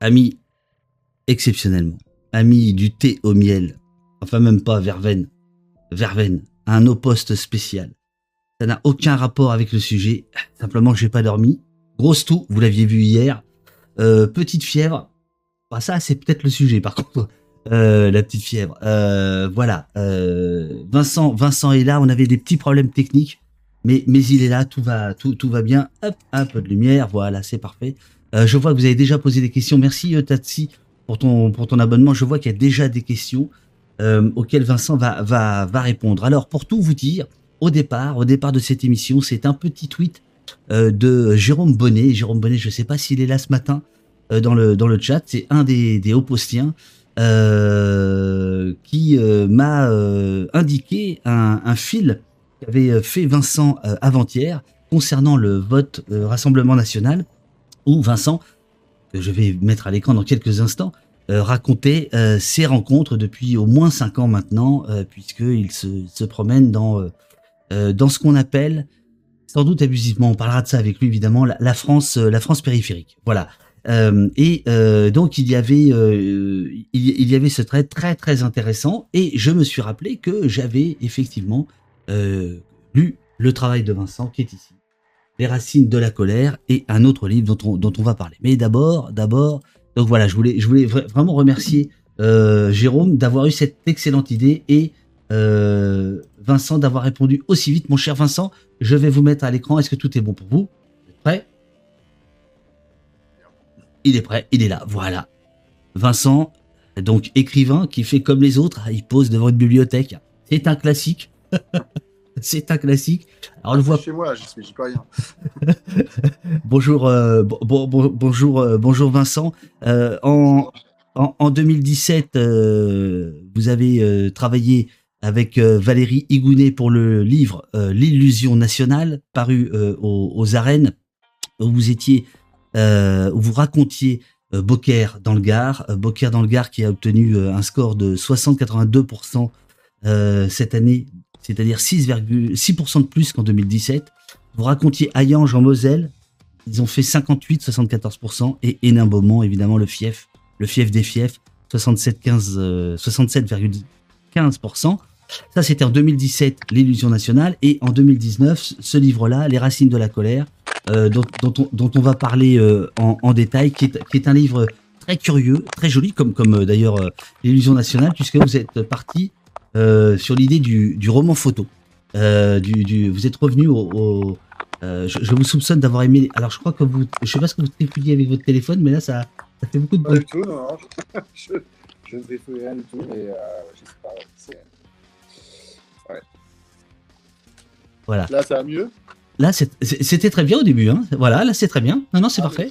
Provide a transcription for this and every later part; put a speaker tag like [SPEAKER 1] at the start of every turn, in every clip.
[SPEAKER 1] ami exceptionnellement, ami du thé au miel, enfin même pas verveine, verveine, un poste spécial. Ça n'a aucun rapport avec le sujet, simplement j'ai pas dormi. Grosse toux, vous l'aviez vu hier. Euh, petite fièvre, bah, ça c'est peut-être le sujet par contre. Euh, la petite fièvre. Euh, voilà. Vincent, Vincent est là. On avait des petits problèmes techniques, mais mais il est là. Tout va tout, tout va bien. Hop, un peu de lumière. Voilà, c'est parfait. Je vois que vous avez déjà posé des questions. Merci Tatsi pour ton pour ton abonnement. Je vois qu'il y a déjà des questions auxquelles Vincent va va va répondre. Alors pour tout vous dire, au départ, au départ de cette émission, c'est un petit tweet de Jérôme Bonnet. Jérôme Bonnet, je ne sais pas s'il est là ce matin, euh, dans, le, dans le chat. C'est un des, des postiens euh, qui euh, m'a indiqué un fil qu'avait fait Vincent avant-hier concernant le vote Rassemblement National, où Vincent, que je vais mettre à l'écran dans quelques instants, racontait ses rencontres depuis au moins cinq ans maintenant, puisqu'il se, promène dans, dans ce qu'on appelle, sans doute abusivement, on parlera de ça avec lui évidemment, la, France, la France périphérique. Voilà. Euh, et euh, donc il y avait euh, il, y avait ce trait très très intéressant et je me suis rappelé que j'avais effectivement lu le travail de Vincent qui est ici, Les racines de la colère et un autre livre dont on, va parler. Mais d'abord d'abord donc voilà je voulais je voulais vraiment remercier Jérôme d'avoir eu cette excellente idée et Vincent d'avoir répondu aussi vite. Mon cher Vincent, je vais vous mettre à l'écran. Est-ce que tout est bon pour vous? Prêt il est prêt, il est là, voilà. Vincent, donc écrivain qui fait comme les autres, il pose devant une bibliothèque. C'est un classique. c'est un classique.
[SPEAKER 2] Alors le voit. Chez moi, je pas rien.
[SPEAKER 1] bonjour, euh, bonjour, euh, bonjour Vincent. Euh, en, en, 2017, vous avez travaillé avec Valérie Igounet pour le livre L'illusion nationale, paru aux, aux, arènes. Où vous étiez où vous racontiez Beaucaire dans le Gard, Beaucaire dans le Gard qui a obtenu un score de 60-82% cette année, c'est-à-dire 6,6% de plus qu'en 2017. Vous racontiez Hayange en Moselle, ils ont fait 58-74% et Hénin-Beaumont, évidemment le fief, le fief des fiefs, 67,15%. Ça, c'était en 2017, l'illusion nationale. Et en 2019, ce livre-là, Les racines de la colère, euh, dont, on, va parler euh, en, détail, qui est, un livre très curieux, très joli, comme, euh, d'ailleurs l'illusion nationale, puisque vous êtes parti sur l'idée du, roman photo. Du, vous êtes revenu au... je, vous soupçonne d'avoir aimé... Alors, je crois que vous... Je sais pas ce que vous tripuliez avec votre téléphone, mais là, ça, ça fait beaucoup de.
[SPEAKER 2] Pas du tout, non, non. je, je ne trifouille rien du tout, mais je sais pas.
[SPEAKER 1] Voilà.
[SPEAKER 2] Là, ça va mieux?
[SPEAKER 1] Là, c'était très bien au début. Hein. Voilà, là, c'est très bien. Non, non, c'est ah, parfait.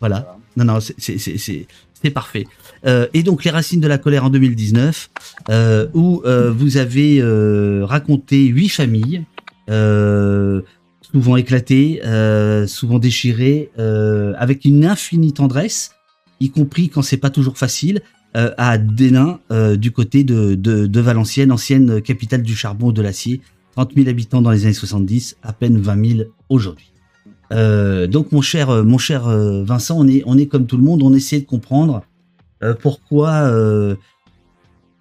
[SPEAKER 1] Voilà. Non, non, c'est parfait. Euh, et donc, Les Racines de la colère en 2019, euh, où euh, vous avez raconté huit familles, souvent éclatées, souvent déchirées, avec une infinie tendresse, y compris quand c'est pas toujours facile, à Dénin, du côté de Valenciennes, ancienne capitale du charbon et de l'acier, 30 000 habitants dans les années 70, à peine 20 000 aujourd'hui. Euh, donc mon cher, euh, mon cher euh, Vincent, on est, on est comme tout le monde, on essaie de comprendre pourquoi,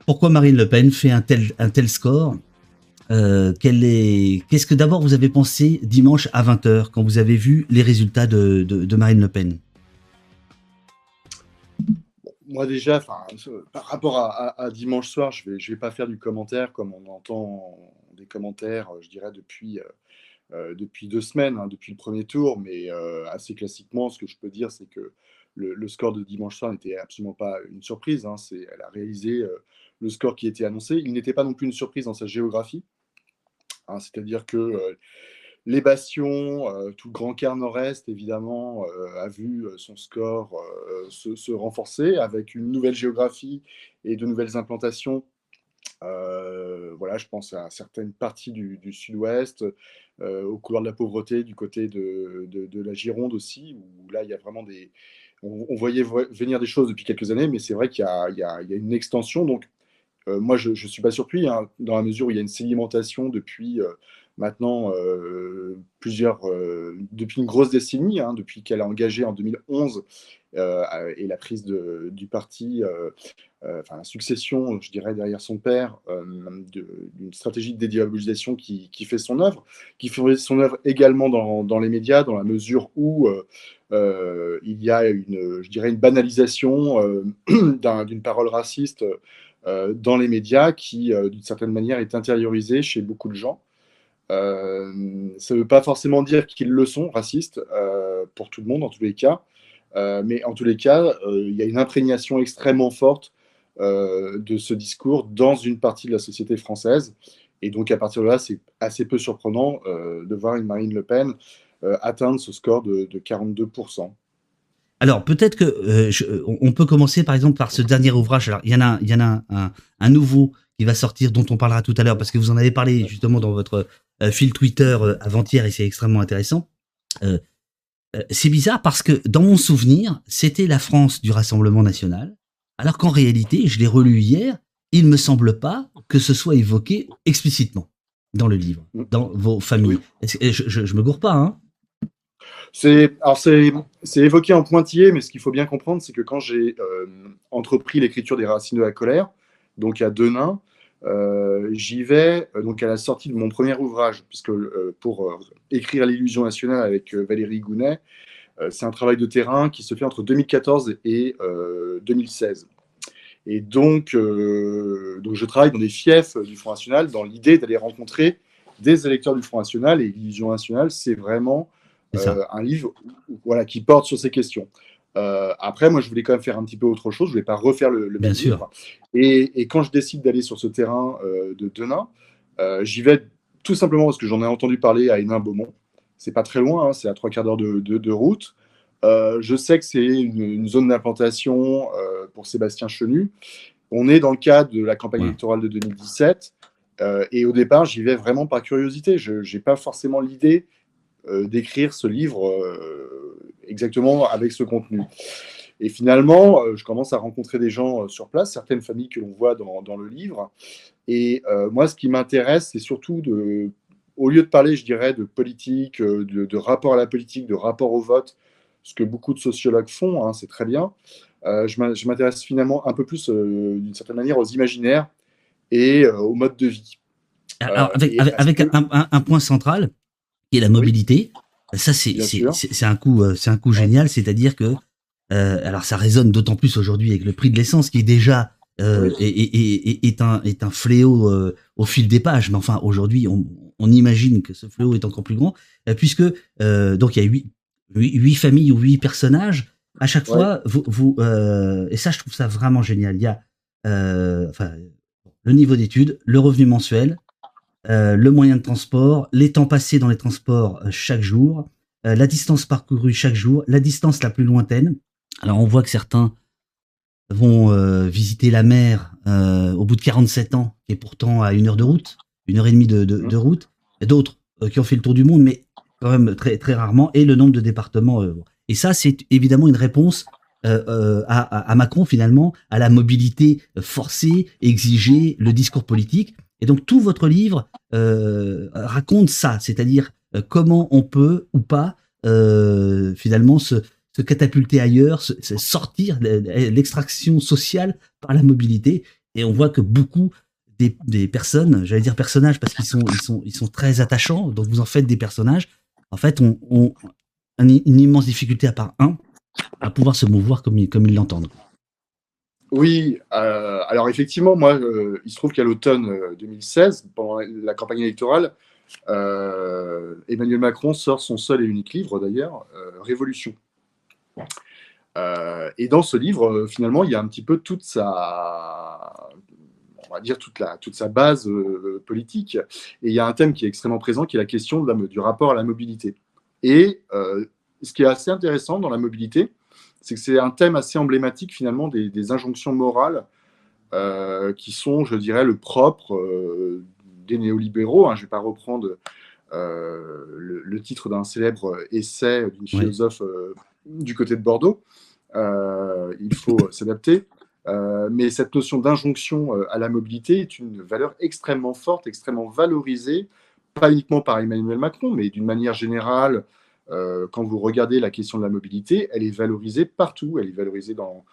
[SPEAKER 1] pourquoi Marine Le Pen fait un tel, un tel score. Qu'est-ce que d'abord vous avez pensé dimanche à 20h quand vous avez vu les résultats de, de, Marine Le Pen?
[SPEAKER 2] Moi déjà, par rapport à, dimanche soir, je vais, je vais pas faire du commentaire comme on entend des commentaires, je dirais, depuis, depuis deux semaines, hein, depuis le premier tour. Mais euh, assez classiquement, ce que je peux dire, c'est que le, score de dimanche soir n'était absolument pas une surprise. Hein. elle a réalisé le score qui était annoncé. Il n'était pas non plus une surprise dans sa géographie. Hein. c'est-à-dire que les Bastions, tout le Grand Quart Nord-Est, évidemment, a vu son score se, renforcer avec une nouvelle géographie et de nouvelles implantations euh, voilà, je pense à certaines parties du, sud-ouest, euh, au couloir de la pauvreté du côté de, la Gironde aussi, où là, il y a vraiment des... On, voyait venir des choses depuis quelques années, mais c'est vrai qu'il y, a, une extension. Donc, euh, moi, je ne suis pas surpris, hein, dans la mesure où il y a une sédimentation depuis maintenant plusieurs, depuis une grosse décennie, hein, depuis qu'elle a engagé en 2011 et la prise du parti, enfin la succession, je dirais, derrière son père, d'une stratégie de dédiabolisation qui, fait son œuvre, qui fait son œuvre également dans, les médias, dans la mesure où il y a une, je dirais, une banalisation d'une parole raciste dans les médias qui, d'une certaine manière, est intériorisée chez beaucoup de gens. Euh, ça ne veut pas forcément dire qu'ils le sont, racistes, euh, pour tout le monde en tous les cas. Euh, mais en tous les cas, il y a une imprégnation extrêmement forte de ce discours dans une partie de la société française. Et donc, à partir de là, c'est assez peu surprenant de voir une Marine Le Pen atteindre ce score de, 42%.
[SPEAKER 1] Alors, peut-être que on peut commencer par exemple par ce dernier ouvrage. Alors, il y en a, il y en a un, un, nouveau qui va sortir, dont on parlera tout à l'heure, parce que vous en avez parlé justement dans votre euh, fil Twitter euh, avant-hier et c'est extrêmement intéressant. Euh, c'est bizarre parce que dans mon souvenir, c'était la France du Rassemblement national, alors qu'en réalité, je l'ai relu hier, il me semble pas que ce soit évoqué explicitement dans le livre, mm. dans vos familles. Je, je, me gourre pas, hein?
[SPEAKER 2] C'est, alors c'est, évoqué en pointillé, mais ce qu'il faut bien comprendre, c'est que quand j'ai entrepris l'écriture des Racines de la colère, donc à Denain, euh, j'y vais euh, donc à la sortie de mon premier ouvrage, puisque euh, pour écrire l'illusion nationale avec Valérie Gounet, c'est un travail de terrain qui se fait entre 2014 et 2016. Et donc, donc, je travaille dans des fiefs du Front National dans l'idée d'aller rencontrer des électeurs du Front National. Et l'illusion nationale, c'est vraiment un livre voilà, qui porte sur ces questions. Euh, après, moi, je voulais quand même faire un petit peu autre chose. Je voulais pas refaire le, le
[SPEAKER 1] Bien même sûr.
[SPEAKER 2] Et, et, quand je décide d'aller sur ce terrain euh, de Denain, euh, j'y vais tout simplement parce que j'en ai entendu parler à Hénin-Beaumont. C'est pas très loin, hein, c'est à trois quarts d'heure de, de, de, route. Je sais que c'est une, une, zone d'implantation pour Sébastien Chenu. On est dans le cadre de la campagne ouais. électorale de 2017. et au départ, j'y vais vraiment par curiosité. Je n'ai pas forcément l'idée d'écrire ce livre exactement avec ce contenu. Et finalement, euh, je commence à rencontrer des gens euh, sur place, certaines familles que l'on voit dans, dans, le livre. Et euh, moi, ce qui m'intéresse, c'est surtout de, au lieu de parler, je dirais, de politique, de, de, rapport à la politique, de rapport au vote, ce que beaucoup de sociologues font, hein, c'est très bien. Euh, je m'intéresse finalement un peu plus, euh, d'une certaine manière, aux imaginaires et euh, au mode de vie.
[SPEAKER 1] Alors, avec, avec, avec un, un, un, point central, qui est la mobilité. Oui. Ça, c'est un coup, c'est un coup génial. C'est-à-dire que, euh, alors, ça résonne d'autant plus aujourd'hui avec le prix de l'essence qui est déjà euh, oui. est, est, est, un, est un fléau euh, au fil des pages. Mais enfin, aujourd'hui, on, on, imagine que ce fléau est encore plus grand, euh, puisque euh, donc il y a huit, huit, familles ou huit personnages. À chaque ouais. fois, vous, vous euh, et ça, je trouve ça vraiment génial. Il y a enfin le niveau d'études, le revenu mensuel, euh, le moyen de transport, les temps passés dans les transports euh, chaque jour, euh, la distance parcourue chaque jour, la distance la plus lointaine. Alors on voit que certains vont visiter la mer au bout de 47 ans, qui est pourtant à une heure de route, une heure et demie de, de, route, d'autres qui ont fait le tour du monde, mais quand même très, très rarement, et le nombre de départements. et ça, c'est évidemment une réponse à, à, Macron finalement, à la mobilité forcée, exigée, le discours politique. Et donc tout votre livre euh, raconte ça, c'est-à-dire euh, comment on peut ou pas euh, finalement se, catapulter ailleurs, se, se sortir l'extraction sociale par la mobilité. Et on voit que beaucoup des, personnes, j'allais dire personnages parce qu'ils sont, ils sont, ils sont très attachants, donc vous en faites des personnages. En fait, on, on une immense difficulté à part un, à pouvoir se mouvoir comme, comme ils l'entendent.
[SPEAKER 2] Oui, euh, alors effectivement, moi, euh, il se trouve qu'à l'automne 2016, pendant la campagne électorale, euh, Emmanuel Macron sort son seul et unique livre, d'ailleurs, euh, Révolution. Euh, et dans ce livre, finalement, il y a un petit peu toute sa, on va dire toute, la, toute sa base politique. Et il y a un thème qui est extrêmement présent, qui est la question du rapport à la mobilité. Et ce qui est assez intéressant dans la mobilité, c'est que c'est un thème assez emblématique finalement des, des injonctions morales euh, qui sont, je dirais, le propre euh, des néolibéraux. Hein. Je ne vais pas reprendre euh, le, le, titre d'un célèbre essai d'une philosophe du côté de Bordeaux. il faut s'adapter. mais cette notion d'injonction à la mobilité est une valeur extrêmement forte, extrêmement valorisée pas uniquement par Emmanuel Macron, mais d'une manière générale, euh, quand vous regardez la question de la mobilité, elle est valorisée partout. Elle est valorisée dans,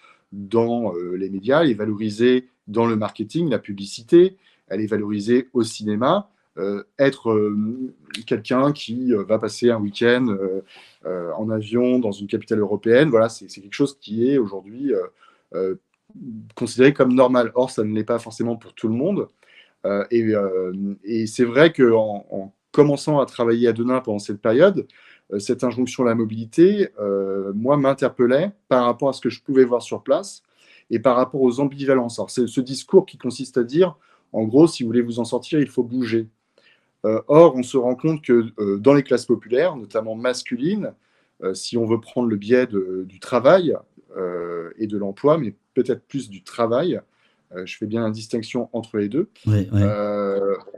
[SPEAKER 2] euh, les médias, elle est valorisée dans le marketing, la publicité, elle est valorisée au cinéma. Euh, être quelqu'un qui va passer un week-end en avion dans une capitale européenne, voilà, c'est quelque chose qui est aujourd'hui considéré comme normal. Or, ça ne l'est pas forcément pour tout le monde. et, c'est vrai qu'en en commençant à travailler à Denain pendant cette période, cette injonction à la mobilité, euh, moi, m'interpellait par rapport à ce que je pouvais voir sur place et par rapport aux ambivalences. Alors, c'est ce discours qui consiste à dire, en gros, si vous voulez vous en sortir, il faut bouger. Euh, or, on se rend compte que dans les classes populaires, notamment masculines, si on veut prendre le biais du travail et de l'emploi, mais peut-être plus du travail, je fais bien la distinction entre les deux.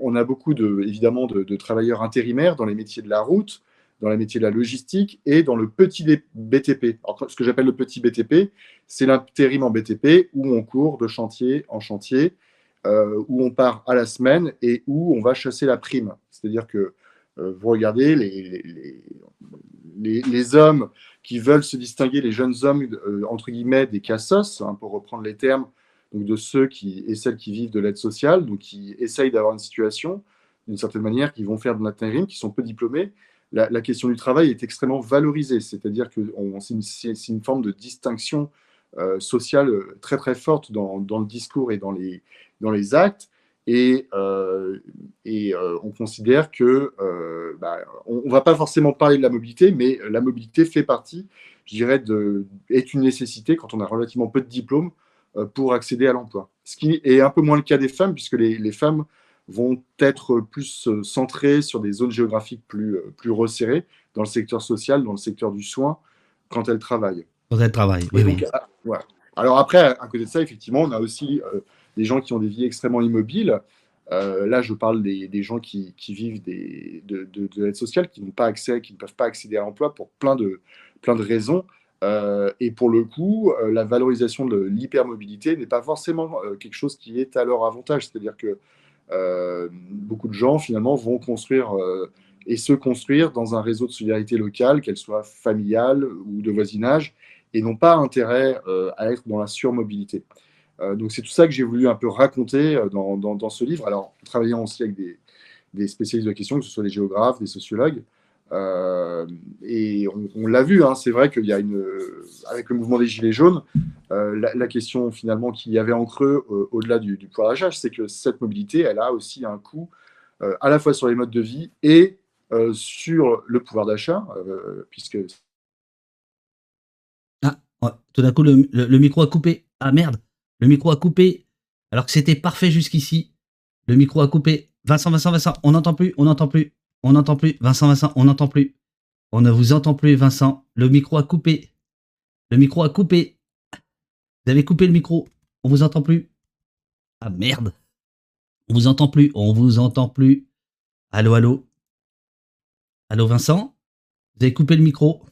[SPEAKER 2] on a beaucoup de, évidemment de, travailleurs intérimaires dans les métiers de la route, dans les métiers de la logistique et dans le petit BTP. Ce que j'appelle le petit BTP, c'est l'intérim en BTP où on court de chantier en chantier, euh, où on part à la semaine et où on va chasser la prime. C'est-à-dire que euh, vous regardez les, les, les, hommes qui veulent se distinguer, les jeunes hommes, euh, entre guillemets, des cassos, hein, pour reprendre les termes donc de ceux qui, et celles qui vivent de l'aide sociale, donc qui essayent d'avoir une situation d'une certaine manière, qui vont faire de l'intérim, qui sont peu diplômés, la, question du travail est extrêmement valorisée, c'est-à-dire que c'est une, forme de distinction euh, sociale très très forte dans, le discours et dans les, dans les actes. Et, euh, et euh, on considère que bah, on ne va pas forcément parler de la mobilité, mais la mobilité fait partie, je dirais, de, est une nécessité quand on a relativement peu de diplômes pour accéder à l'emploi. Ce qui est un peu moins le cas des femmes, puisque les, les femmes vont être plus euh, centrés sur des zones géographiques plus, euh, plus resserrées, dans le secteur social, dans le secteur du soin, quand elles travaillent.
[SPEAKER 1] Quand elles travaillent, oui.
[SPEAKER 2] Ah, Alors après, à côté de ça, effectivement, on a aussi euh, des gens qui ont des vies extrêmement immobiles. là, je parle des, des gens qui, qui, vivent des, de, de, l'aide sociale, qui n'ont pas accès, qui ne peuvent pas accéder à l'emploi pour plein de, plein de raisons. et pour le coup, la valorisation de l'hypermobilité n'est pas forcément quelque chose qui est à leur avantage. C'est-à-dire que beaucoup de gens finalement vont construire euh, et se construire dans un réseau de solidarité locale, qu'elle soit familiale ou de voisinage, et n'ont pas intérêt euh, à être dans la surmobilité. donc c'est tout ça que j'ai voulu un peu raconter dans, dans, ce livre. Alors, travaillant aussi avec des, des, spécialistes de la question, que ce soit des géographes, des sociologues, euh, et on, l'a vu, hein, c'est vrai qu'il y a une, avec le mouvement des Gilets jaunes, euh, la, question finalement qu'il y avait en creux euh, au-delà du, pouvoir d'achat, c'est que cette mobilité, elle a aussi un coût à la fois sur les modes de vie et sur le pouvoir d'achat, puisque.
[SPEAKER 1] Ah, tout d'un coup, le, le, micro a coupé. Ah merde, le micro a coupé, alors que c'était parfait jusqu'ici. Le micro a coupé. Vincent, Vincent, Vincent, on n'entend plus, on n'entend plus. On n'entend plus. Vincent, Vincent, on n'entend plus. On ne vous entend plus, Vincent. Le micro a coupé. Le micro a coupé. Vous avez coupé le micro. On vous entend plus. Ah merde. On vous entend plus. On vous entend plus. Allô, allô. Allô, Vincent. Vous avez coupé le micro.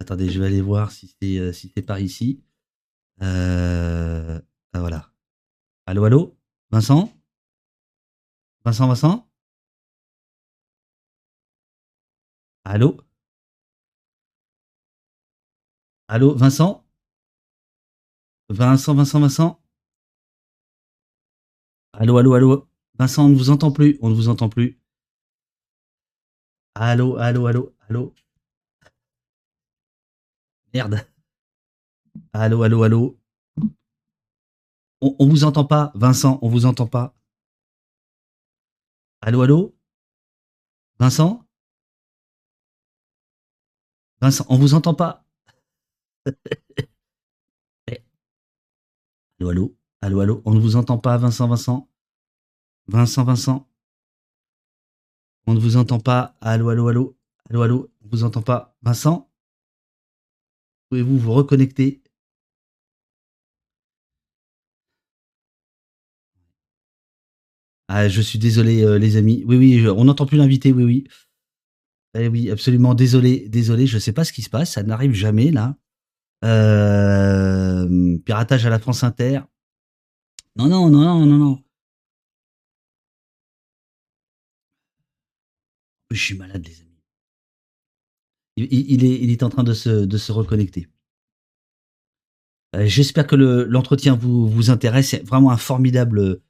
[SPEAKER 1] Attendez, je vais aller voir si c'est euh, par ici. Euh, ah, voilà. Allô, allô. Vincent. Vincent, Vincent. Allô? Allô, Vincent? Vincent, Vincent, Vincent? Allô, allô, allô? Vincent, on ne vous entend plus, on ne vous entend plus. Allô, allô, allô, allô? Merde. Allô, allô, allô? On, on vous entend pas, Vincent, on vous entend pas. Allô, allô? Vincent? Vincent, on vous entend pas. allô, allô, allô, allô, on ne vous entend pas, Vincent, Vincent. Vincent, Vincent. On ne vous entend pas. Allô, allô, allô, allô, allô, on ne vous entend pas. Vincent, pouvez-vous vous reconnecter? Ah, je suis désolé, euh, les amis. Oui, oui, on n'entend plus l'invité, oui, oui. Eh oui, absolument. Désolé, désolé. Je sais pas ce qui se passe. Ça n'arrive jamais là. Euh, piratage à la France Inter. Non, non, non, non, non, non. Je suis malade, les amis. Il, est, il est en train de se, de se reconnecter. Euh, j'espère que l'entretien vous, vous intéresse. C'est vraiment un formidable,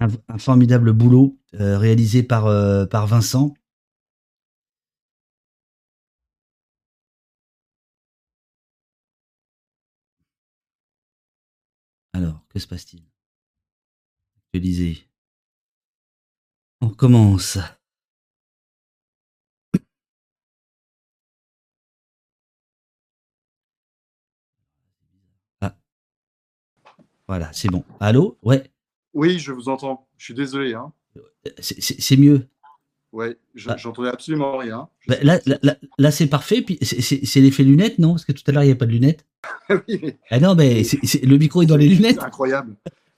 [SPEAKER 1] un, formidable boulot euh, réalisé par, par Vincent. Que se passe-t-il? Actualiser. On commence. Ah. Voilà, c'est bon. Allô? Ouais.
[SPEAKER 2] Oui, je vous entends. Je suis désolé. Hein.
[SPEAKER 1] C'est mieux.
[SPEAKER 2] Ouais, ah. j'entendais absolument rien.
[SPEAKER 1] Bah, là, là, c'est parfait. Puis c'est l'effet lunettes, non? Parce que tout à l'heure, il n'y a pas de lunettes. oui, Ah non, mais le micro est dans les lunettes.
[SPEAKER 2] C'est incroyable.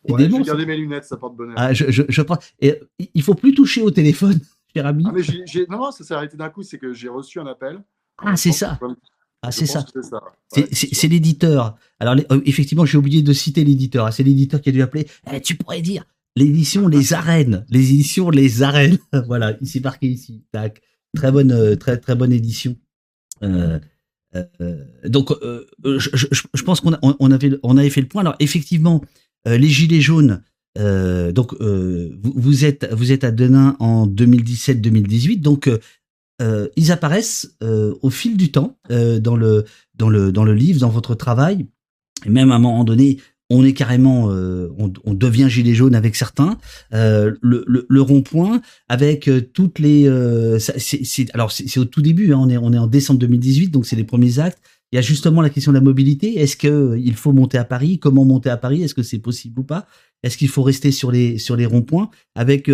[SPEAKER 2] Ouais, j'ai gardé mes lunettes, ça porte bonheur.
[SPEAKER 1] Ah, je, je, je prends... Et, il faut plus toucher au téléphone, cher ami.
[SPEAKER 2] Ah, mais Non, non, ça s'est arrêté d'un coup. C'est que j'ai reçu un appel.
[SPEAKER 1] Ah, c'est ça. Ah, c'est ça. C'est l'éditeur. Alors, euh, effectivement, j'ai oublié de citer l'éditeur. C'est l'éditeur qui a dû appeler. Eh, tu pourrais dire l'édition Les Arènes. Les éditions Les Arènes. voilà, ici marqué ici. Tac. Très bonne, euh, très, très bonne édition. Euh, donc, je, pense qu'on on avait, on avait fait le point. Alors, effectivement, les Gilets jaunes, donc, vous, vous, êtes, vous êtes à Denain en 2017-2018. Donc, euh, ils apparaissent euh, au fil du temps euh, dans, le, dans, le, dans le livre, dans votre travail. Et même à un moment donné, on est carrément, on, on, devient gilet jaune avec certains. le, le, le rond-point avec toutes les, c'est, alors c'est, au tout début, hein, on est on est en décembre 2018, donc c'est les premiers actes. Il y a justement la question de la mobilité. Est-ce que il faut monter à Paris? Comment monter à Paris? Est-ce que c'est possible ou pas? Est-ce qu'il faut rester sur les sur les ronds-points avec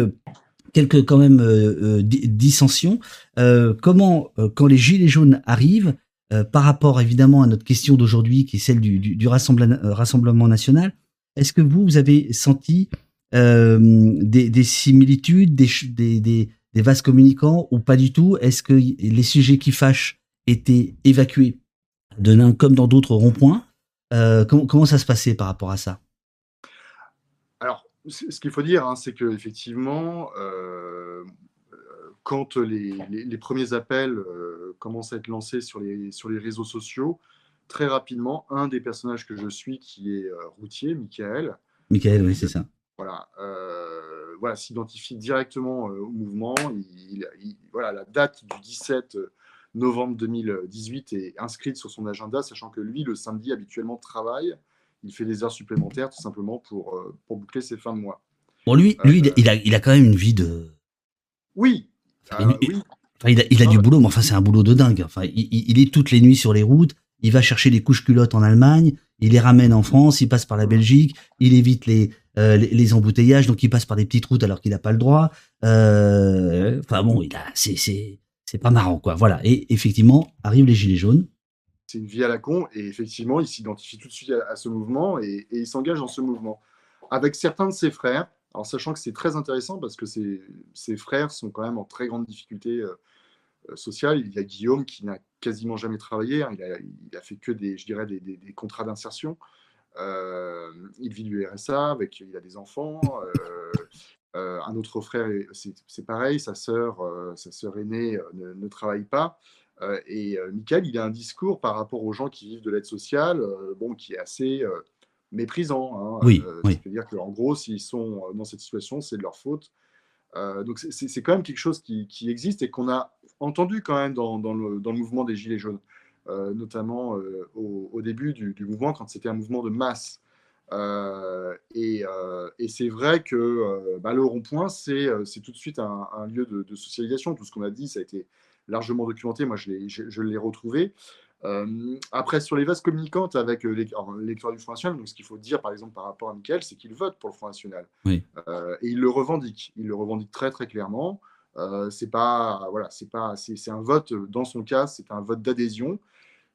[SPEAKER 1] quelques quand même euh, euh, dissensions? Euh, comment, quand les gilets jaunes arrivent, par rapport évidemment à notre question d'aujourd'hui, qui est celle du, du, rassemblement, national, est-ce que vous, vous avez senti des, similitudes, des, vases communicants ou pas du tout? Est-ce que les sujets qui fâchent étaient évacués de l'un comme dans d'autres ronds-points? Comment, ça se passait par rapport à ça?
[SPEAKER 2] Ce qu'il faut dire, hein, c'est qu'effectivement, euh, quand les, premiers appels euh, commencent à être lancés sur les, sur les réseaux sociaux, très rapidement, un des personnages que je suis, qui est euh, routier, Michael.
[SPEAKER 1] Michael, oui, c'est ça.
[SPEAKER 2] Voilà, voilà s'identifie directement au mouvement. voilà, la date du 17 novembre 2018 est inscrite sur son agenda, sachant que lui, le samedi, habituellement, travaille il fait des heures supplémentaires tout simplement pour, euh, pour boucler ses fins de mois.
[SPEAKER 1] Bon, lui, lui il, a, il, a, quand même une vie de.
[SPEAKER 2] Oui.
[SPEAKER 1] Enfin, il, a, il a du boulot, mais enfin, c'est un boulot de dingue. Enfin, il, est toutes les nuits sur les routes. Il va chercher des couches culottes en Allemagne. Il les ramène en France. Il passe par la Belgique. Il évite les, euh, les, embouteillages. Donc, il passe par des petites routes alors qu'il n'a pas le droit. Euh, enfin, bon, il a, c'est, c'est, c'est pas marrant, quoi. Voilà. Et effectivement, arrivent les Gilets jaunes
[SPEAKER 2] c'est une vie à la con. Et effectivement, il s'identifie tout de suite à, ce mouvement et, il s'engage dans ce mouvement. Avec certains de ses frères, en sachant que c'est très intéressant parce que ses, frères sont quand même en très grande difficulté euh, euh, sociale. Il y a Guillaume qui n'a quasiment jamais travaillé. Hein. Il, a, fait que des, je dirais, des, contrats d'insertion. Euh, il vit du RSA, avec, il a des enfants. un autre frère, c'est pareil, sa sœur, sa sœur aînée ne, travaille pas. Et Michael, il a un discours par rapport aux gens qui vivent de l'aide sociale, bon, qui est assez méprisant. Hein.
[SPEAKER 1] Oui, oui.
[SPEAKER 2] C'est-à-dire qu'en gros, s'ils sont dans cette situation, c'est de leur faute. donc c'est quand même quelque chose qui, existe et qu'on a entendu quand même dans, le, mouvement des Gilets jaunes, notamment au, début du, mouvement, quand c'était un mouvement de masse. et, c'est vrai que bah, le rond-point, c'est tout de suite un, lieu de, de, socialisation. Tout ce qu'on a dit, ça a été largement documenté. Moi, je l'ai retrouvé. Euh, après, sur les vases communicantes avec euh, l'électorat du Front National, donc ce qu'il faut dire par exemple par rapport à Michael, c'est qu'il vote pour le Front National. Euh, et il le revendique. Il le revendique très très clairement. c'est pas voilà, c'est pas c'est un vote dans son cas, c'est un vote d'adhésion.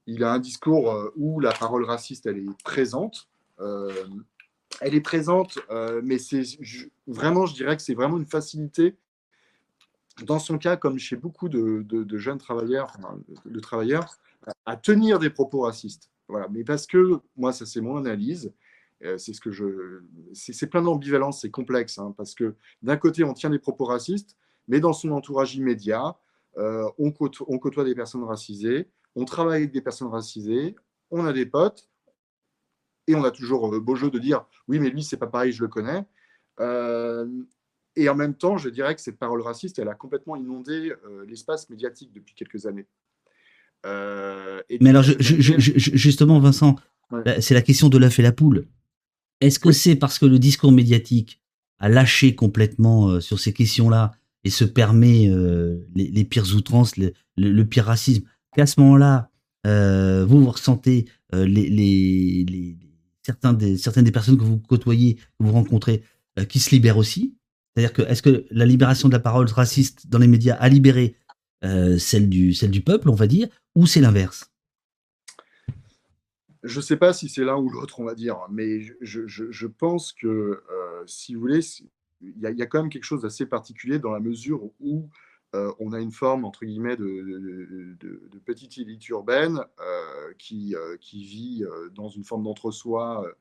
[SPEAKER 2] Il a un discours où la parole raciste elle est présente. elle est présente, mais c'est vraiment, je dirais que c'est vraiment une facilité dans son cas, comme chez beaucoup de, jeunes travailleurs, de travailleurs, à tenir des propos racistes. Voilà. Mais parce que, moi, ça c'est mon analyse, euh, c'est ce que je, c'est plein d'ambivalence, c'est complexe, hein, parce que d'un côté, on tient des propos racistes, mais dans son entourage immédiat, on, côtoie, des personnes racisées, on travaille avec des personnes racisées, on a des potes, et on a toujours beau jeu de dire oui, mais lui, c'est pas pareil, je le connais. et en même temps, je dirais que cette parole raciste, elle a complètement inondé l'espace médiatique depuis quelques années.
[SPEAKER 1] Mais alors, justement, Vincent, c'est la question de l'œuf et la poule. Est-ce que c'est parce que le discours médiatique a lâché complètement euh, sur ces questions-là et se permet euh, les, pires outrances, le, pire racisme, qu'à ce moment-là, euh, vous, vous ressentez les, certains des, certaines des personnes que vous côtoyez, que vous rencontrez, qui se libèrent aussi? C'est-à-dire que est-ce que la libération de la parole raciste dans les médias a libéré celle, du, celle du peuple, on va dire, ou c'est l'inverse?
[SPEAKER 2] Je ne sais pas si c'est l'un ou l'autre, on va dire, mais je, pense que, euh, si vous voulez, il y, a quand même quelque chose d'assez particulier dans la mesure où euh, on a une forme, entre guillemets, de, petite élite urbaine euh, qui, qui, vit dans une forme d'entre-soi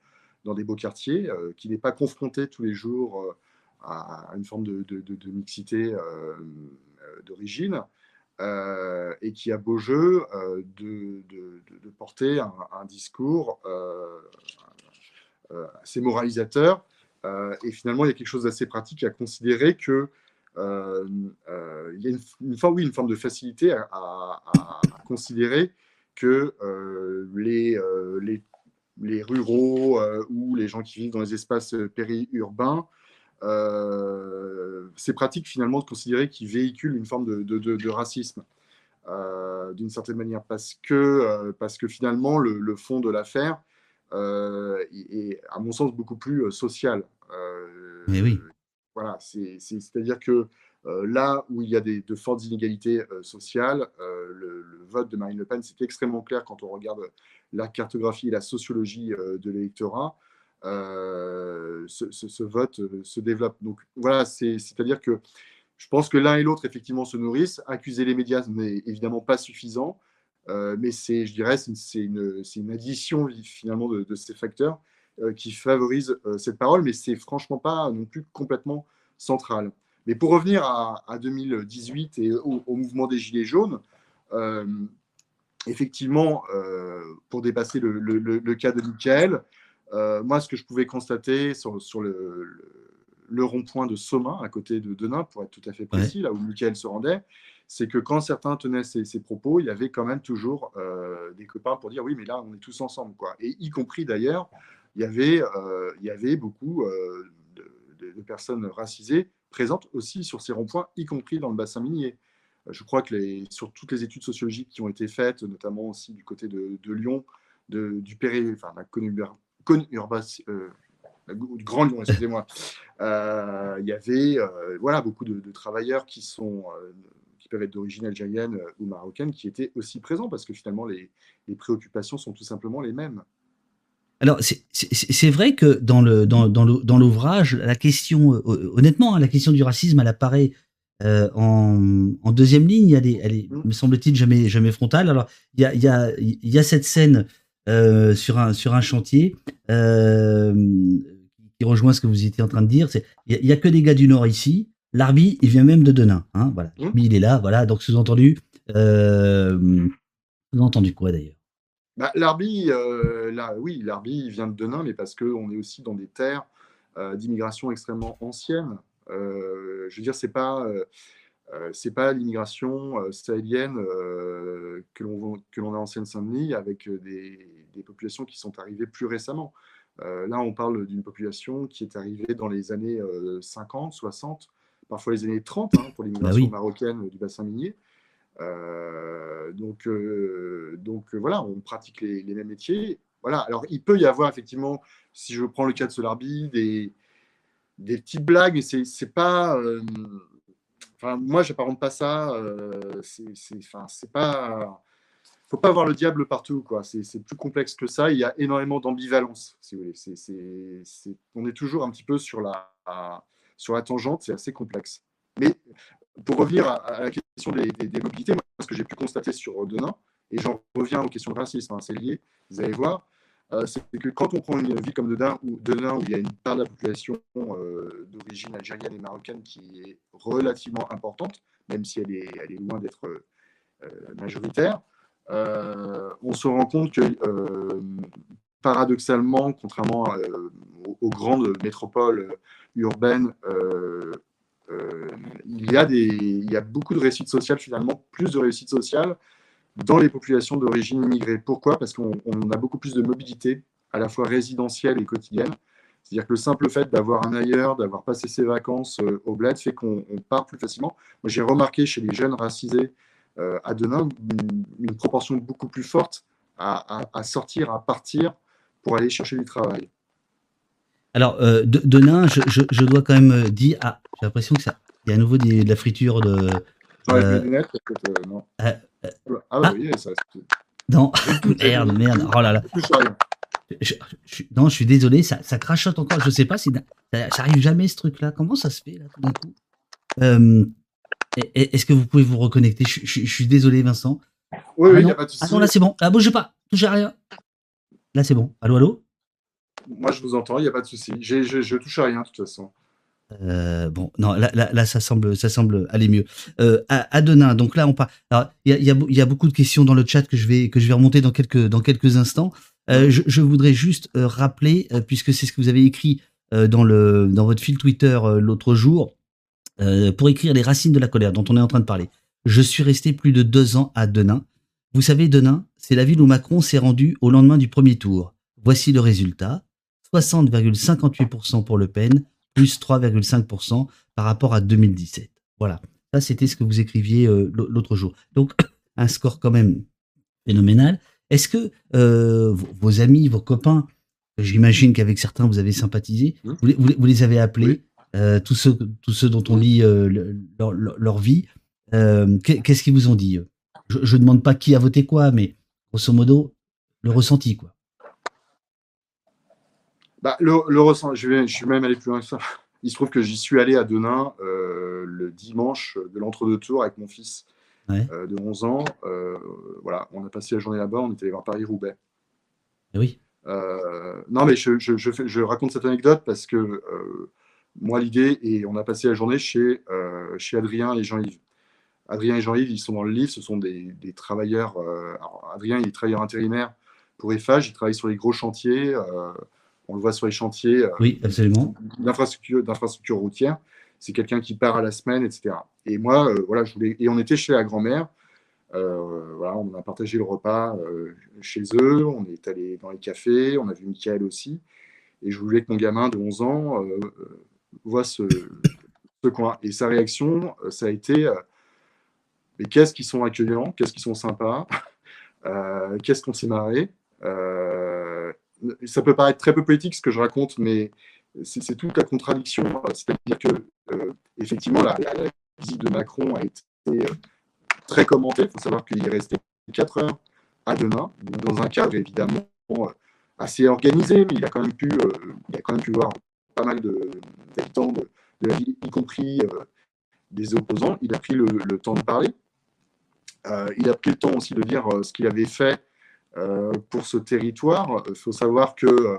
[SPEAKER 2] dans des beaux quartiers, qui n'est pas confrontée tous les jours à une forme de, mixité d'origine. Euh, et qui a beau jeu euh, de, porter un, discours euh, assez moralisateur. et finalement, il y a quelque chose d'assez pratique à considérer que il y a une, forme, de facilité à, considérer que les, ruraux ou les gens qui vivent dans les espaces périurbains euh, c'est pratique finalement de considérer qu'ils véhiculent une forme de, racisme. Euh, d'une certaine manière, parce que, euh, parce que finalement, le, fond de l'affaire est, à mon sens, beaucoup plus social.
[SPEAKER 1] Mais oui.
[SPEAKER 2] Voilà, c'est-à-dire que là où il y a des, de fortes inégalités sociales, le, le, vote de Marine Le Pen, c'est extrêmement clair quand on regarde la cartographie et la sociologie de l'électorat. Euh, ce, vote euh, se développe. Donc voilà, c'est-à-dire que je pense que l'un et l'autre, effectivement, se nourrissent. Accuser les médias n'est évidemment pas suffisant, euh, mais c'est, je dirais, c'est une, addition finalement de, ces facteurs qui favorise cette parole, mais c'est franchement pas non plus complètement central. Mais pour revenir à, 2018 et au, mouvement des Gilets jaunes, effectivement, pour dépasser le, le, cas de Michael, moi, ce que je pouvais constater sur, sur le, le, rond-point de Somain, à côté de Denain, pour être tout à fait précis, là où Michael se rendait, c'est que quand certains tenaient ces, propos, il y avait quand même toujours euh, des copains pour dire oui, mais là, on est tous ensemble. Quoi. Et y compris d'ailleurs, il, y avait, euh, il y avait beaucoup de, de, personnes racisées présentes aussi sur ces ronds-points, y compris dans le bassin minier. Je crois que les, sur toutes les études sociologiques qui ont été faites, notamment aussi du côté de, de Lyon, de, du Péré, enfin, la Urbas, euh, Grand Lyon, excusez-moi, euh, il y avait euh, voilà, beaucoup de, travailleurs qui, sont, qui peuvent être d'origine algérienne ou marocaine qui étaient aussi présents parce que finalement les, les préoccupations sont tout simplement les mêmes.
[SPEAKER 1] Alors, c'est vrai que dans l'ouvrage, dans, dans la question, honnêtement, hein, la question du racisme, elle apparaît en, en, deuxième ligne. Elle est, elle est mmh. me semble-t-il, jamais, jamais frontale. Alors, il y a, y, a, y a, cette scène euh, sur, un, sur un chantier euh, qui rejoint ce que vous étiez en train de dire. Il n'y a, que des gars du Nord ici. L'arbi, il vient même de Denain. Hein, voilà. Mmh. il est là. Voilà. Donc, sous-entendu, euh, sous-entendu quoi d'ailleurs?
[SPEAKER 2] Bah, L'arbi, là, oui, l'arbi, il vient de Denain, mais parce qu'on est aussi dans des terres d'immigration extrêmement anciennes. je veux dire, c'est pas euh, c'est pas l'immigration euh, sahélienne euh, que l'on a en Seine-Saint-Denis avec des, populations qui sont arrivées plus récemment. là, on parle d'une population qui est arrivée dans les années 50, 60, parfois les années 30 hein, pour l'immigration marocaine du bassin minier. donc, donc voilà, on pratique les, mêmes métiers. Voilà. Alors, il peut y avoir effectivement, si je prends le cas de Solarbi, des, des petites blagues, mais c'est pas Enfin, moi, j'apparente pas ça. Euh, c'est, enfin. Faut pas voir le diable partout. C'est, plus complexe que ça. Il y a énormément d'ambivalence, si on est toujours un petit peu sur la, sur la tangente. C'est assez complexe. Mais pour revenir à, la question des, des, mobilités, moi, ce que j'ai pu constater sur Denain, et j'en reviens aux questions de racisme, hein, c'est lié. Vous allez voir. Euh, c'est que quand on prend une ville comme Denain, où, où il y a une part de la population euh, d'origine algérienne et marocaine qui est relativement importante, même si elle est, elle est loin d'être majoritaire. on se rend compte que paradoxalement, contrairement aux, grandes métropoles urbaines, il, y a des, il y a beaucoup de réussite sociale finalement, plus de réussite sociale dans les populations d'origine immigrée. Pourquoi? Parce qu'on a beaucoup plus de mobilité, à la fois résidentielle et quotidienne. C'est-à-dire que le simple fait d'avoir un ailleurs, d'avoir passé ses vacances euh, au bled, fait qu'on part plus facilement. Moi, j'ai remarqué chez les jeunes racisés euh, à Denain une, proportion beaucoup plus forte à, sortir, à partir pour aller chercher du travail.
[SPEAKER 1] Alors, euh, Denain, je, dois quand même dire, ah, j'ai l'impression que ça, il y a à nouveau de la friture de. non. Ah, ah, oui, ça. Non, merde, merde. Oh là là. Je, non, je suis désolé, ça, ça crachote encore. Je sais pas si ça, arrive jamais ce truc-là. Comment ça se fait là tout d'un coup? Euh, Est-ce que vous pouvez vous reconnecter? Je, suis désolé, Vincent.
[SPEAKER 2] Oui, oui, il ah n'y a pas de souci.
[SPEAKER 1] Attends, là c'est bon. Ah, bougez pas, touchez à rien. Là c'est bon. Allô, allô?
[SPEAKER 2] Moi je vous entends, il n'y a pas de souci. Je, je touche à rien de toute façon.
[SPEAKER 1] Euh, bon, non, là, là, là, ça semble, ça semble aller mieux. Euh, à, Denain, donc là, on parle. Il y a, y, a, y a, beaucoup de questions dans le chat que je vais, que je vais remonter dans quelques, dans quelques instants. Euh, je, voudrais juste rappeler, puisque c'est ce que vous avez écrit dans, le, dans votre fil Twitter l'autre jour, pour écrire les racines de la colère dont on est en train de parler. Je suis resté plus de deux ans à Denain. Vous savez, Denain, c'est la ville où Macron s'est rendu au lendemain du premier tour. Voici le résultat. 60,58% pour Le Pen, plus 3,5% par rapport à 2017. Voilà, ça c'était ce que vous écriviez l'autre jour. Donc un score quand même phénoménal. Est-ce que euh, vos amis, vos copains, j'imagine qu'avec certains vous avez sympathisé, mmh. vous, les avez appelés, euh, tous, ceux, tous ceux dont on lit euh, leur, vie, qu'est-ce qu'ils vous ont dit Je ne demande pas qui a voté quoi, mais grosso modo, le ressenti, quoi.
[SPEAKER 2] Bah, le, ressenti, je, vais, je suis même allé plus loin que ça. Il se trouve que j'y suis allé à Denain le dimanche de l'entre-deux tours avec mon fils. Euh, de 11 ans. Euh, voilà, on a passé la journée là-bas, on était allé voir Paris-Roubaix.
[SPEAKER 1] Eh oui.
[SPEAKER 2] Euh, non, mais je, je, je, raconte cette anecdote parce que moi, l'idée, et on a passé la journée chez, chez Adrien et Jean-Yves. Adrien et Jean-Yves, ils sont dans le livre, ce sont des, des travailleurs. Adrien, il est travailleur intérimaire pour EFAGE, il travaille sur les gros chantiers. On le voit sur les chantiers
[SPEAKER 1] oui, absolument.
[SPEAKER 2] d'infrastructures routières c'est quelqu'un qui part à la semaine, etc. Et moi, euh, voilà, je voulais. Et on était chez la grand-mère. Euh, voilà, on a partagé le repas euh, chez eux. On est allé dans les cafés. On a vu Michael aussi. Et je voulais que mon gamin de 11 ans voit ce, coin. Et sa réaction, ça a été mais qu'est-ce qu'ils sont accueillants, qu'est-ce qu'ils sont sympas, qu'est-ce qu'on s'est marré. Ça peut paraître très peu politique ce que je raconte, mais c'est toute la contradiction. C'est-à-dire que, euh, effectivement, la, visite de Macron a été euh, très commentée. Il faut savoir qu'il est resté 4 heures à Denain, dans un cadre évidemment euh, assez organisé, mais il a quand même pu, voir pas mal d'habitants de, de, la ville, y compris des opposants. Il a pris le, temps de parler. il a pris le temps aussi de dire ce qu'il avait fait pour ce territoire. Il faut savoir que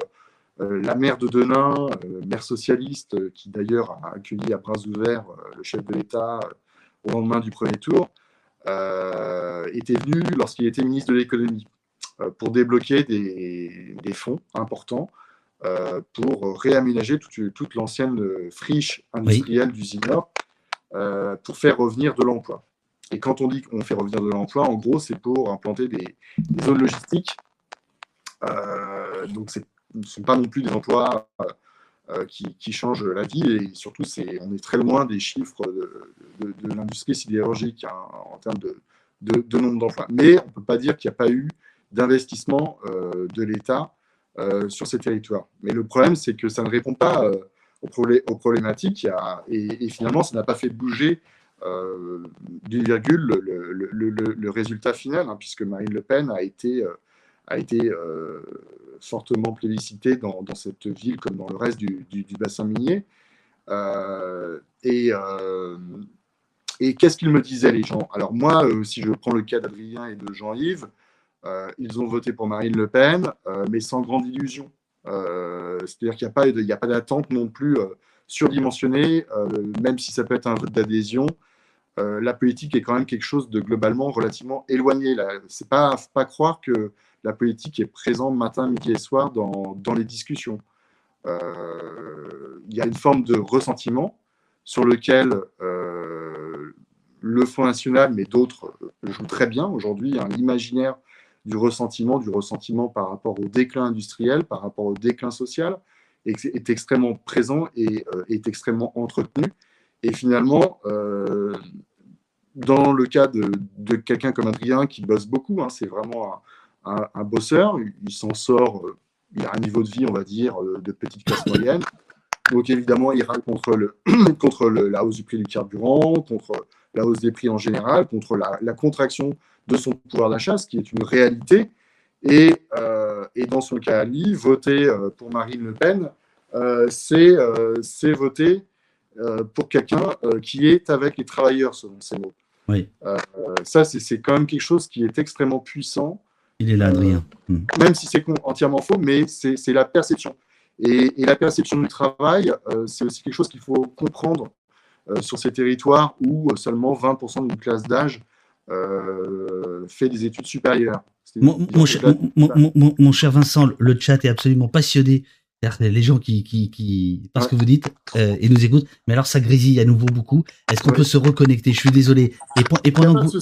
[SPEAKER 2] euh, la maire de Denain, euh, maire socialiste, euh, qui d'ailleurs a accueilli à bras ouverts le chef de l'État au lendemain du premier tour, était venu lorsqu'il était ministre de l'économie pour débloquer des, fonds importants pour réaménager toute, l'ancienne friche industrielle du Nord pour faire revenir de l'emploi. Et quand on dit qu'on fait revenir de l'emploi, en gros, c'est pour implanter des, zones logistiques. donc, c'est ne sont pas non plus des emplois euh, euh, qui, changent la vie et surtout on est très loin des chiffres de, l'industrie sidérurgique hein, en termes de, nombre d'emplois. Mais on ne peut pas dire qu'il n'y a pas eu d'investissement euh, de l'État sur ces territoires. Mais le problème, c'est que ça ne répond pas aux, problématiques et, finalement, ça n'a pas fait bouger d'une virgule le, résultat final, hein, puisque Marine Le Pen a été, a été fortement plébiscité dans, cette ville comme dans le reste du, bassin minier. Euh, et, euh, et qu'est-ce qu'ils me disaient les gens? Alors moi, euh, si je prends le cas d'Adrien et de Jean-Yves, ils ont voté pour Marine Le Pen, mais sans grande illusion. C'est-à-dire qu'il n'y a pas d'attente non plus surdimensionnée, même si ça peut être un vote d'adhésion. La politique est quand même quelque chose de globalement relativement éloigné. C'est pas, pas croire que la politique est présente matin, midi et soir dans, dans les discussions. Il y a une forme de ressentiment sur lequel le Front National, mais d'autres jouent très bien aujourd'hui. Hein, l'imaginaire du ressentiment, du ressentiment par rapport au déclin industriel, par rapport au déclin social, est, extrêmement présent et euh, est extrêmement entretenu. Et finalement, euh, dans le cas de, quelqu'un comme Adrien qui bosse beaucoup, hein, c'est vraiment un, bosseur, il, s'en sort, euh, il a un niveau de vie, on va dire, de petite classe moyenne. Donc évidemment, il râle contre, le, contre la hausse du prix du carburant, contre la hausse des prix en général, contre la, contraction de son pouvoir d'achat, ce qui est une réalité. Et, dans son cas, lui, voter pour Marine Le Pen, euh, euh, c'est voter euh, pour quelqu'un qui est avec les travailleurs, selon ces mots.
[SPEAKER 1] Oui.
[SPEAKER 2] ça, c'est quand même quelque chose qui est extrêmement puissant.
[SPEAKER 1] Il est là, Adrien.
[SPEAKER 2] Même si c'est entièrement faux, mais c'est la perception. Et, la perception du travail, c'est aussi quelque chose qu'il faut comprendre sur ces territoires où seulement 20% d'une classe d'âge fait des études supérieures.
[SPEAKER 1] mon, cher Vincent, le chat est absolument passionné les gens qui, qui, qui parce que vous dites euh, et nous écoutent, mais alors ça grésille à nouveau beaucoup. Est-ce qu'on peut se reconnecter? Je suis désolé. Et, pendant, que vous,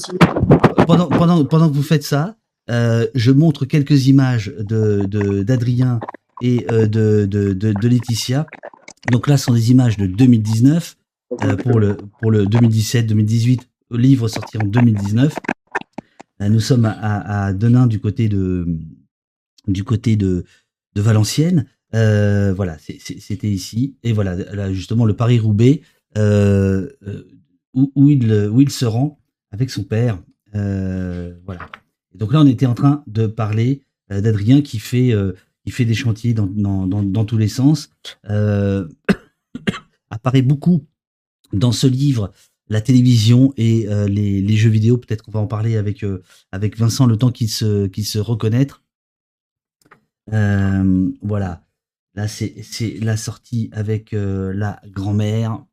[SPEAKER 1] pendant, pendant, pendant, que vous faites ça, euh, je montre quelques images de d'Adrien et euh, de, de, de, Laetitia. Donc là, ce sont des images de 2019 pour le pour le 2017-2018 livre sorti en 2019. nous sommes à, à, Denain du côté de du côté de de Valenciennes. Euh, voilà, c'était ici. Et voilà, là, justement, le Paris-Roubaix, euh, euh, où, il, où il se rend avec son père. voilà. Et donc là, on était en train de parler d'Adrien qui fait, qui fait des chantiers dans, dans, dans, tous les sens. apparaît beaucoup dans ce livre la télévision et les, les, jeux vidéo. Peut-être qu'on va en parler avec, avec Vincent le temps qu'il se, qu'il se reconnaître. voilà. Là, c'est la sortie avec euh, la grand-mère.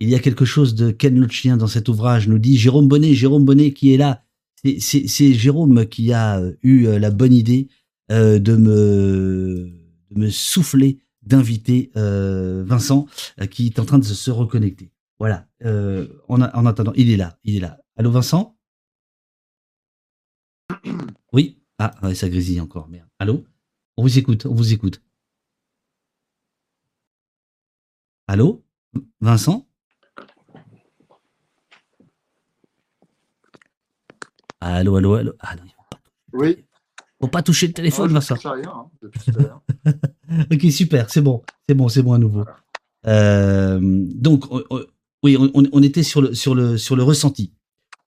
[SPEAKER 1] Il y a quelque chose de Ken Loachien dans cet ouvrage, nous dit Jérôme Bonnet, Jérôme Bonnet qui est là. C'est Jérôme qui a euh, eu euh, la bonne idée de, me, me souffler d'inviter Vincent qui est en train de se reconnecter. Voilà, en, en attendant, il est là, il est là. Allô Vincent? Oui Ah, ça grésille encore, merde. Allô? On vous écoute, on vous écoute. Allô? Vincent? Allô, allô, allô? Ah non,
[SPEAKER 2] faut pas, oui.
[SPEAKER 1] Faut pas toucher le téléphone, Vincent. Rien, hein, ok, super, c'est bon, c'est bon, c'est bon à nouveau. Euh, donc, oui, on, était sur le, sur le, sur le ressenti.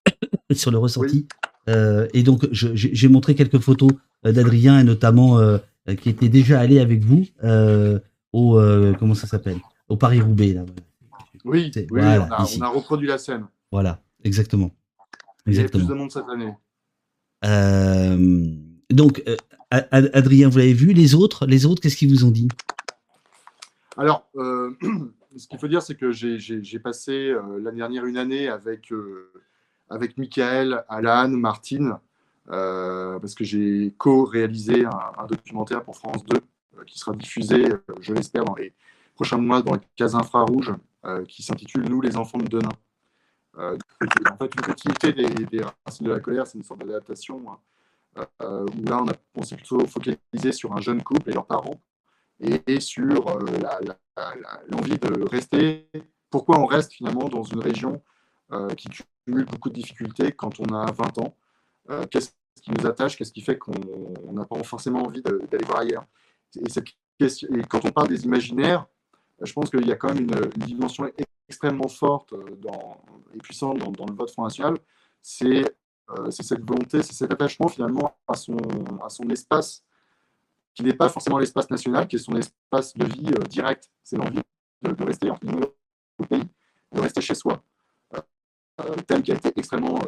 [SPEAKER 1] sur le ressenti. Euh, et donc, j'ai montré quelques photos euh, d'Adrien et notamment euh, qui était déjà allé avec vous euh, au euh, comment ça s'appelle au Paris Roubaix là.
[SPEAKER 2] Oui, oui on, a, reproduit la scène.
[SPEAKER 1] Voilà, exactement.
[SPEAKER 2] exactement. Il y a plus de monde cette année.
[SPEAKER 1] donc, Adrien, vous l'avez vu. Les autres, les autres, qu'est-ce qu'ils vous ont dit?
[SPEAKER 2] Alors, ce qu'il faut dire, c'est que j'ai passé l'année dernière une année avec, avec Michael, Alan, Martine, euh, parce que j'ai co-réalisé un, documentaire pour France 2 euh, qui sera diffusé, euh, je l'espère, dans les prochains mois dans les cases infrarouges, qui s'intitule Nous les enfants de demain. en fait, une continuité des, des, Racines de la colère, c'est une sorte d'adaptation hein, où là, on, s'est plutôt focalisé sur un jeune couple et leurs parents et, sur l'envie de rester. Pourquoi on reste finalement dans une région qui cumule beaucoup de difficultés quand on a 20 ans? Euh, qu'est-ce qui nous attache, qu'est-ce qui fait qu'on n'a pas forcément envie d'aller voir ailleurs? Et, quand on parle des imaginaires, je pense qu'il y a quand même une, dimension extrêmement forte euh, et puissante dans, le vote Front National. Euh, c'est cette volonté, c'est cet attachement finalement à son, espace, qui n'est pas forcément l'espace national, qui est son espace de vie direct. C'est l'envie de, rester en au pays, de rester chez soi. thème qui a été extrêmement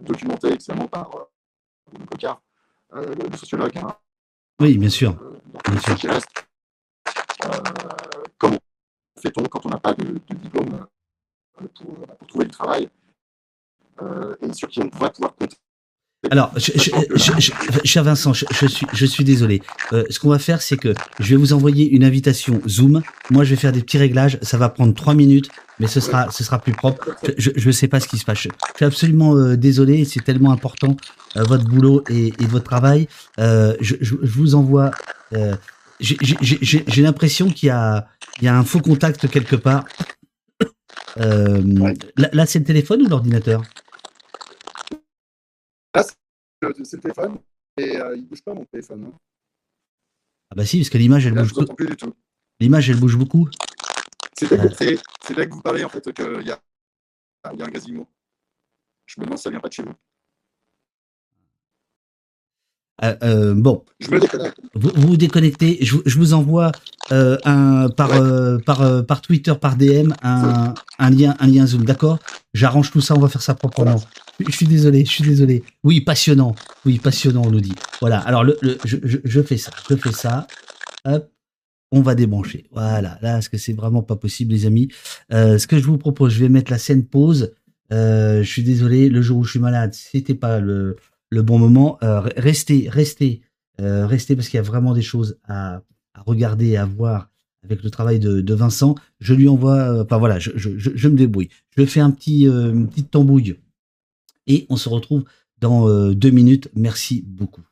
[SPEAKER 2] documenté excellemment par euh, Cocard, euh, le sociologue. Hein,
[SPEAKER 1] oui, bien sûr.
[SPEAKER 2] Euh, bien sûr. comment fait-on quand on n'a pas de, diplôme pour, pour, trouver du travail et sur qui on va pouvoir compter
[SPEAKER 1] alors, je, cher Vincent, je, suis, je suis désolé. Euh, ce qu'on va faire, c'est que je vais vous envoyer une invitation Zoom. Moi, je vais faire des petits réglages. Ça va prendre trois minutes, mais ce sera, ce sera plus propre. Je ne sais pas ce qui se passe. Je, suis absolument euh, désolé. C'est tellement important euh, votre boulot et, et, votre travail. je, vous envoie. J'ai l'impression qu'il y a, il y a un faux contact quelque part. là, là c'est le téléphone ou l'ordinateur?
[SPEAKER 2] C'est le téléphone et euh, il bouge pas mon téléphone. Hein.
[SPEAKER 1] Ah bah si, parce que l'image elle bouge. L'image elle bouge beaucoup.
[SPEAKER 2] C'est là, là, que vous parlez en fait qu'il y a, y a un gazimo. Je me demande si ça vient pas de chez vous.
[SPEAKER 1] Euh, euh, bon.
[SPEAKER 2] Je me déconnecte.
[SPEAKER 1] Vous vous, déconnectez. Je, je, vous envoie euh, un par, euh, par, euh, par Twitter, par DM, un, un, lien, un lien Zoom. D'accord? J'arrange tout ça. On va faire ça proprement. Je, suis désolé. Je suis désolé. Oui, passionnant. Oui, passionnant. On nous dit. Voilà. Alors je, fais ça. Je fais ça. Hop. On va débrancher. Voilà. Là, est-ce que c'est vraiment pas possible, les amis? Ce que je vous propose, je vais mettre la scène pause. je suis désolé. Le jour où je suis malade, c'était pas le bon moment. Euh, restez, restez, euh, restez parce qu'il y a vraiment des choses à, regarder à voir avec le travail de, Vincent. Je lui envoie, euh, enfin voilà, je, me débrouille. Je fais un petit, euh, une petite tambouille et on se retrouve dans euh, deux minutes. Merci beaucoup.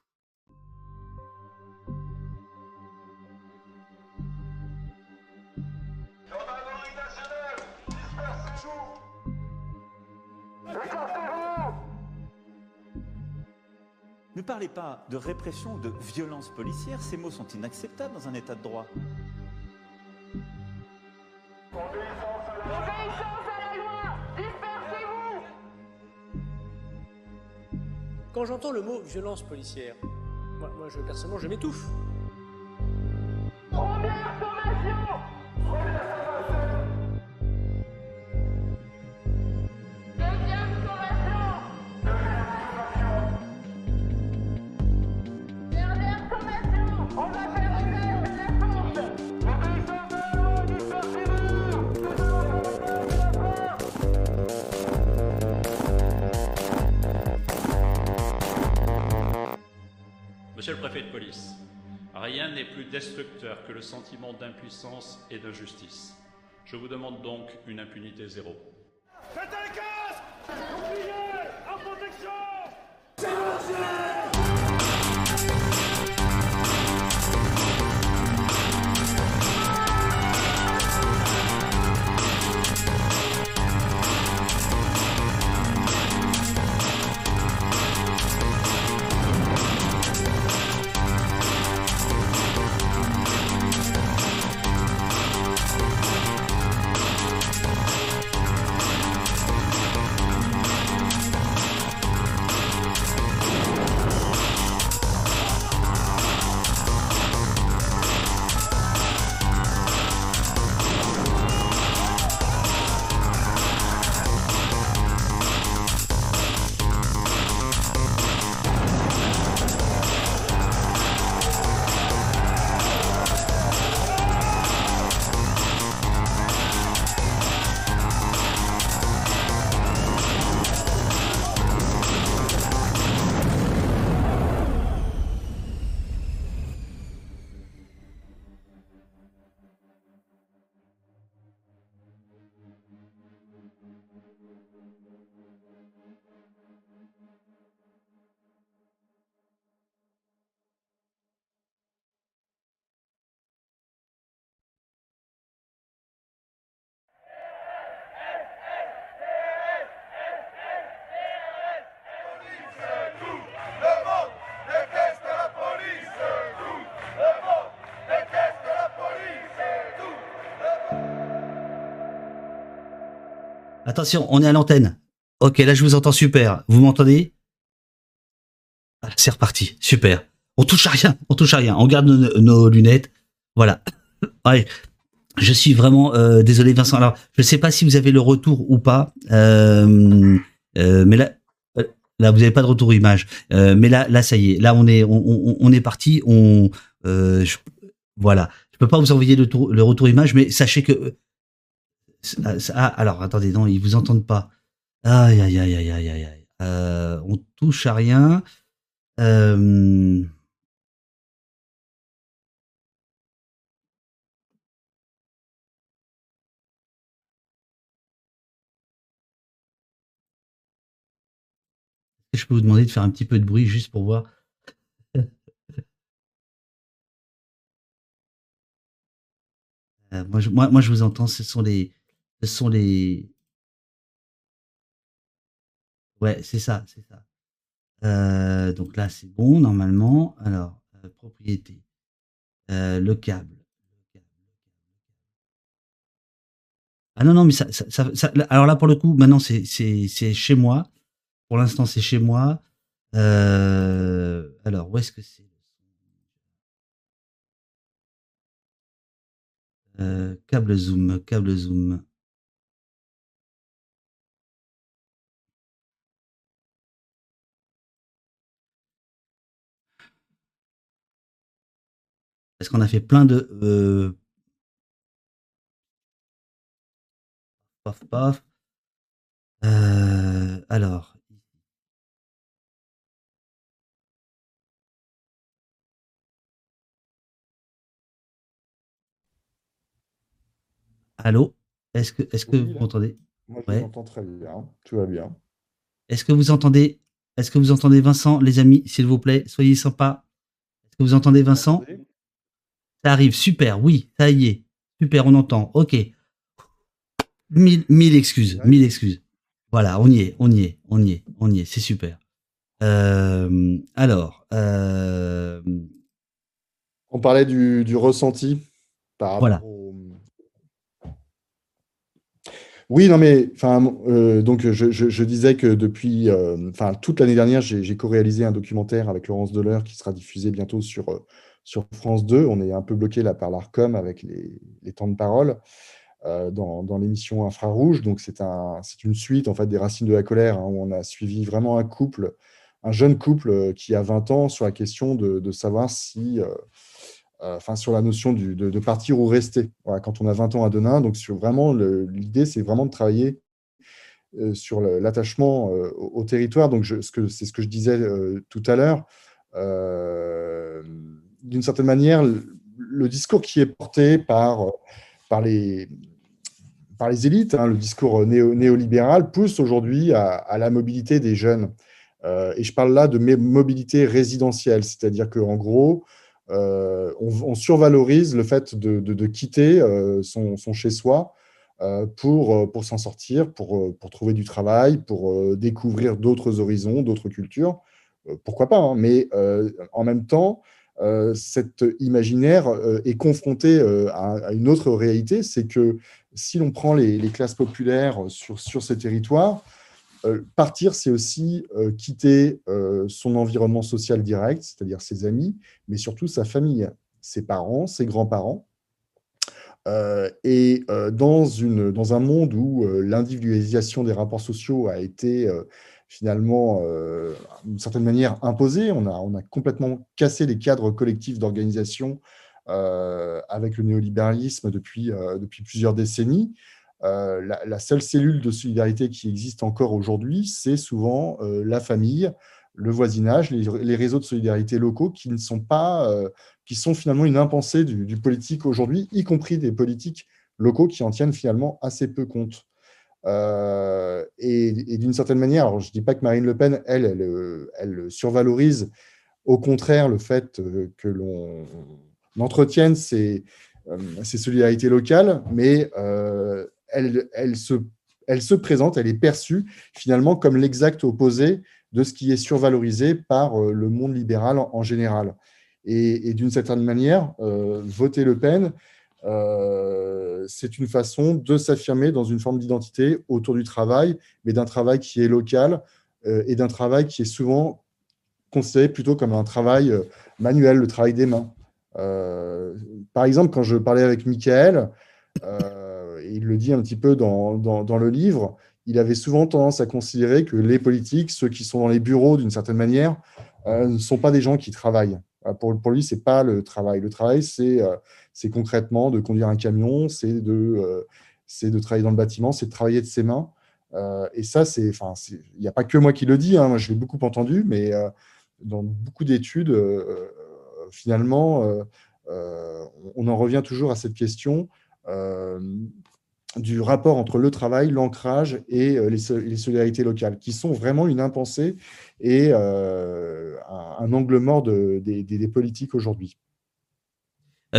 [SPEAKER 3] Ne parlez pas de répression ou de violence policière, ces mots sont inacceptables dans un état de droit.
[SPEAKER 4] Obéissance à la, Obéissance
[SPEAKER 5] Quand j'entends le mot violence policière, moi, moi je, personnellement, je m'étouffe.
[SPEAKER 4] Première formation Première formation
[SPEAKER 6] Monsieur le préfet de police, rien n'est plus destructeur que le sentiment d'impuissance et d'injustice. Je vous demande donc une impunité zéro.
[SPEAKER 4] Mettez les casques Bouclier En protection
[SPEAKER 1] Attention, on est à l'antenne. Ok, là je vous entends super. Vous m'entendez? Ah, C'est reparti, super. On touche à rien, on touche à rien. On garde nos, lunettes. Voilà. Ouais. Je suis vraiment euh, désolé, Vincent. Alors, je ne sais pas si vous avez le retour ou pas, euh, euh, mais là, là vous n'avez pas de retour image. Mais là, là, ça y est. Là, on est, on, est parti. On, euh, je, voilà. Je peux pas vous envoyer le, le retour image, mais sachez que Ah, ah, alors, attendez, non, ils vous entendent pas. Aïe, aïe, aïe, aïe, aïe, aïe. Euh, on touche à rien. Euh, je peux vous demander de faire un petit peu de bruit juste pour voir Euh, moi, je, moi, je vous entends. Ce sont les, ce sont les. Ouais, c'est ça, c'est ça. Euh, donc là, c'est bon normalement. Alors, euh, propriété, Euh, le câble. Ah non, non, mais ça, ça, alors là, pour le coup, maintenant, c'est, chez moi. Pour l'instant, c'est chez moi. Alors, où est-ce que c'est? Câble zoom, câble zoom. Parce qu'on a fait plein de. Euh, paf, paf. Euh, alors. Allô? Est-ce que, est-ce que
[SPEAKER 2] Oui,
[SPEAKER 1] vous m'entendez?
[SPEAKER 2] Moi, je
[SPEAKER 1] Ouais.
[SPEAKER 2] vous entends très bien. Tout va bien.
[SPEAKER 1] Est-ce que vous entendez Est-ce que vous entendez Vincent, les amis, s'il vous plaît? Soyez sympas. Est-ce que vous entendez Vincent? Ça arrive, super, oui, ça y est. Super, on entend, ok. Mille, mille excuses,
[SPEAKER 2] Ouais.
[SPEAKER 1] mille excuses. Voilà, on y est, on y est, on y est, on y est, c'est super. Euh, alors, euh,
[SPEAKER 2] On parlait du, du ressenti par rapport
[SPEAKER 1] Voilà.
[SPEAKER 2] au... Oui, non, mais enfin, euh, donc je, je- je disais que depuis, enfin, toute l'année dernière, j'ai co-réalisé un documentaire avec Laurence Deleur qui sera diffusé bientôt sur, sur France 2. On est un peu bloqué là par l'ARCOM avec les, temps de parole euh, dans, l'émission Infrarouge. Donc c'est un, une suite en fait des Racines de la colère hein, où on a suivi vraiment un couple, un jeune couple euh, qui a 20 ans sur la question de, savoir si euh, enfin sur la notion de, partir ou rester quand on a 20 ans à Denain. Donc vraiment l'idée, c'est vraiment de travailler sur l'attachement au, territoire. Donc ce c'est ce que je disais tout à l'heure. Euh, D'une certaine manière, le, discours qui est porté par, par les par les élites, hein, le discours néo- néolibéral pousse aujourd'hui à, la mobilité des jeunes. Euh, et je parle là de mobilité résidentielle, c'est-à-dire qu'en gros, euh, on, survalorise le fait de, quitter euh, son, chez-soi euh, pour, euh, pour s'en sortir, pour, euh, pour trouver du travail, pour euh, découvrir d'autres horizons, d'autres cultures. Euh, pourquoi pas hein, Mais euh, en même temps, euh, cet imaginaire euh, est confronté euh, à, une autre réalité, c'est que si l'on prend les, les classes populaires sur, sur ces territoires, euh, partir, c'est aussi euh, quitter euh, son environnement social direct, c'est-à-dire ses amis, mais surtout sa famille, ses parents, ses grands-parents. Euh, et euh, dans, une, dans un monde où euh, l'individualisation des rapports sociaux a été euh, finalement, euh, d'une certaine manière, imposée, on a, complètement cassé les cadres collectifs d'organisation euh, avec le néolibéralisme depuis, euh, plusieurs décennies. La, seule cellule de solidarité qui existe encore aujourd'hui, c'est souvent la famille, le voisinage, les, réseaux de solidarité locaux qui ne sont pas, qui sont finalement une impensée du politique aujourd'hui, y compris des politiques locaux qui en tiennent finalement assez peu compte. Euh, et, d'une certaine manière, alors je ne dis pas que Marine Le Pen, elle, elle, euh, survalorise au contraire le fait euh, que l'on entretienne ces, solidarités locales, mais elle, se, présente, elle est perçue finalement comme l'exact opposé de ce qui est survalorisé par le monde libéral en, général. Et, d'une certaine manière, voter Le Pen, euh, c'est une façon de s'affirmer dans une forme d'identité autour du travail, mais d'un travail qui est local euh, et d'un travail qui est souvent considéré plutôt comme un travail euh, manuel, le travail des mains. Par exemple, quand je parlais avec Michael, il le dit un petit peu dans, dans, le livre, il avait souvent tendance à considérer que les politiques, ceux qui sont dans les bureaux d'une certaine manière, ne sont pas des gens qui travaillent. Pour, pour lui, ce n'est pas le travail. Le travail, c'est euh, concrètement de conduire un camion, c'est de, euh, c'est de travailler dans le bâtiment, c'est de travailler de ses mains. Euh, et ça, c'est, il n'y a pas que moi qui le dis, hein, je l'ai beaucoup entendu, mais euh, dans beaucoup d'études, euh, finalement, on en revient toujours à cette question du rapport entre le travail, l'ancrage et les, solidarités locales, qui sont vraiment une impensée et un, angle mort des, politiques aujourd'hui.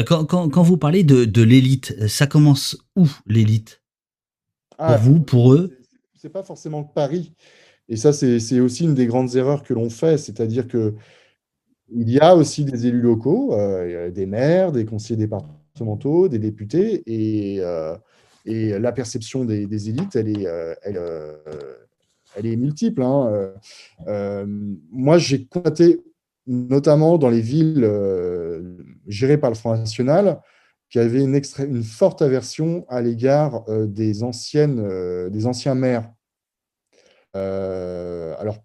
[SPEAKER 1] Quand, vous parlez de, l'élite, ça commence où l'élite? Pour
[SPEAKER 2] ah,
[SPEAKER 1] vous, pour eux?
[SPEAKER 2] C'est pas forcément Paris. Et ça, c'est aussi une des grandes erreurs que l'on fait, c'est-à-dire que il y a aussi des élus locaux, euh, des maires, des conseillers départementaux, des députés, et, euh, et la perception des, élites, elle est, euh, est multiple. Hein. moi, j'ai constaté, notamment dans les villes gérées par le Front National, qu'il y avait une, forte aversion à l'égard des, anciennes, des anciens maires. Euh, alors,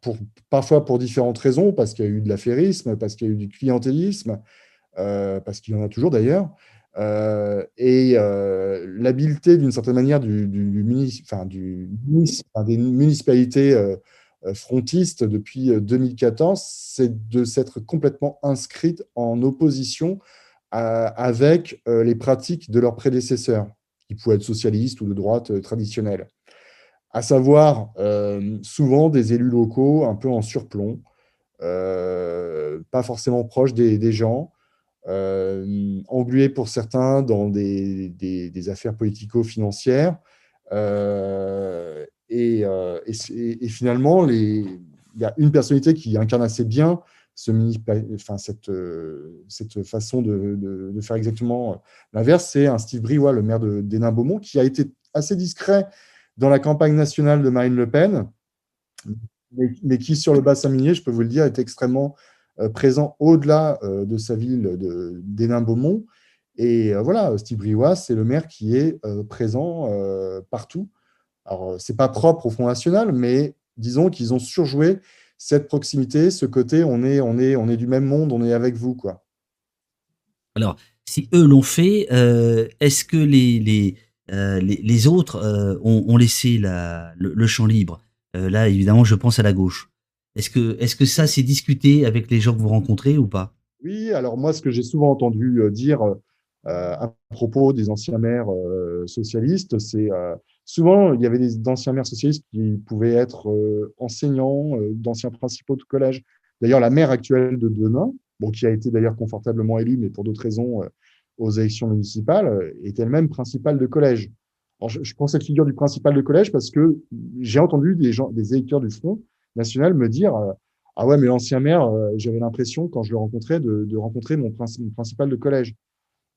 [SPEAKER 2] parfois pour différentes raisons, parce qu'il y a eu de l'affairisme, parce qu'il y a eu du clientélisme, euh, parce qu'il y en a toujours d'ailleurs, euh, et l'habileté d'une certaine manière du, du, enfin, du des municipalités frontistes depuis 2014, c'est de s'être complètement inscrite en opposition avec les pratiques de leurs prédécesseurs, qui pouvaient être socialistes ou de droite traditionnelle à savoir euh, souvent des élus locaux un peu en surplomb, euh, pas forcément proches des, gens, euh, pour certains dans des, affaires politico-financières. Et, finalement, il y a une personnalité qui incarne assez bien ce enfin, cette, cette façon de, faire exactement l'inverse, c'est un Steve Briouat, le maire de d'Hénin-Beaumont, qui a été assez discret dans la campagne nationale de Marine Le Pen, mais, qui, sur le bassin minier, je peux vous le dire, est extrêmement euh, présent au-delà euh, de sa ville d'Hénin-Beaumont. Et euh, voilà, Steve c'est le maire qui est présent partout. Alors, ce n'est pas propre au Front National, mais disons qu'ils ont surjoué cette proximité, ce côté, on est, on est, on est du même monde, on est avec vous. quoi.
[SPEAKER 1] Alors, si eux l'ont fait, est-ce que les, euh, les, autres euh, ont, laissé le, champ libre? Euh, là, évidemment, je pense à la gauche. Est-ce que, que ça, c'est discuté avec les gens que vous rencontrez ou pas?
[SPEAKER 2] Oui, alors moi, ce que j'ai souvent entendu dire à propos des anciens maires socialistes, c'est souvent, il y avait des anciens maires socialistes qui pouvaient être enseignants, d'anciens principaux de collège. D'ailleurs, la maire actuelle de Denain, qui a été d'ailleurs confortablement élue, mais pour d'autres raisons, aux élections municipales euh, est elle-même principale de collège. Je, prends cette figure du principal de collège parce que j'ai entendu des, des électeurs du Front National me dire euh, Ah ouais, mais l'ancien maire, euh, j'avais l'impression, quand je le rencontrais, de, rencontrer mon, principal de collège.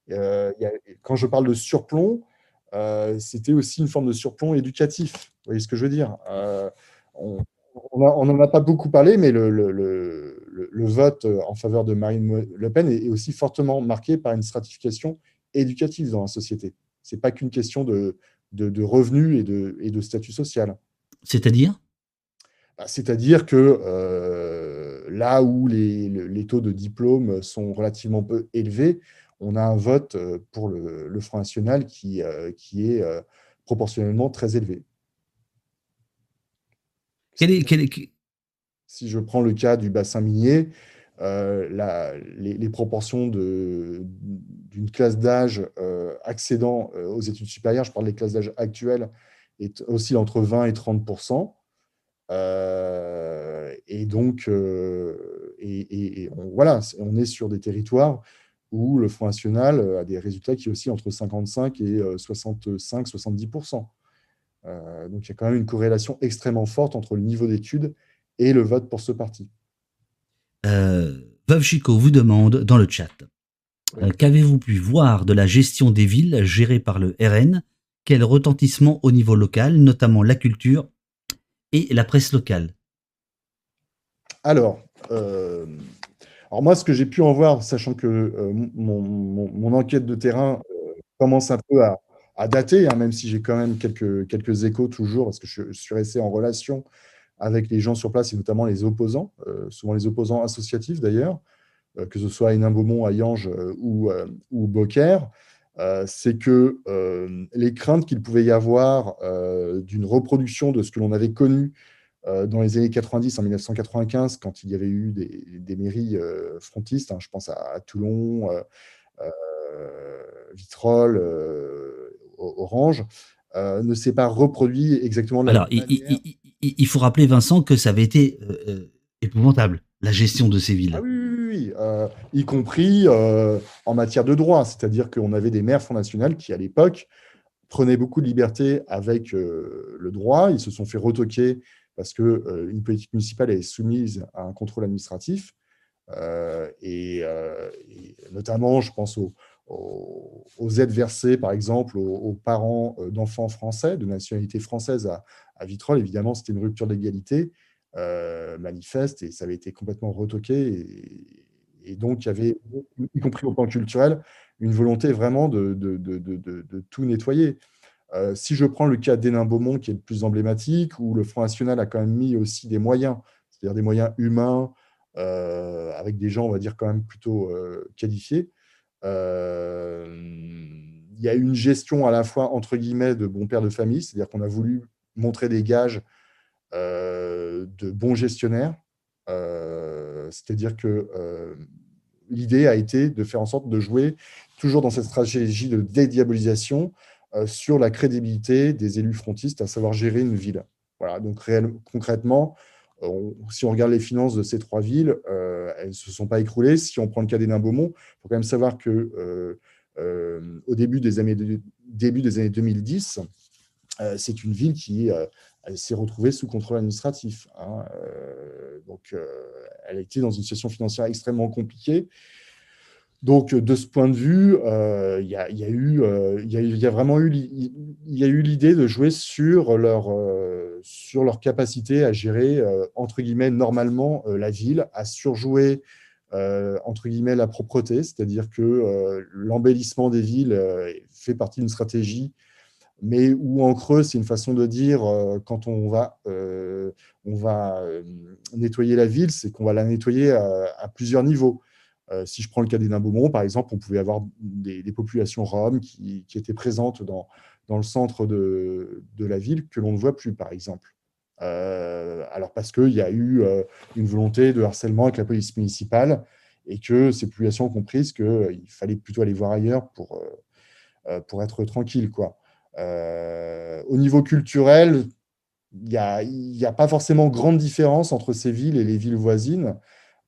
[SPEAKER 2] quand je parle de surplomb, c'était aussi une forme de surplomb éducatif. Vous voyez ce que je veux dire on n'en a pas beaucoup parlé, mais le, vote en faveur de Marine Le Pen est, aussi fortement marqué par une stratification éducative dans la société. Ce n'est pas qu'une question de, revenus et de, statut social.
[SPEAKER 1] C'est-à-dire?
[SPEAKER 2] Bah, C'est-à-dire que euh, là où les, taux de diplôme sont relativement peu élevés, on a un vote euh, pour le, Front National qui, euh, qui est proportionnellement très élevé. Si je prends le cas du bassin minier, euh, les, proportions d'une classe d'âge euh, accédant euh, aux études supérieures, je parle des classes d'âge actuelles, est aussi entre 20 et 30 Et donc, et, on, voilà, on est sur des territoires où le Front National a des résultats qui aussi entre 55 et 65-70% euh, donc il y a quand même une corrélation extrêmement forte entre le niveau d'études et le vote pour ce parti.
[SPEAKER 1] Euh, Veuve Chico vous demande dans le chat. Euh, Qu'avez-vous pu voir de la gestion des villes gérées par le RN Quel retentissement au niveau local, notamment la culture et la presse locale
[SPEAKER 2] alors, alors, moi, ce que j'ai pu en voir, sachant que mon, enquête de terrain commence un peu à, à dater, hein, même si j'ai quand même quelques, quelques échos toujours, parce que je, suis resté en relation avec les gens sur place et notamment les opposants, euh, souvent les opposants associatifs d'ailleurs, euh, que ce soit à Hénin-Beaumont, à Yange euh, ou, ou Beaucaire. Euh, c'est que euh, les craintes qu'il pouvait y avoir euh, d'une reproduction de ce que l'on avait connu dans les années 90, en 1995, quand il y avait eu des, mairies frontistes, hein, je pense à, Toulon, Vitrolles, Orange, ne s'est pas reproduit exactement de
[SPEAKER 1] la Alors, il, il, faut rappeler, Vincent, que ça avait été épouvantable, la gestion de ces villes.
[SPEAKER 2] Ah oui, euh, y compris euh, en matière de droit. C'est-à-dire qu'on avait des maires National qui, à l'époque, prenaient beaucoup de liberté avec euh, le droit. Ils se sont fait retoquer parce qu'une politique municipale est soumise à un contrôle administratif. Et, notamment, je pense aux, aides versées, par exemple, aux, parents d'enfants français, de nationalité française à, à Vitrolles. Évidemment, c'était une rupture d'égalité. Manifeste et ça avait été complètement retoqué. Et, donc, il y avait, y compris au plan culturel, une volonté vraiment de, tout nettoyer. Euh, si je prends le cas d'Hénin-Beaumont, qui est le plus emblématique, où le Front National a quand même mis aussi des moyens, c'est-à-dire des moyens humains, euh, avec des gens, on va dire, quand même plutôt euh, qualifiés, il y a une gestion à la fois, entre guillemets, de bon père de famille, c'est-à-dire qu'on a voulu montrer des gages de bons gestionnaires, euh, c'est-à-dire que euh, l'idée a été de faire en sorte de jouer toujours dans cette stratégie de dédiabolisation euh, sur la crédibilité des élus frontistes, à savoir gérer une ville. Voilà, donc concrètement, si on regarde les finances de ces trois villes, elles ne se sont pas écroulées. Si on prend le cas des Beaumont, il faut quand même savoir que au début début des années 2010, c'est une ville qui elle s'est retrouvée sous contrôle administratif. Hein, euh, donc, euh, elle a été dans une situation financière extrêmement compliquée. Donc, de ce point de vue, il y, a, eu, vraiment eu, l'idée de jouer sur leur capacité à gérer, entre guillemets, normalement la ville, à surjouer, entre guillemets, la propreté, c'est-à-dire que l'embellissement des villes fait partie d'une stratégie mais où en creux, c'est une façon de dire euh, quand on va, euh, on va euh, nettoyer la ville, c'est qu'on va la nettoyer à, plusieurs niveaux. si je prends le cas des Beaumont, par exemple, on pouvait avoir des, populations roms qui, étaient présentes dans, dans le centre de, de, la ville que l'on ne voit plus, par exemple. alors parce qu'il y a eu une volonté de harcèlement avec la police municipale et que ces populations ont compris qu'il fallait plutôt aller voir ailleurs pour, pour être tranquille. Quoi. Euh, au niveau culturel, il n'y a, pas forcément grande différence entre ces villes et les villes voisines.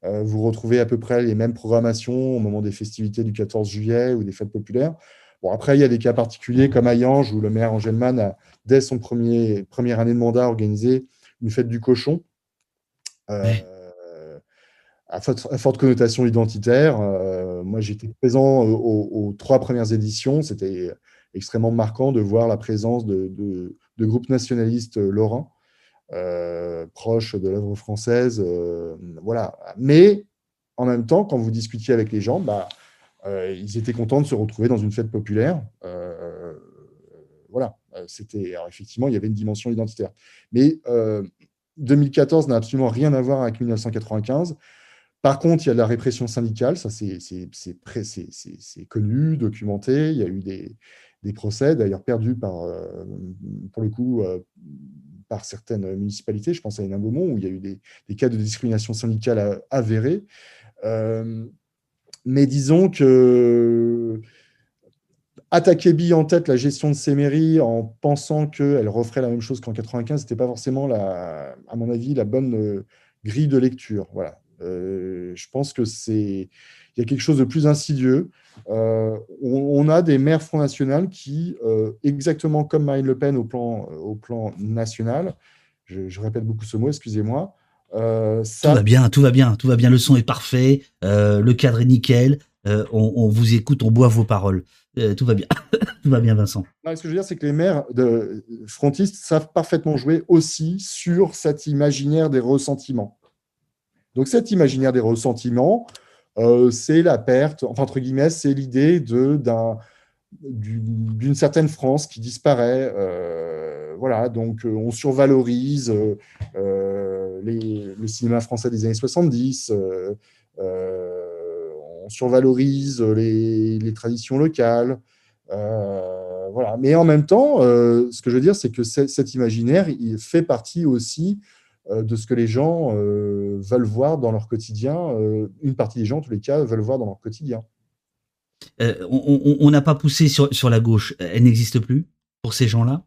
[SPEAKER 2] Euh, vous retrouvez à peu près les mêmes programmations au moment des festivités du 14 juillet ou des fêtes populaires. Bon, après, il y a des cas particuliers comme à Yange, où le maire Angelman a, dès son premier, première année de mandat, organisé une fête du cochon. Euh, à, forte, connotation identitaire. moi, j'étais présent aux, trois premières éditions. C'était extrêmement marquant de voir la présence de, groupes nationalistes euh, lorrains, euh, proches de l'œuvre française. Euh, voilà. Mais en même temps, quand vous discutiez avec les gens, bah, ils étaient contents de se retrouver dans une fête populaire. voilà. C'était, effectivement, il y avait une dimension identitaire. Mais 2014 n'a absolument rien à voir avec 1995. Par contre, il y a la répression syndicale, ça c'est connu, documenté. Il y a eu des, des procès, d'ailleurs perdus par, euh, pour le coup, euh, par certaines municipalités. Je pense à Hénin-Beaumont, où il y a eu des, cas de discrimination syndicale avérés. Euh, mais disons que attaquer Bill en tête la gestion de ces mairies en pensant qu'elle referait la même chose qu'en 95, ce n'était pas forcément, la, à mon avis, la bonne grille de lecture. Voilà. je pense que c'est il y a quelque chose de plus insidieux. Euh, on, a des maires Front National qui, euh, exactement comme Marine Le Pen au plan, euh, au plan national, je, répète beaucoup ce mot, excusez-moi.
[SPEAKER 1] ça... Tout va bien, tout va bien, tout va bien. Le son est parfait, le cadre est nickel. On, vous écoute, on boit vos paroles. tout va bien, tout va bien, Vincent.
[SPEAKER 2] ce que je veux dire, c'est que les maires de, frontistes savent parfaitement jouer aussi sur cet imaginaire des ressentiments. Donc cet imaginaire des ressentiments, euh, c'est la perte, enfin, entre guillemets, c'est l'idée d'une certaine France qui disparaît. Euh, voilà, donc euh, on survalorise le cinéma français des années 70, on survalorise les, traditions locales, voilà. Mais en même temps, ce que je veux dire, c'est que ce- cet imaginaire, il fait partie aussi de ce que les gens euh, veulent voir dans leur quotidien. Euh, une partie des gens, en tous les cas, veulent voir dans leur quotidien.
[SPEAKER 1] Euh, on n'a pas poussé sur, sur la gauche. Elle n'existe plus pour ces gens-là?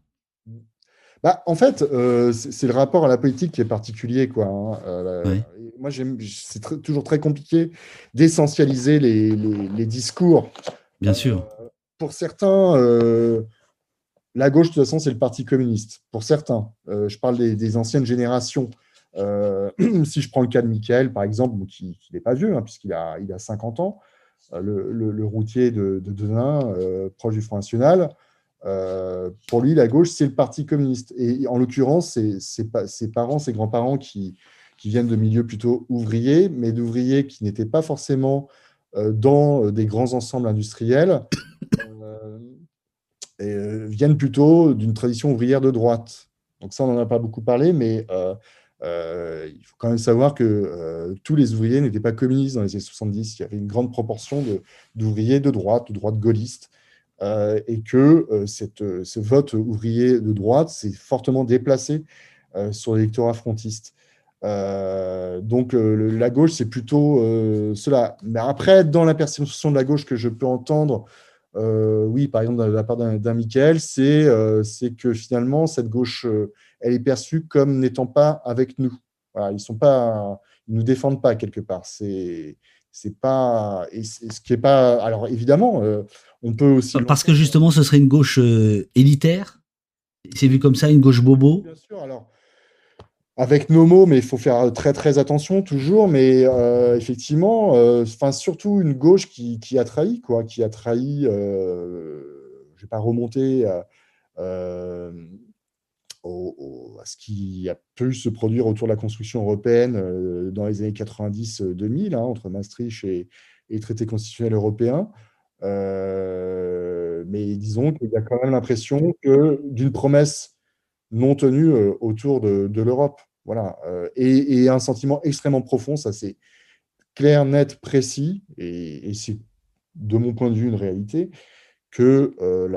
[SPEAKER 2] Bah, en fait, euh, c'est le rapport à la politique qui est particulier. Quoi, hein. Euh, Moi, c'est toujours très compliqué d'essentialiser les, les- les discours.
[SPEAKER 1] Bien
[SPEAKER 2] Euh,
[SPEAKER 1] sûr.
[SPEAKER 2] Pour certains, euh, la gauche, de toute façon, c'est le Parti communiste. Pour certains, Euh, je parle des, anciennes générations. Euh, si je prends le cas de Michael, par exemple, qui n'est pas vieux, hein, puisqu'il a, il a 50 ans, euh, le, routier de, de Denain, proche du Front National, pour lui, la gauche, c'est le Parti communiste. Et en l'occurrence, c'est ses parents, ses grands-parents qui, qui viennent de milieux plutôt ouvriers, mais d'ouvriers qui n'étaient pas forcément dans des grands ensembles industriels, euh, viennent plutôt d'une tradition ouvrière de droite. Donc ça, on n'en a pas beaucoup parlé, mais euh, euh, il faut quand même savoir que tous les ouvriers n'étaient pas communistes dans les années 70. Il y avait une grande proportion d'ouvriers de droite, de droite gaulliste, et que ce vote ouvrier de droite s'est fortement déplacé sur l'électorat frontiste. Euh, donc la gauche, c'est plutôt cela. Mais après, dans la perception de la gauche que je peux entendre, euh, oui, par exemple, de la part d'un Michael, c'est euh, c'est que finalement, cette gauche, euh, elle est perçue comme n'étant pas avec nous. Voilà, ils sont pas, ils nous défendent pas quelque part. C'est pas et ce qui est pas. Alors évidemment, on peut aussi
[SPEAKER 1] Parce que justement, ce serait une gauche élitaire? C'est vu comme ça, une gauche bobo?
[SPEAKER 2] Bien sûr, alors, avec nos mots, mais il faut faire très très attention toujours, mais euh, effectivement, euh, enfin, surtout une gauche qui, a trahi, quoi, qui a trahi, euh, je vais pas remonter à, euh, à ce qui a pu se produire autour de la construction européenne dans les années 90-2000, hein, entre Maastricht et, et traité constitutionnel européen. Mais disons qu'il y a quand même l'impression que d'une promesse non tenue autour de l'Europe. Voilà. Euh, et, un sentiment extrêmement profond, ça c'est clair, net, précis, et, c'est de mon point de vue une réalité, que euh,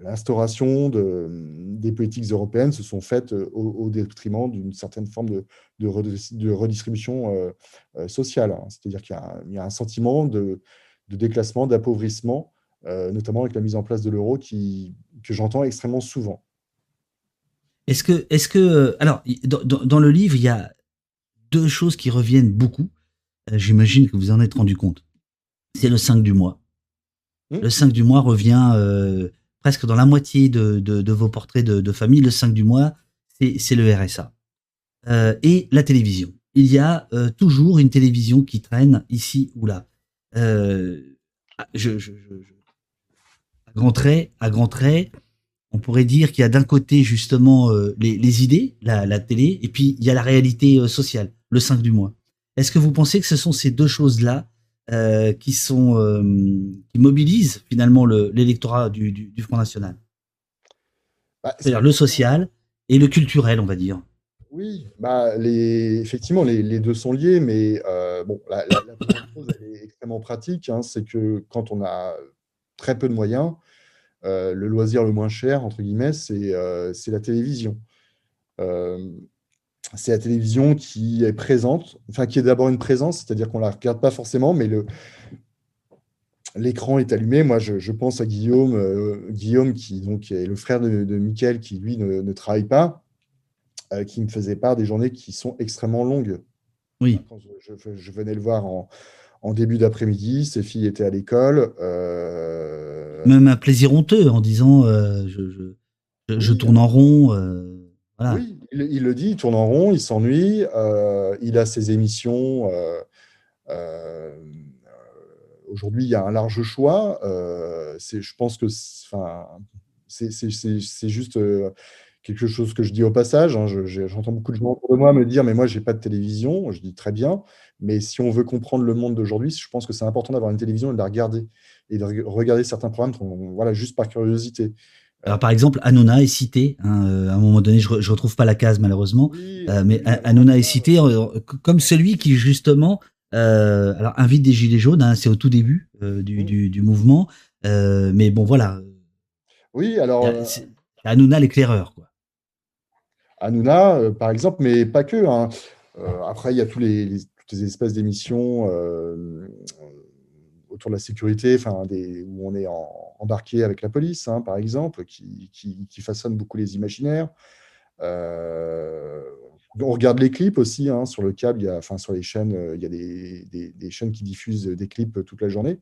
[SPEAKER 2] l'instauration de, des politiques européennes se sont faites euh, au, détriment d'une certaine forme de, de, redis- de redistribution sociale. C'est-à-dire qu'il y a, un- sentiment de, déclassement, d'appauvrissement, notamment avec la mise en place de l'euro que j'entends extrêmement souvent.
[SPEAKER 1] Est-ce que, est-ce que, euh, alors, dans, le livre, il y a deux choses qui reviennent beaucoup. Euh, J'imagine que vous en êtes rendu compte. C'est le 5 du mois.
[SPEAKER 2] Hmm?
[SPEAKER 1] Le 5 du mois revient euh, presque dans la moitié de, de- de vos portraits de, de famille. Le 5 du mois, c'est le RSA. Euh, et la télévision. Il y a euh, toujours une télévision qui traîne ici ou là. Je, je- je- je- à grands traits, à grands traits, on pourrait dire qu'il y a d'un côté justement euh, les, les idées, la, la télé, et puis il y a la réalité euh, sociale, le 5 du mois. Est-ce que vous pensez que ce sont ces deux choses-là euh, qui sont qui mobilisent finalement le- l'électorat du, du- du Front National?
[SPEAKER 2] Bah,
[SPEAKER 1] C'est-à-dire le social et le culturel, on va dire.
[SPEAKER 2] Oui, bah, les, effectivement, les, les deux sont liés, mais bon, la, la- la première chose, elle est extrêmement pratique, hein, c'est que quand on a très peu de moyens, le loisir le moins cher, entre guillemets, c'est euh, c'est la télévision. Euh, c'est la télévision qui est présente, enfin qui est d'abord une présence, c'est-à-dire qu'on ne la regarde pas forcément, mais le, l'écran est allumé. Moi, je, je pense à Guillaume, euh, Guillaume qui donc, est le frère de, de Mickaël, qui lui ne, ne travaille pas, euh, qui me faisait part des journées qui sont extrêmement longues.
[SPEAKER 1] Oui.
[SPEAKER 2] Quand je, je- je venais le voir en, en début d'après-midi, ses filles étaient à l'école. euh,
[SPEAKER 1] Même un plaisir honteux en disant euh, je, je- tourne en rond. euh, voilà.
[SPEAKER 2] Oui, il, il le dit, il tourne en rond, il s'ennuie, euh, il a ses émissions. euh, euh, Aujourd'hui, il y a un large choix. euh, c'est- je pense que c'est- juste euh, quelque chose que je dis au passage. hein. Je- J'entends beaucoup de gens autour de moi me dire Mais moi, j'ai pas de télévision. Je dis très bien. Mais si on veut comprendre le monde d'aujourd'hui, je pense que c'est important d'avoir une télévision et de la regarder. Et de re- regarder certains programmes voilà, juste par curiosité.
[SPEAKER 1] Alors par exemple, Hanouna est cité. hein, euh, à un moment donné, je, je retrouve pas la case malheureusement.
[SPEAKER 2] Oui,
[SPEAKER 1] Euh, mais
[SPEAKER 2] oui,
[SPEAKER 1] est cité euh, comme celui qui justement Euh, alors, invite des Gilets jaunes, hein, c'est au tout début euh, du, du, du mouvement. Euh, mais bon, voilà.
[SPEAKER 2] Oui, alors,
[SPEAKER 1] Euh, Hanouna l'éclaireur, quoi.
[SPEAKER 2] Hanouna, euh, par exemple, mais pas que. hein. Euh, après, il y a tous les, les- toutes les espèces d'émissions euh, autour de la sécurité, enfin, où on est embarqué avec la police, hein, par exemple, qui, façonnent beaucoup les imaginaires. Euh, on regarde les clips aussi hein, sur le câble, il y a, enfin, sur les chaînes, euh, il y a des, chaînes qui diffusent des clips toute la journée.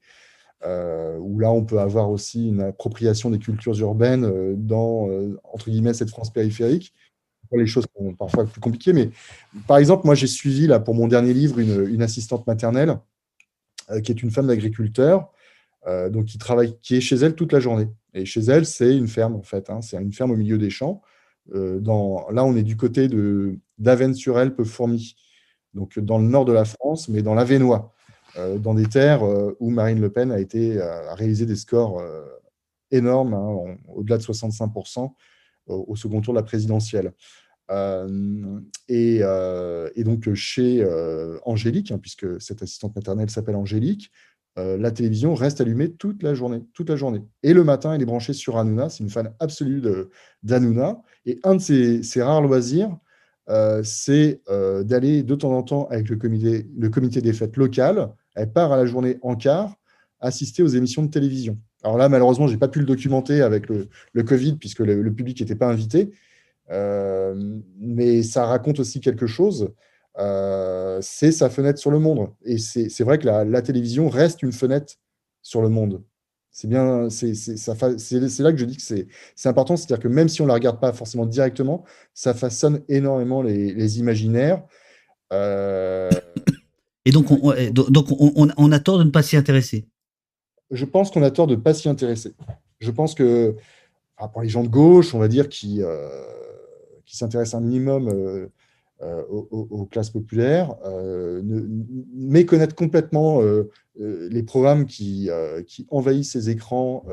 [SPEAKER 2] euh, où là, on peut avoir aussi une appropriation des cultures urbaines dans, entre guillemets, cette France périphérique les choses sont parfois plus compliquées. Mais par exemple, moi, j'ai suivi là pour mon dernier livre une, assistante maternelle qui est une femme d'agriculteur, euh, donc qui travaille, qui est chez elle toute la journée. Et chez elle, c'est une ferme en fait. hein. c'est une ferme au milieu des champs. Euh, là, on est du côté de d'Avennes-sur-Elpe, Fourmi, donc dans le nord de la France, mais dans l'Avenois, euh, dans des terres euh, où Marine Le Pen a réalisé des scores euh, énormes, hein, au-delà de 65% au, au second tour de la présidentielle. Euh, et, euh, et donc chez euh, Angélique, hein, puisque cette assistante maternelle s'appelle Angélique, la télévision reste allumée toute la journée, toute la journée. Et le matin, elle est branchée sur Hanouna. C'est une fan absolue d'Hanouna. Et un de ses, rares loisirs, c'est d'aller de temps en temps avec le comité, des fêtes locales. Elle part à la journée en quart, assister aux émissions de télévision. Alors là, malheureusement, j'ai pas pu le documenter avec le, Covid puisque le public n'était pas invité. Euh, mais ça raconte aussi quelque chose. Euh, c'est sa fenêtre sur le monde. Et c'est vrai que la, la télévision reste une fenêtre sur le monde. C'est bien, c'est là que je dis que c'est important, c'est-à-dire que même si on ne la regarde pas forcément directement, ça façonne énormément les, les imaginaires. Euh,
[SPEAKER 1] Et donc, on, on- donc on, a tort de ne pas s'y intéresser?
[SPEAKER 2] je pense qu'on a tort de ne pas s'y intéresser. Je pense que, enfin, pour les gens de gauche, on va dire, qui, euh, qui s'intéressent un minimum euh, euh, aux, classes populaires, euh, ne, méconnaître complètement les programmes qui, qui envahissent ces écrans,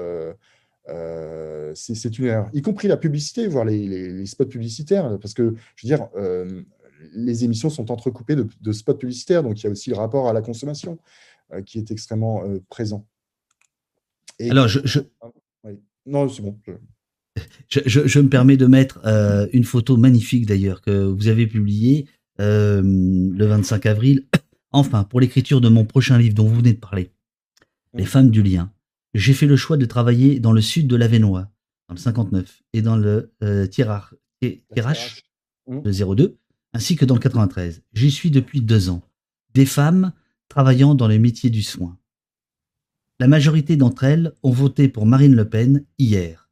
[SPEAKER 2] euh, c'est une erreur. Y compris la publicité, voire les, les- les spots publicitaires, parce que, je veux dire, euh, les émissions sont entrecoupées de, de spots publicitaires, donc il y a aussi le rapport à la consommation euh, qui est extrêmement présent. Et-
[SPEAKER 1] Alors, je, je,
[SPEAKER 2] oui. Non, c'est bon. je-
[SPEAKER 1] je, je- je me permets de mettre euh, une photo magnifique d'ailleurs que vous avez publiée euh, le 25 avril. Enfin, pour l'écriture de mon prochain livre dont vous venez de parler, Les
[SPEAKER 2] Mm.
[SPEAKER 1] femmes du lien, j'ai fait le choix de travailler dans le sud de l'Avenois, dans le 59, et dans le euh, Tirach, Tirach,
[SPEAKER 2] Mm.
[SPEAKER 1] le 02, ainsi que dans le 93. J'y suis depuis deux ans. Des femmes travaillant dans les métiers du soin. La majorité d'entre elles ont voté pour Marine Le Pen hier.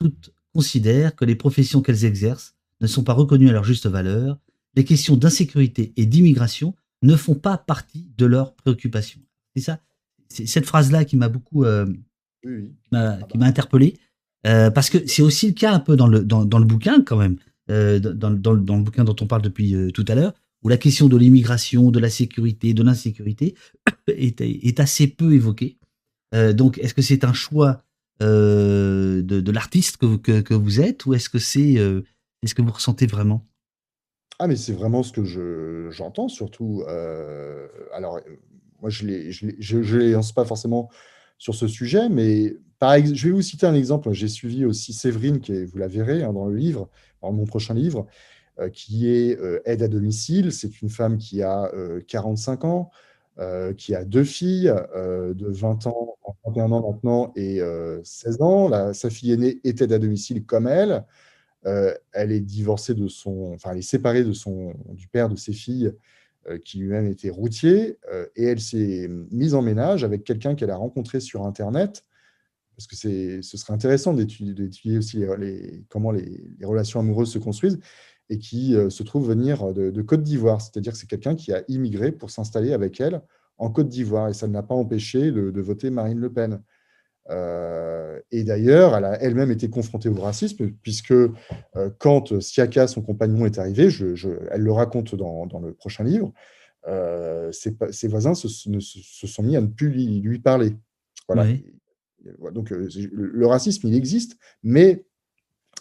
[SPEAKER 1] Toutes considèrent que les professions qu'elles exercent ne sont pas reconnues à leur juste valeur. Les questions d'insécurité et d'immigration ne font pas partie de leurs préoccupations. C'est ça, c'est cette phrase-là qui m'a beaucoup euh,
[SPEAKER 2] Oui, oui.
[SPEAKER 1] m'a- qui m'a interpellé. Euh, parce que c'est aussi le cas un peu dans le, dans, dans le bouquin, quand même, euh, dans, dans, dans le bouquin dont on parle depuis euh, tout à l'heure, où la question de l'immigration, de la sécurité, de l'insécurité est, est assez peu évoquée. Donc, est-ce que c'est un choix de, de l'artiste que, que, vous êtes, ou est-ce que c'est euh, est-ce que vous ressentez vraiment?
[SPEAKER 2] Ah, mais c'est vraiment ce que je, j'entends surtout. euh, alors, euh, moi, je ne les lance pas forcément sur ce sujet, mais par ex- je vais vous citer un exemple. J'ai suivi aussi Séverine, qui est, vous la verrez hein, dans le livre, dans mon prochain livre, euh, qui est euh, aide à domicile. C'est une femme qui a euh, 45 ans, euh, qui a deux filles euh, de 20 ans, 21 ans maintenant et euh, 16 ans. La- sa fille aînée aide à domicile comme elle. Euh, elle est divorcée de son, enfin, elle est séparée de son, du père de ses filles, euh, qui lui-même était routier, euh, et elle s'est mise en ménage avec quelqu'un qu'elle a rencontré sur Internet, parce que ce serait intéressant d'étudier, aussi les, comment les relations amoureuses se construisent, et qui euh, se trouve venir de, de Côte d'Ivoire, c'est-à-dire que c'est quelqu'un qui a immigré pour s'installer avec elle en Côte d'Ivoire, et ça ne l'a pas empêché de, de voter Marine Le Pen. Euh, et d'ailleurs, elle a elle-même été confrontée au racisme, puisque euh, quand Siaka, son compagnon, est arrivé, je- je- elle le raconte dans, dans le prochain livre, euh, ses, voisins se, ne- se- se sont mis à ne plus lui, lui parler. Voilà. Donc, le racisme, il existe, mais,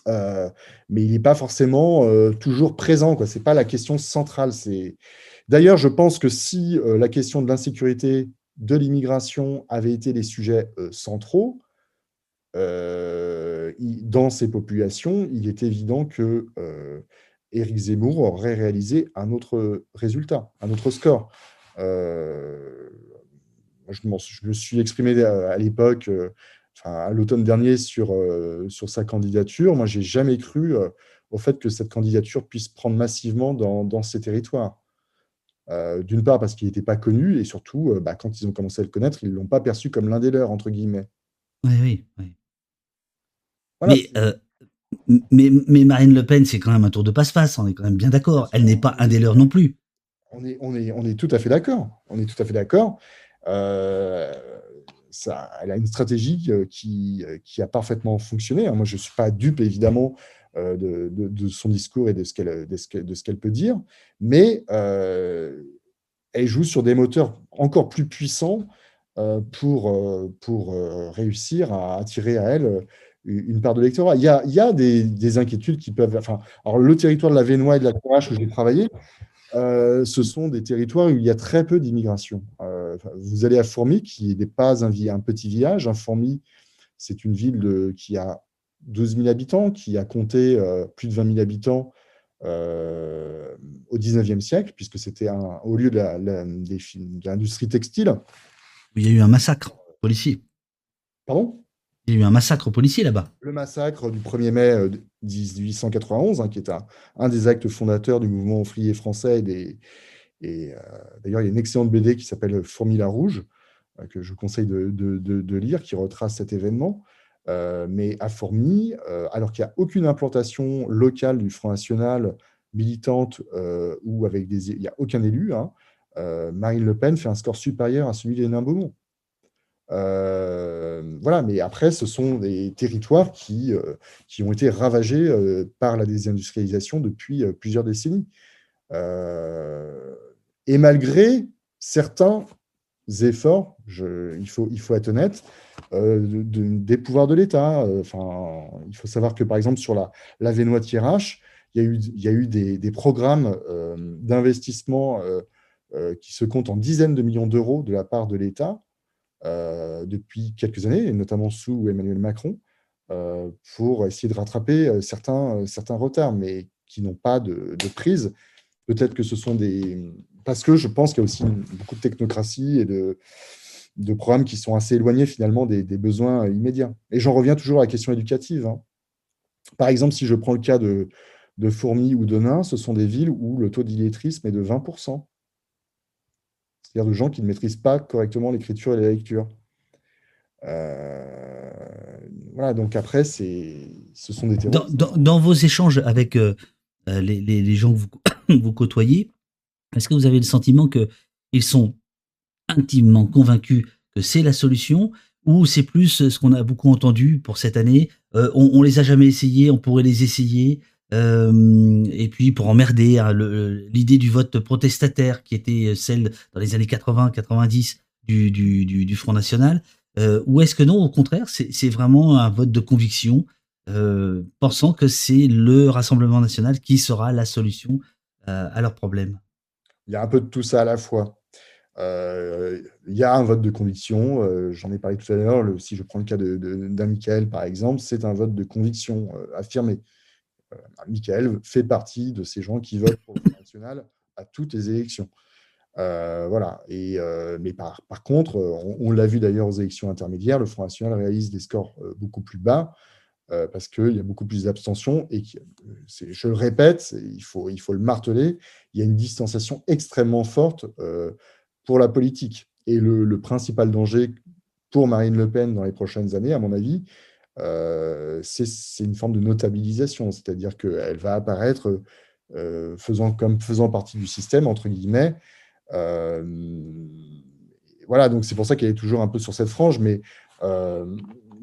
[SPEAKER 2] euh, mais il n'est pas forcément euh, toujours présent. Ce n'est pas la question centrale. D'ailleurs, je pense que si euh, la question de l'insécurité, de l'immigration avait été les sujets centraux, dans ces populations, il est évident que Éric Zemmour aurait réalisé un autre résultat, un autre score. Je, me suis exprimé à, l'époque, enfin, à l'automne dernier, sur, euh, sur sa candidature. Moi, j'ai jamais cru euh, au fait que cette candidature puisse prendre massivement dans, dans ces territoires. Euh, D'une part parce qu'il n'était pas connu, et surtout, euh, bah, quand ils ont commencé à le connaître, ils ne l'ont pas perçu comme l'un des leurs, entre guillemets.
[SPEAKER 1] Oui, oui, oui.
[SPEAKER 2] Voilà,
[SPEAKER 1] Mais, euh, mais, mais Marine Le Pen, c'est quand même un tour de passe-passe, on est quand même bien d'accord. Elle n'est pas un des leurs non plus.
[SPEAKER 2] On est, on est, on est tout à fait d'accord. On est tout à fait d'accord. Elle a une stratégie euh, qui, euh, qui a parfaitement fonctionné. hein. Moi, je ne suis pas dupe, évidemment, euh, de, son discours et de ce qu'elle peut dire, mais elle joue sur des moteurs encore plus puissants pour, réussir à attirer à elle une part de l'électorat. Il y a, des, des inquiétudes qui peuvent. Alors, le territoire de la Vénois et de la Courage où j'ai travaillé, ce sont des territoires où il y a très peu d'immigration. Euh, vous allez à Fourmi, qui n'est pas un, petit village. Hein, Fourmi, c'est une ville de- qui a 12 000 habitants, qui a compté euh, plus de 20 000 habitants euh, au 19e siècle, puisque c'était un- au lieu de l'industrie textile.
[SPEAKER 1] Il y a eu un massacre policier.
[SPEAKER 2] Pardon?
[SPEAKER 1] Il y a eu un massacre policier là-bas.
[SPEAKER 2] le massacre du 1er mai euh, 1891, hein, qui est un, un des actes fondateurs du mouvement ouvrier français. Et, des- et, euh, d'ailleurs, il y a une excellente BD qui s'appelle Fourmila Rouge, euh, que je vous conseille de, lire, qui retrace cet événement. Euh, mais à Fourmi, alors qu'il n'y a aucune implantation locale du Front National militante ou avec des, il n'y a aucun élu, hein, Marine Le Pen fait un score supérieur à celui d'Hénin Beaumont. Voilà, mais après, ce sont des territoires qui, qui ont été ravagés par la désindustrialisation depuis plusieurs décennies. Et malgré certains efforts, il, faut, il faut être honnête, euh, de- de- des pouvoirs de l'État. Euh, Enfin, il faut savoir que, par exemple, sur la, la Vénois il y a eu, il y a eu des, des programmes euh, d'investissement qui se comptent en dizaines de millions d'euros de la part de l'État depuis quelques années, et notamment sous Emmanuel Macron, pour essayer de rattraper certains, certains retards, mais qui n'ont pas de prise. Peut-être que ce sont des... Parce que je pense qu'il y a aussi beaucoup de technocratie et de, de programmes qui sont assez éloignés finalement des, des besoins euh, immédiats. Et j'en reviens toujours à la question éducative. hein. Par exemple, si je prends le cas de, de Fourmi ou de Nain, ce sont des villes où le taux d'illettrisme est de 20%. C'est-à-dire de gens qui ne maîtrisent pas correctement l'écriture et la lecture. Euh, voilà, donc après, ce sont des
[SPEAKER 1] Dans,
[SPEAKER 2] terroristes.
[SPEAKER 1] dans- dans vos échanges avec euh, les, les- les gens que vous, vous côtoyez, est-ce que vous avez le sentiment qu'ils sont intimement convaincus que c'est la solution ou c'est plus ce qu'on a beaucoup entendu pour cette année euh, on, on les a jamais essayés, on pourrait les essayer. euh, et puis pour emmerder hein, l'idée du vote protestataire qui était celle dans les années 80-90 du, du, Front National, euh, ou est-ce que non, au contraire, c'est vraiment un vote de conviction euh, pensant que c'est le Rassemblement national qui sera la solution euh, à leurs problèmes.
[SPEAKER 2] Il y a un peu de tout ça à la fois. Euh, il y a un vote de conviction, euh, j'en ai parlé tout à l'heure, si je prends le cas d'un Michael par exemple, c'est un vote de conviction euh, affirmé. Euh, Michael fait partie de ces gens qui votent pour le Front National à toutes les élections. Euh, voilà. Euh, mais par, contre, euh, on, l'a vu d'ailleurs aux élections intermédiaires, le Front National réalise des scores euh, beaucoup plus bas euh, parce qu'il y a beaucoup plus d'abstention et euh, je le répète, il faut, le marteler, il y a une distanciation extrêmement forte euh, pour la politique. Et le, principal danger pour Marine Le Pen dans les prochaines années, à mon avis, c'est une forme de notabilisation, c'est-à-dire qu'elle va apparaître comme faisant partie du système, entre guillemets. Voilà, donc c'est pour ça qu'elle est toujours un peu sur cette frange, mais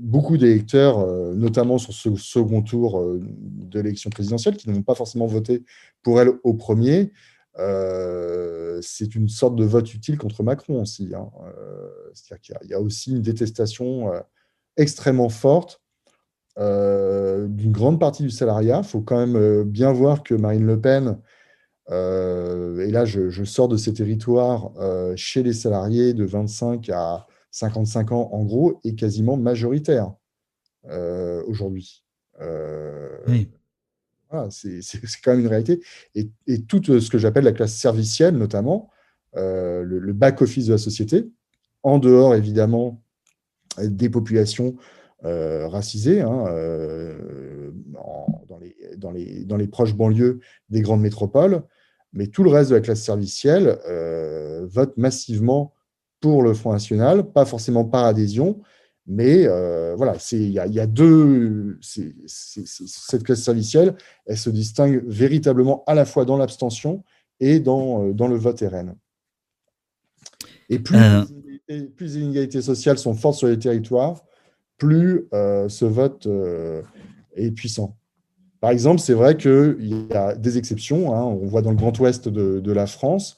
[SPEAKER 2] beaucoup d'électeurs, euh, notamment sur ce second tour euh, de l'élection présidentielle, qui n'ont pas forcément voté pour elle au premier, euh, c'est une sorte de vote utile contre Macron aussi. hein. C'est-à-dire qu'il y a- aussi une détestation extrêmement forte d'une grande partie du salariat. Il faut quand même bien voir que Marine Le Pen et là, je, je, sors de ces territoires chez les salariés de 25 à 55 ans, en gros, est quasiment majoritaire euh, aujourd'hui.
[SPEAKER 1] oui.
[SPEAKER 2] Voilà, c'est quand même une réalité. Et, et tout ce que j'appelle la classe servicielle, notamment, le, le back-office de la société, en dehors, évidemment, des populations euh, racisées hein, euh, en, dans, les, dans, les, dans, les, proches banlieues des grandes métropoles, mais tout le reste de la classe servicielle euh, vote massivement pour le Front National, pas forcément par adhésion, mais euh, voilà, il y, y, a deux. C est, c est, cette classe servicielle, elle se distingue véritablement à la fois dans l'abstention et dans, dans le vote RN. Et plus, euh... les, plus les inégalités sociales sont fortes sur les territoires, plus euh, ce vote euh, est puissant. Par exemple, c'est vrai qu'il y a des exceptions. Hein, on voit dans le Grand Ouest de, de la France,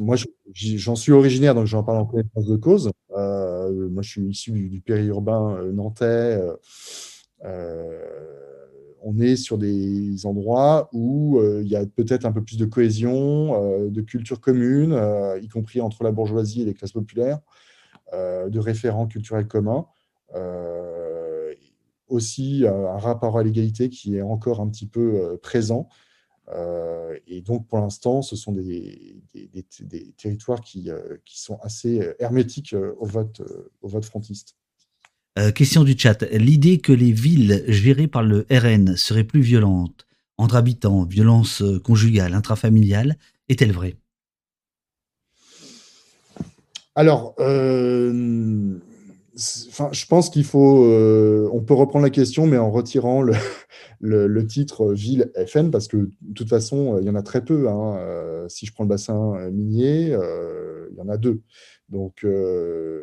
[SPEAKER 2] moi, j'en suis originaire, donc j'en parle en connaissance de cause. Euh, moi, je suis issu du, périurbain euh, nantais. Euh, on est sur des endroits où il y a peut-être un peu plus de cohésion, de culture commune, y compris entre la bourgeoisie et les classes populaires. De référents culturels communs. Aussi un rapport à l'égalité qui est encore un petit peu présent. Et donc, pour l'instant, ce sont des, des, des, des territoires qui, qui, sont assez hermétiques au vote, au vote frontiste.
[SPEAKER 1] Euh, question du chat. L'idée que les villes gérées par le RN seraient plus violentes entre habitants, violence conjugale, intrafamiliale, est-elle vraie?
[SPEAKER 2] Alors, euh, je pense qu'il faut. Euh, on peut reprendre la question, mais en retirant le, titre ville FN, parce que de toute façon, il y en a très peu. Hein. Euh, si je prends le bassin minier, euh, il y en a deux. Donc, euh,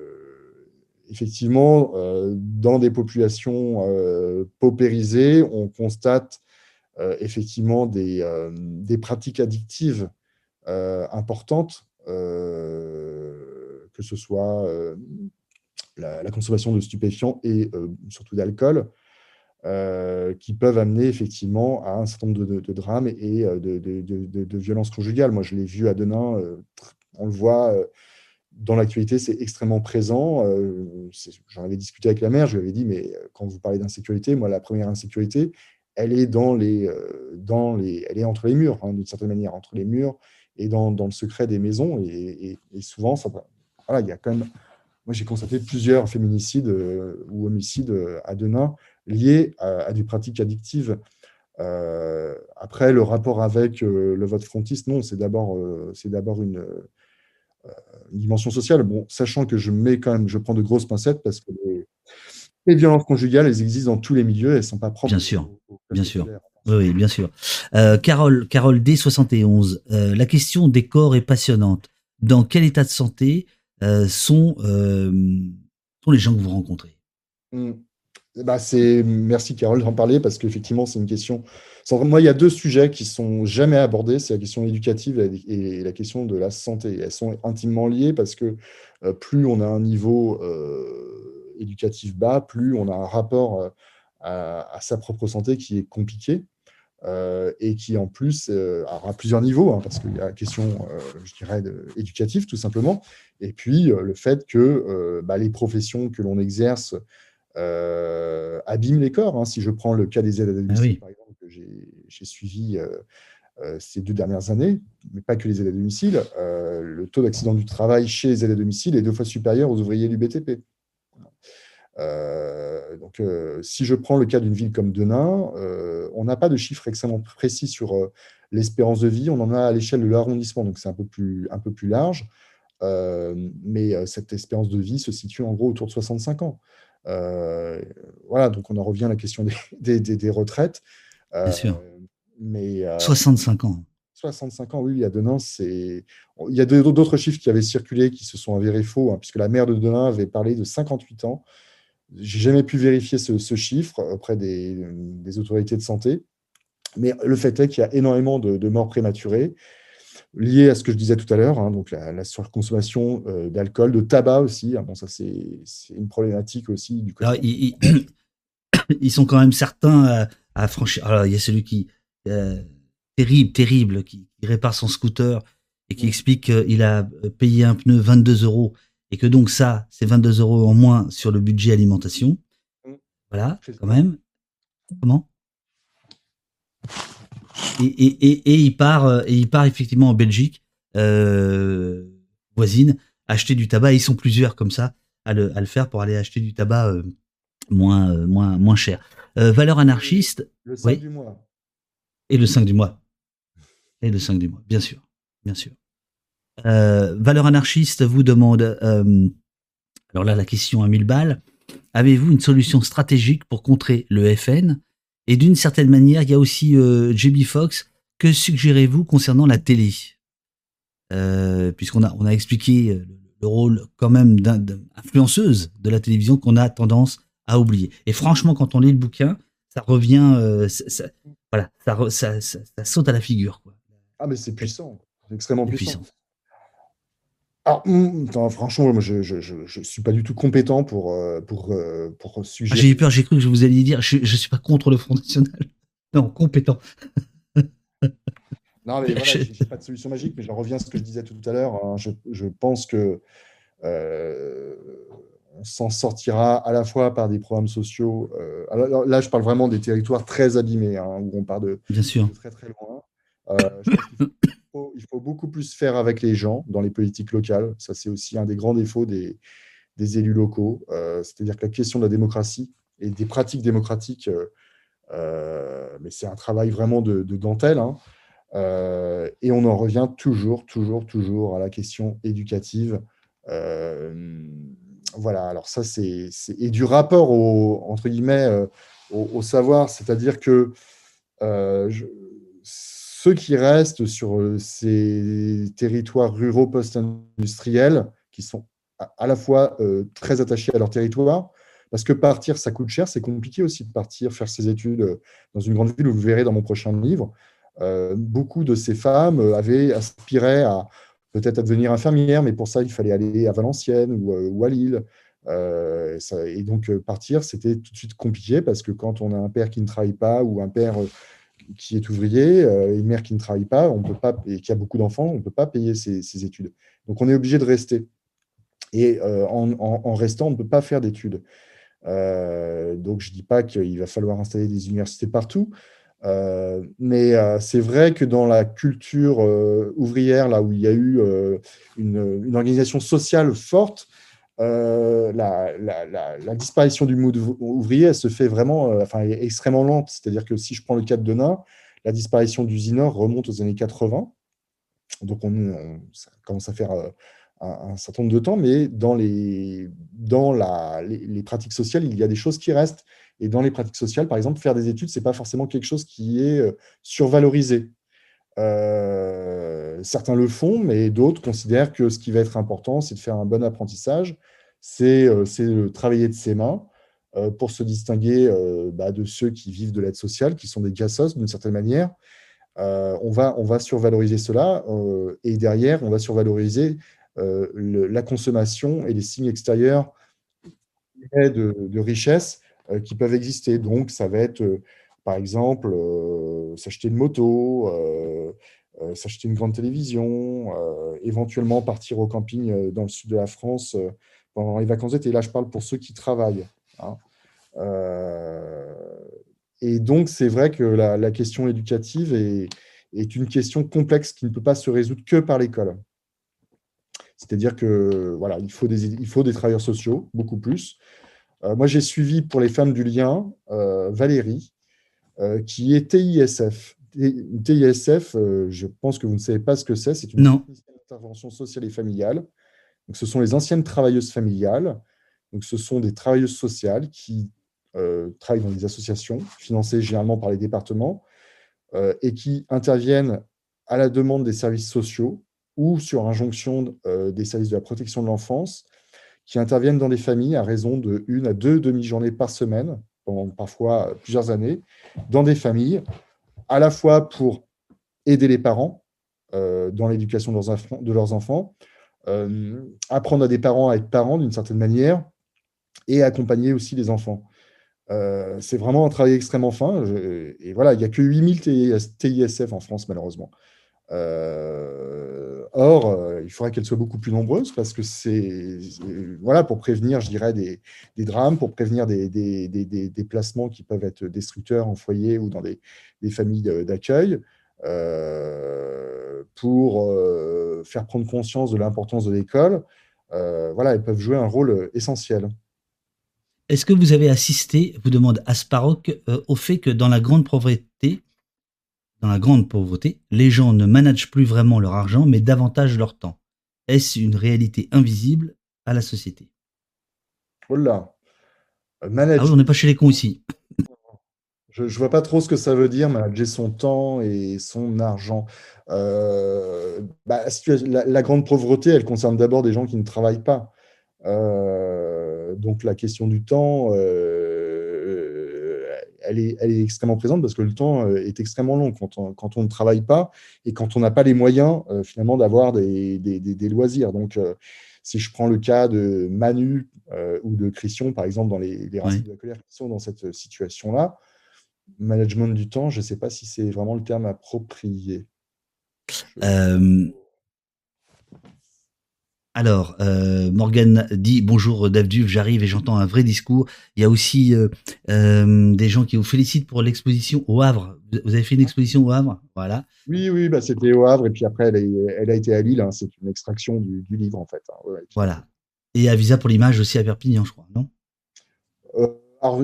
[SPEAKER 2] effectivement, dans des populations paupérisées, on constate effectivement des, des, pratiques addictives importantes. Euh, que ce soit euh, la, consommation de stupéfiants et euh, surtout d'alcool, euh, qui peuvent amener effectivement à un certain nombre de, drames et de, de, violences conjugales. Moi, je l'ai vu à Denain, on le voit dans l'actualité, c'est extrêmement présent. J'en avais discuté avec la mère, je lui avais dit, mais quand vous parlez d'insécurité, moi, la première insécurité, elle est, dans les, dans les, elle est entre les murs, hein, d'une certaine manière, entre les murs et dans, le secret des maisons. Et, souvent, il y a quand même. Moi, j'ai constaté plusieurs féminicides euh, ou homicides euh, à Denain liés à, à des pratiques addictives. Euh, après, le rapport avec euh, le vote frontiste, non, c'est d'abord c'est d'abord une, une, dimension sociale. Bon, sachant que je mets quand même, je prends de grosses pincettes parce que les, les violences conjugales, elles existent dans tous les milieux, elles ne sont pas propres.
[SPEAKER 1] Bien sûr, aux, aux bien sûr. Oui, oui, bien sûr. Euh, Carole, Carole D71, euh, la question des corps est passionnante. Dans quel état de santé euh, sont, euh, sont les gens que vous rencontrez
[SPEAKER 2] bah c'est Merci Carole d'en parler parce qu'effectivement, c'est une question. Moi, il y a deux sujets qui sont jamais abordés c'est la question éducative et la question de la santé. Elles sont intimement liées parce que euh, plus on a un niveau éducatif bas, plus on a un rapport à, sa propre santé qui est compliqué. Euh, et qui en plus euh, à plusieurs niveaux, hein, parce qu'il y a la question, euh, je dirais, de, éducative tout simplement, et puis euh, le fait que bah, les professions que l'on exerce abîment les corps. Hein. Si je prends le cas des aides à domicile, ah oui. par exemple, que j'ai suivi ces deux dernières années, mais pas que les aides à domicile, le taux d'accident du travail chez les aides à domicile est deux fois supérieur aux ouvriers du BTP. Euh, donc, euh, si je prends le cas d'une ville comme Denain, euh, on n'a pas de chiffres extrêmement précis sur l'espérance de vie. On en a à l'échelle de l'arrondissement, donc c'est un peu plus un peu plus large. Mais cette espérance de vie se situe en gros autour de 65 ans. voilà, donc on en revient à la question des, des, des, des retraites.
[SPEAKER 1] Bien sûr.
[SPEAKER 2] Mais
[SPEAKER 1] 65 ans.
[SPEAKER 2] 65 ans, oui, à Denain, c'est. Il y a d'autres chiffres qui avaient circulé qui se sont avérés faux, hein, puisque la maire de Denain avait parlé de 58 ans. J'ai jamais pu vérifier ce, ce, chiffre auprès des, des, autorités de santé. Mais le fait est qu'il y a énormément de, de, morts prématurées liées à ce que je disais tout à l'heure, hein, donc la, la surconsommation euh, d'alcool, de tabac aussi. Hein, bon, ça, c'est une problématique aussi du côté.
[SPEAKER 1] Alors, ils, ils, ils, sont quand même certains à, à franchir. Alors, il y a celui qui. Euh, terrible, terrible, qui, qui répare son scooter et qui explique qu'il a payé un pneu 22 euros et que donc ça, c'est 22 euros en moins sur le budget alimentation.
[SPEAKER 2] Mm.
[SPEAKER 1] Voilà, quand même. Comment? Et, et, et, et il part, euh, et il part effectivement en Belgique, euh, voisine, acheter du tabac. Et ils sont plusieurs comme ça à le, à le faire pour aller acheter du tabac euh, moins, euh, moins, moins cher. Valeur anarchiste?
[SPEAKER 2] Le 5
[SPEAKER 1] Oui.
[SPEAKER 2] du mois.
[SPEAKER 1] et le 5 du mois. Et le 5 du mois, bien sûr. Bien sûr. Euh, valeur anarchiste vous demande, euh, alors là la question à 1000 balles, avez-vous une solution stratégique pour contrer le FN Et d'une certaine manière, il y a aussi euh, JB Fox, que suggérez-vous concernant la télé? Puisqu'on a, on a expliqué le rôle quand même d'un- d'un- influenceuse de la télévision qu'on a tendance à oublier. Et franchement, quand on lit le bouquin, ça revient, euh, ça- ça- voilà, ça, saute à la figure. Quoi.
[SPEAKER 2] Ah, mais c'est puissant. C'est extrêmement puissant. Alors, hum, attends, franchement, je ne suis pas du tout compétent pour, euh, pour, euh, pour
[SPEAKER 1] Ah,
[SPEAKER 2] suggérer.
[SPEAKER 1] J'ai eu peur, j'ai cru que vous alliez dire, je, je suis pas contre le Front National. Non, compétent.
[SPEAKER 2] Non, mais voilà,
[SPEAKER 1] Je-
[SPEAKER 2] pas de solution magique, mais j'en reviens à ce que je disais tout à l'heure. hein. Je, je pense que euh, on s'en sortira à la fois par des programmes sociaux. euh, alors là, je parle vraiment des territoires très abîmés, hein, où on part de,
[SPEAKER 1] Bien sûr.
[SPEAKER 2] de très très loin. Euh, je pense il faut beaucoup plus faire avec les gens dans les politiques locales. Ça, c'est aussi un des grands défauts des, élus locaux. Euh, C'est-à-dire que la question de la démocratie et des pratiques démocratiques, euh, euh, mais c'est un travail vraiment de, de dentelle. hein. Et on en revient toujours, toujours, toujours à la question éducative. Voilà, alors ça, c'est. Et du rapport au, entre guillemets, au, savoir, c'est-à-dire que ceux qui restent sur euh, ces territoires ruraux post-industriels, qui sont à, la fois euh, très attachés à leur territoire, parce que partir, ça coûte cher, c'est compliqué aussi de partir faire ses études euh, dans une grande ville, vous verrez dans mon prochain livre. Beaucoup de ces femmes avaient aspiré à peut-être devenir infirmières, mais pour ça, il fallait aller à Valenciennes ou, à Lille. Ça- et donc, partir, c'était tout de suite compliqué parce que quand on a un père qui ne travaille pas ou un père qui est ouvrier, euh, une mère qui ne travaille pas, on peut pas, et qui a beaucoup d'enfants, on ne peut pas payer ses, études. Donc, on est obligé de rester. Et euh, en, restant, on ne peut pas faire d'études. Euh, donc, je ne dis pas qu'il va falloir installer des universités partout, mais c'est vrai que dans la culture ouvrière, là où il y a eu une organisation sociale forte, euh, la, disparition du mouvement ouvrier, se fait vraiment, euh, enfin, est extrêmement lente. C'est-à-dire que si je prends le cas de Denain, la disparition d'Usinor remonte aux années 80. Donc, on, ça commence à faire euh, un, certain nombre de temps, mais dans, les, dans les, les pratiques sociales, il y a des choses qui restent. Et dans les pratiques sociales, par exemple, faire des études, ce n'est pas forcément quelque chose qui est survalorisé. Certains le font, mais d'autres considèrent que ce qui va être important, c'est de faire un bon apprentissage, c'est euh, travailler de ses mains euh, pour se distinguer euh, bah, de ceux qui vivent de l'aide sociale, qui sont des cassos d'une certaine manière. On, va, on va survaloriser cela et derrière, on va survaloriser la consommation et les signes extérieurs de, de richesse qui peuvent exister. Donc, ça va être, par exemple, s'acheter une moto, s'acheter une grande télévision, éventuellement partir au camping dans le sud de la France pendant les vacances d'été. Là, je parle pour ceux qui travaillent. hein. Euh, et donc, c'est vrai que la, la question éducative est, est une question complexe qui ne peut pas se résoudre que par l'école. C'est-à-dire que voilà, il faut des, il faut des travailleurs sociaux, beaucoup plus. Euh, moi, j'ai suivi pour les femmes du lien euh, Valérie, qui est TISF. TISF, je pense que vous ne savez pas ce que c'est. C'est une d'intervention sociale et familiale. Ce sont les anciennes travailleuses familiales. Ce sont des travailleuses sociales qui euh, travaillent dans des associations financées généralement par les départements euh, et qui interviennent à la demande des services sociaux ou sur injonction euh, des services de la protection de l'enfance, qui interviennent dans des familles à raison de une à deux demi-journées par semaine, pendant parfois plusieurs années, dans des familles, à la fois pour aider les parents dans l'éducation de leurs enfants, apprendre à des parents à être parents d'une certaine manière, et accompagner aussi les enfants. Euh, c'est vraiment un travail extrêmement fin. Et voilà, il n'y a que 8000 TIS TISF en France, malheureusement. Euh, or, euh, il faudrait qu'elles soient beaucoup plus nombreuses parce que c'est voilà, pour prévenir, je dirais, des, drames, pour prévenir des, des, des, déplacements qui peuvent être destructeurs en foyer ou dans des, familles d'accueil, euh, pour euh, faire prendre conscience de l'importance de l'école. Euh, voilà, elles peuvent jouer un rôle essentiel.
[SPEAKER 1] Est-ce que vous avez assisté, vous demande Asparoc, euh, au fait que dans la grande pauvreté, dans la grande pauvreté, les gens ne managent plus vraiment leur argent, mais davantage leur temps? Est-ce une réalité invisible à la société?
[SPEAKER 2] Oh là,
[SPEAKER 1] Ah oui, on n'est pas chez les cons ici.
[SPEAKER 2] Je ne vois pas trop ce que ça veut dire, manager son temps et son argent. Euh, bah, la, grande pauvreté, elle concerne d'abord des gens qui ne travaillent pas. Euh, donc la question du temps, euh, elle est, elle est extrêmement présente parce que le temps est extrêmement long quand on, quand on ne travaille pas et quand on n'a pas les moyens finalement d'avoir des, des- des- des loisirs. Donc si je prends le cas de Manu euh, ou de Christian, par exemple, dans les, les racines de la colère qui sont dans cette situation-là, management du temps, je ne sais pas si c'est vraiment le terme approprié.
[SPEAKER 1] Euh, alors, euh, Morgan dit bonjour Dave Duve, j'arrive et j'entends un vrai discours. Il y a aussi euh, euh, des gens qui vous félicitent pour l'exposition au Havre. Vous avez fait une exposition au Havre, voilà.
[SPEAKER 2] Oui, oui, bah, c'était au Havre et puis après, elle, est- elle a été à Lille. hein, c'est une extraction du, du livre, en fait. hein, ouais,
[SPEAKER 1] Voilà. Et à Visa pour l'image aussi à Perpignan, je crois, non?
[SPEAKER 2] Euh, alors,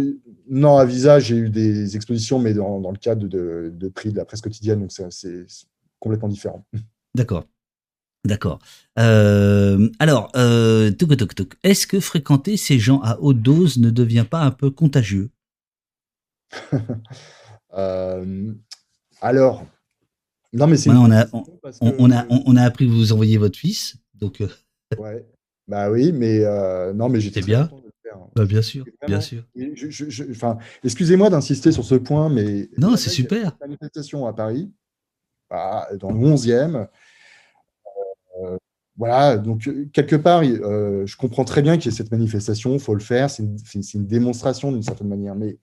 [SPEAKER 2] non, à Visa, j'ai eu des expositions, mais dans, dans le cadre de, de prix de la presse quotidienne, donc c'est complètement différent.
[SPEAKER 1] D'accord. D'accord. Euh, alors, euh, est-ce que fréquenter ces gens à haute dose ne devient pas un peu contagieux?
[SPEAKER 2] Euh, alors, non, mais c'est
[SPEAKER 1] on a,
[SPEAKER 2] bonne
[SPEAKER 1] on,
[SPEAKER 2] question parce
[SPEAKER 1] on-
[SPEAKER 2] que-
[SPEAKER 1] on a, on, on a appris que vous envoyez votre fils, donc
[SPEAKER 2] Ouais, bah oui, mais non, mais j'étais
[SPEAKER 1] bien.
[SPEAKER 2] content faire. hein.
[SPEAKER 1] bah, bien sûr,
[SPEAKER 2] Vraiment.
[SPEAKER 1] bien sûr.
[SPEAKER 2] Mais je- je- je- enfin, excusez-moi d'insister sur ce point, mais
[SPEAKER 1] Non, c'est
[SPEAKER 2] veille, il y a
[SPEAKER 1] super.
[SPEAKER 2] une manifestation à Paris, à- dans le 11e. euh, voilà, donc euh, quelque part, euh, je comprends très bien qu'il y ait cette manifestation, il faut le faire, c'est une, démonstration d'une certaine manière, mais,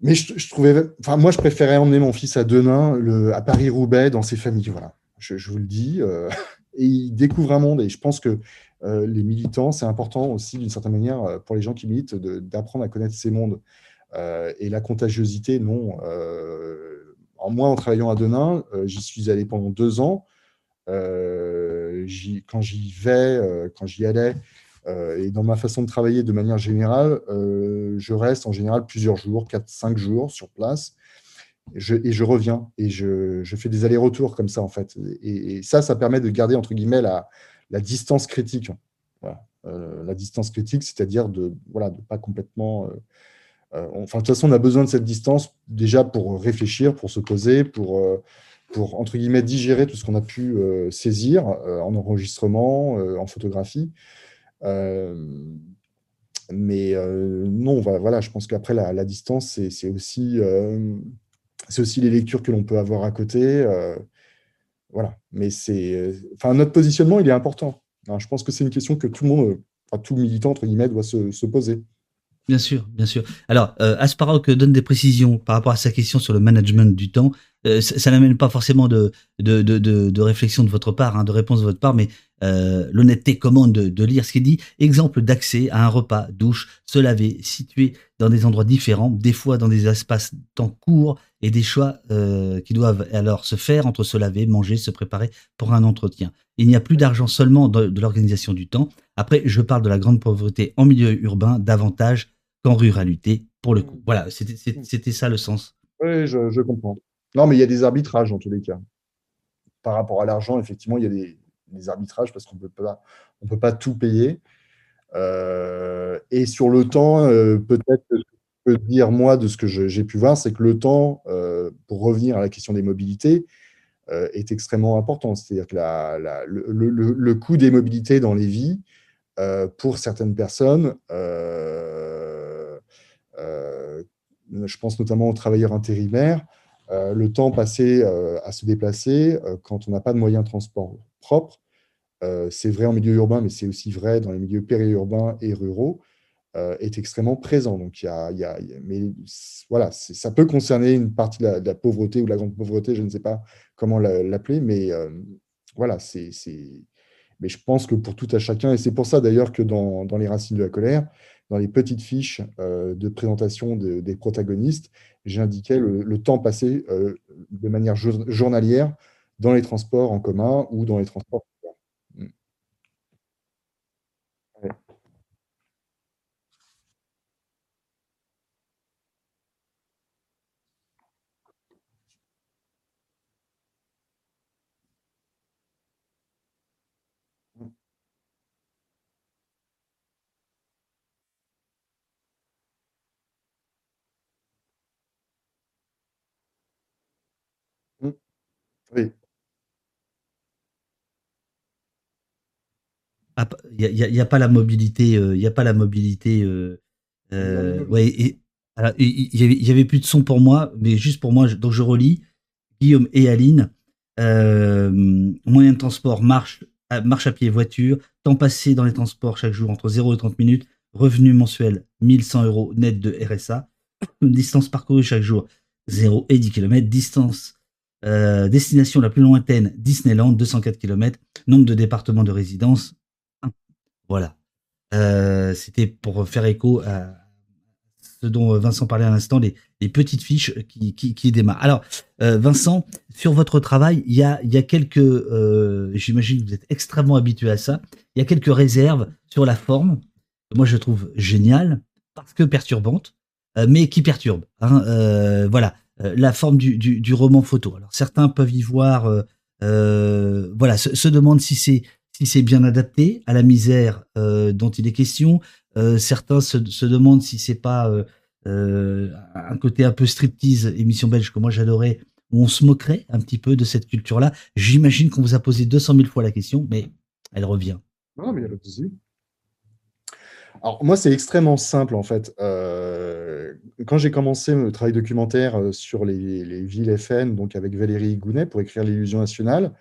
[SPEAKER 2] mais je, je trouvais, enfin, moi, je préférais emmener mon fils à Denain, le, à Paris-Roubaix, dans ses familles, voilà, je, je vous le dis, euh, et il découvre un monde, et je pense que euh, les militants, c'est important aussi, d'une certaine manière, euh, pour les gens qui militent, d'apprendre à connaître ces mondes. Euh, et la contagiosité, non. Moi, en travaillant à Denain, j'y suis allé pendant deux ans. Quand j'y vais, quand j'y allais, et dans ma façon de travailler de manière générale, je reste en général plusieurs jours, 4-5 jours sur place. Et je, reviens et je, je fais des allers-retours comme ça, en fait. Et, ça, ça permet de garder, entre guillemets, la, la distance critique. Voilà. Euh, la distance critique, c'est-à-dire de voilà, de pas complètement. euh, euh, enfin, de toute façon, on a besoin de cette distance déjà pour réfléchir, pour se poser, pour, pour entre guillemets digérer tout ce qu'on a pu saisir en enregistrement, en photographie. Mais non, voilà, je pense qu'après la, distance, c'est aussi, c'est aussi les lectures que l'on peut avoir à côté. euh, voilà, mais c'est, euh, enfin, notre positionnement, il est important. Hein, je pense que c'est une question que tout le monde, euh, enfin, tout militant entre guillemets, doit se, se poser.
[SPEAKER 1] Bien sûr, bien sûr. Alors, euh, donne des précisions par rapport à sa question sur le management du temps. Ça n'amène pas forcément de, de, de, de, de réflexion de votre part, hein, de réponse de votre part, mais euh, l'honnêteté commande de, lire ce qu'il dit. Exemple d'accès à un repas, douche, se laver, situé dans des endroits différents, des fois dans des espaces temps courts et des choix euh, qui doivent alors se faire entre se laver, manger, se préparer pour un entretien. Il n'y a plus d'argent seulement de, l'organisation du temps. Après, je parle de la grande pauvreté en milieu urbain davantage qu'en ruralité, pour le coup. Voilà, c'était ça le sens.
[SPEAKER 2] Oui, je, je comprends. Non, mais il y a des arbitrages dans tous les cas. Par rapport à l'argent, effectivement, il y a des, des arbitrages parce qu'on on peut pas tout payer. Euh, et sur le temps, euh, peut-être je peux dire moi de ce que j'ai pu voir, c'est que le temps, euh, pour revenir à la question des mobilités, est extrêmement important. C'est-à-dire que la- le, le- le- coût des mobilités dans les vies, pour certaines personnes, je pense notamment aux travailleurs intérimaires, le temps passé à se déplacer quand on n'a pas de moyens de transport propres, euh, c'est vrai en milieu urbain, mais c'est aussi vrai dans les milieux périurbains et ruraux, euh, est extrêmement présent. Donc, il y a, y a- mais voilà, ça peut concerner une partie de la, pauvreté ou de la grande pauvreté, je ne sais pas comment la- l'appeler, mais euh, voilà, c'est, mais je pense que pour tout à chacun, et c'est pour ça d'ailleurs que dans, dans les racines de la colère, dans les petites fiches euh, de présentation de- des protagonistes, j'indiquais le, le temps passé euh, de manière jour- journalière dans les transports en commun ou dans les transports. Oui.
[SPEAKER 1] Ah, Il n'y a, y a- pas la mobilité. euh, Il y a pas la mobilité. euh, euh,
[SPEAKER 2] mobilité.
[SPEAKER 1] ouais, et, alors, il il y, avait, il y avait plus de son pour moi, mais juste pour moi, je- donc je relis. Guillaume et Aline. euh, moyen de transport, marche, à- marche à pied, voiture. Temps passé dans les transports chaque jour entre 0 et 30 minutes. Revenu mensuel 1100 euros net de RSA. Distance parcourue chaque jour 0 et 10 km. Distance euh, destination la plus lointaine Disneyland 204 km. Nombre de départements de résidence voilà. Euh, C'était pour faire écho à ce dont Vincent parlait à l'instant, les, petites fiches qui, qui, démarrent. Alors, euh, Vincent, sur votre travail, il y a, quelques, euh, j'imagine que vous êtes extrêmement habitué à ça, il y a quelques réserves sur la forme, que moi je trouve géniale, parce que perturbante, euh, mais qui perturbe. hein. Euh, voilà, Euh, la forme du, du, roman photo. Alors, certains peuvent y voir, euh, euh, voilà, se, demandent si c'est si c'est bien adapté à la misère euh, dont il est question. Euh, certains se, demandent si c'est pas euh, euh, un côté un peu striptease, émission belge que moi j'adorais, où on se moquerait un petit peu de cette culture-là. J'imagine qu'on vous a posé 200 000 fois la question, mais elle revient.
[SPEAKER 2] Non, mais il y a. Alors, moi, c'est extrêmement simple, en fait. Euh, quand j'ai commencé le travail documentaire euh, sur les, les villes FN, donc avec Valérie Gounet, pour écrire L'illusion nationale,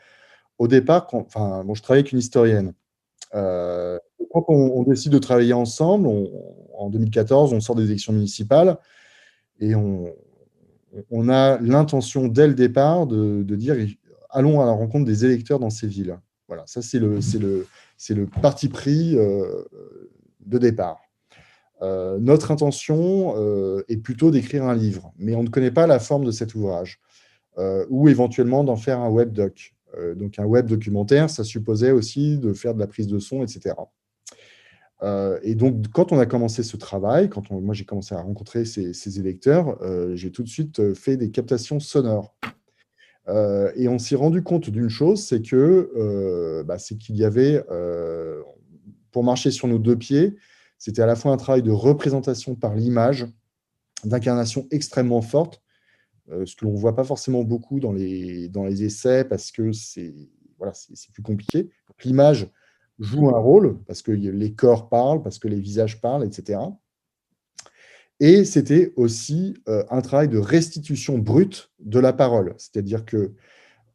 [SPEAKER 2] au départ, enfin, je travaillais avec une historienne. Euh, quand on, décide de travailler ensemble, en 2014, on sort des élections municipales et on, a l'intention dès le départ de, dire allons à la rencontre des électeurs dans ces villes. Voilà, ça c'est le parti pris euh, de départ. Euh, notre intention euh, est plutôt d'écrire un livre, mais on ne connaît pas la forme de cet ouvrage, euh, ou éventuellement d'en faire un web doc. Euh, donc un web documentaire, ça supposait aussi de faire de la prise de son, etc. Et donc, quand on a commencé ce travail, quand moi j'ai commencé à rencontrer ces, électeurs, j'ai tout de suite fait des captations sonores. Et on s'est rendu compte d'une chose, c'est que bah, c'est qu'il y avait, pour marcher sur nos deux pieds, c'était à la fois un travail de représentation par l'image, d'incarnation extrêmement forte, euh, ce que l'on ne voit pas forcément beaucoup dans les, essais parce que c'est plus compliqué. L'image joue un rôle parce que les corps parlent, parce que les visages parlent, etc. Et c'était aussi euh, un travail de restitution brute de la parole, c'est-à-dire que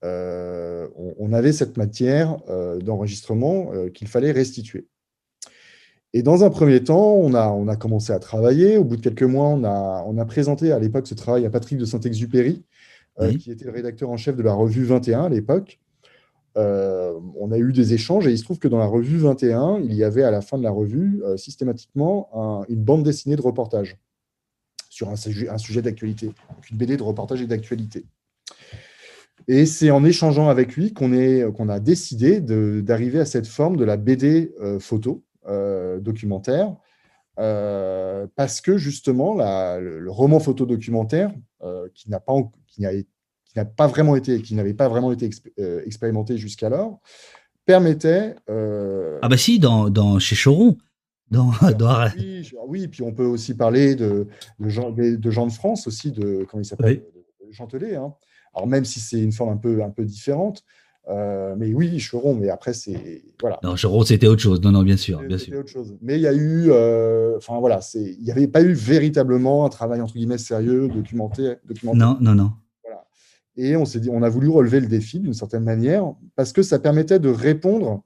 [SPEAKER 2] euh, on, avait cette matière d'enregistrement qu'il fallait restituer. Et dans un premier temps, on a, on a commencé à travailler. Au bout de quelques mois, on a, on a présenté à l'époque ce travail à Patrick de Saint-Exupéry, euh, qui était le rédacteur en chef de la revue 21 à l'époque. Euh, on a eu des échanges et il se trouve que dans la revue 21, il y avait à la fin de la revue euh, systématiquement un- une bande dessinée de reportage sur un, sujet- un sujet d'actualité, une BD de reportage et d'actualité. Et c'est en échangeant avec lui qu'on a décidé d'arriver à cette forme de la BD photo euh, documentaire, euh, parce que justement, la- le, le roman photo documentaire, euh, qui n'a pas, qui n'a- pas vraiment été, qui n'avait pas vraiment été exp- euh, expérimenté jusqu'alors, permettait.
[SPEAKER 1] Ah bah si, dans, dans, chez Choron, dans, dans-
[SPEAKER 2] oui, oui, puis on peut aussi parler de, de, Jean, de de Jean de France aussi, de comment il s'appelle, de Jean Telet, hein. Alors même si c'est une forme un peu, un peu différente, euh, mais oui, Cheron, mais après c'est voilà.
[SPEAKER 1] dans Choron, c'était autre chose. Non, non, bien sûr, bien sûr.
[SPEAKER 2] autre chose. Mais il y a eu, euh, enfin voilà, c'est, il n'y avait pas eu véritablement un travail entre guillemets sérieux, documenté, documenté.
[SPEAKER 1] Non, non, non.
[SPEAKER 2] Et on s'est dit, on a voulu relever le défi d'une certaine manière parce que ça permettait de répondre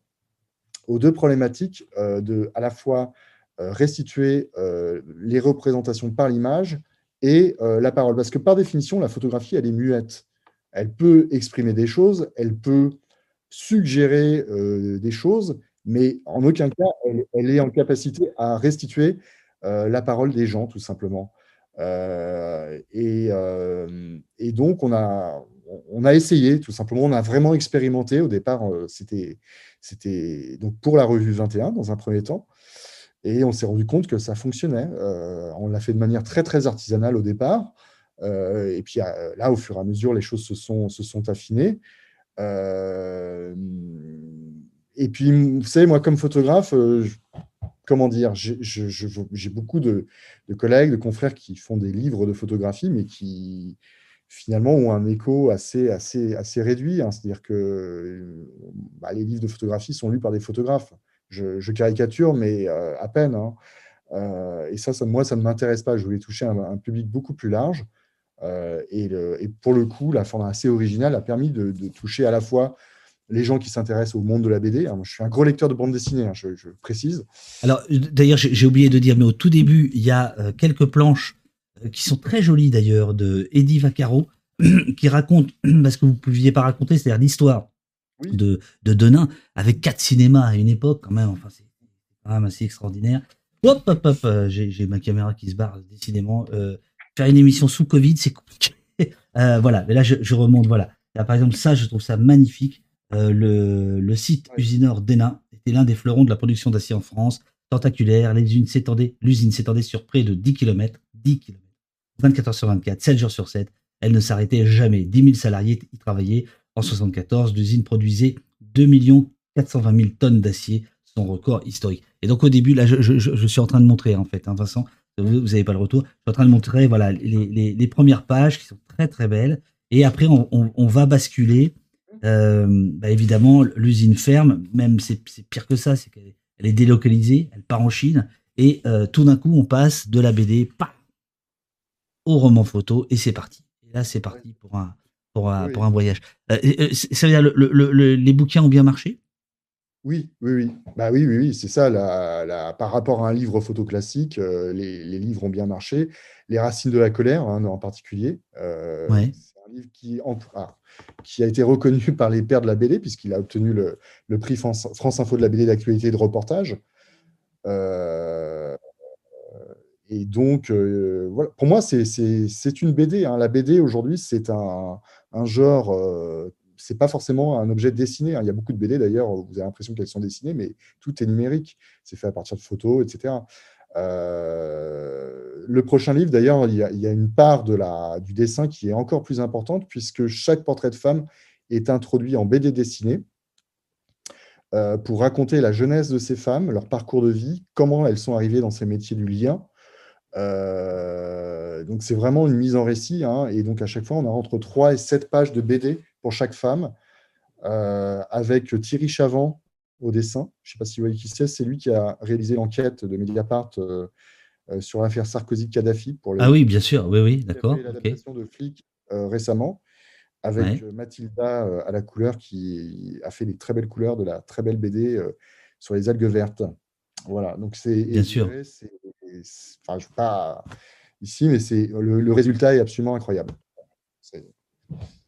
[SPEAKER 2] aux deux problématiques euh, de à la fois restituer les représentations par l'image et la parole. Parce que par définition, la photographie, elle est muette. Elle peut exprimer des choses, elle peut suggérer des choses, mais en aucun cas, elle, est en capacité à restituer la parole des gens, tout simplement. et, et, donc, on a, on essayé, tout simplement, on a vraiment expérimenté. Au départ, c'était pour la revue 21 dans un premier temps. Et on s'est rendu compte que ça fonctionnait. on l'a fait de manière très, très artisanale au départ. Et puis là, au fur et à mesure, les choses se sont, se sont affinées. Euh, et puis, vous savez, moi, comme photographe, euh, comment dire, j'ai beaucoup de, collègues, de confrères qui font des livres de photographie, mais qui finalement ont un écho assez, assez, assez réduit. Hein. C'est-à-dire que bah, les livres de photographie sont lus par des photographes. Je, caricature, mais euh, à peine. Hein. et ça, moi, ça ne m'intéresse pas. Je voulais toucher un public beaucoup plus large. Euh, et, pour le coup, la forme assez originale a permis de, toucher à la fois les gens qui s'intéressent au monde de la BD. je suis un gros lecteur de bande dessinée, hein, je, précise.
[SPEAKER 1] Alors, d'ailleurs, j'ai oublié de dire, mais au tout début, il y a euh, quelques planches euh, qui sont très jolies d'ailleurs de Eddie Vaccaro qui raconte ce que vous ne pouviez pas raconter, c'est-à-dire l'histoire de, de Denain avec quatre cinémas à une époque, quand même. Enfin, c'est quand même assez extraordinaire. Hop, hop, hop, j'ai ma caméra qui se barre, décidément faire une émission sous Covid, c'est compliqué. Euh, voilà, mais là, je, remonte. Voilà. par exemple, ça, je trouve ça magnifique. Euh, le, site usineur d'Ena était l'un des fleurons de la production d'acier en France. Tentaculaire, l'usine s'étendait, l'usine s'étendait sur près de 10 km. 10 km. 24 heures sur 24, 7 jours sur 7. Elle ne s'arrêtait jamais. 10 000 salariés y travaillaient. En 74, l'usine produisait 2 420 000 tonnes d'acier, son record historique. Et donc au début, là, je, suis en train de montrer, en fait, hein, Vincent, vous n'avez pas le retour. Je suis en train de montrer voilà, les, premières pages qui sont très très belles. Et après, on, va basculer. Euh, bah, évidemment, l'usine ferme, même c'est pire que ça, c'est qu'elle est délocalisée, elle part en Chine. Et euh, tout d'un coup, on passe de la BD au roman photo et c'est parti. Et là, c'est parti pour un, pour un, pour un voyage. Euh, ça veut dire le, les bouquins ont bien marché?
[SPEAKER 2] Oui, oui, oui. Bah oui, oui, oui, c'est ça. par rapport à un livre photo classique, euh, les, livres ont bien marché. Les Racines de la colère, hein, en particulier. Euh, c'est un livre qui, ah, qui, a été reconnu par les pères de la BD, puisqu'il a obtenu le, prix France, Info de la BD d'actualité et de reportage. Euh, et donc, voilà. pour moi, c'est une BD. Hein. La BD, aujourd'hui, c'est un, un, genre c'est pas forcément un objet dessiné. Hein. Il y a beaucoup de BD d'ailleurs, vous avez l'impression qu'elles sont dessinées, mais tout est numérique. C'est fait à partir de photos, etc. Euh, le prochain livre, d'ailleurs, il, y a une part de la, du dessin qui est encore plus importante, puisque chaque portrait de femme est introduit en BD dessinée euh, pour raconter la jeunesse de ces femmes, leur parcours de vie, comment elles sont arrivées dans ces métiers du lien. Euh, donc c'est vraiment une mise en récit, hein. et donc à chaque fois on a entre 3 et 7 pages de BD pour chaque femme, euh, avec Thierry Chavant au dessin. Je ne sais pas si vous voyez qui c'est, c'est lui qui a réalisé l'enquête de Mediapart euh, euh, sur l'affaire Sarkozy-Kadhafi.
[SPEAKER 1] Ah oui, bien sûr, oui, oui, d'accord.
[SPEAKER 2] L'adaptation de Flic récemment, avec Mathilda à la couleur qui a fait des très belles couleurs de la très belle BD sur les algues vertes. Voilà, donc c'est.
[SPEAKER 1] Bien sûr.
[SPEAKER 2] Enfin, je ne pas ici, mais c'est le, le, résultat est absolument incroyable.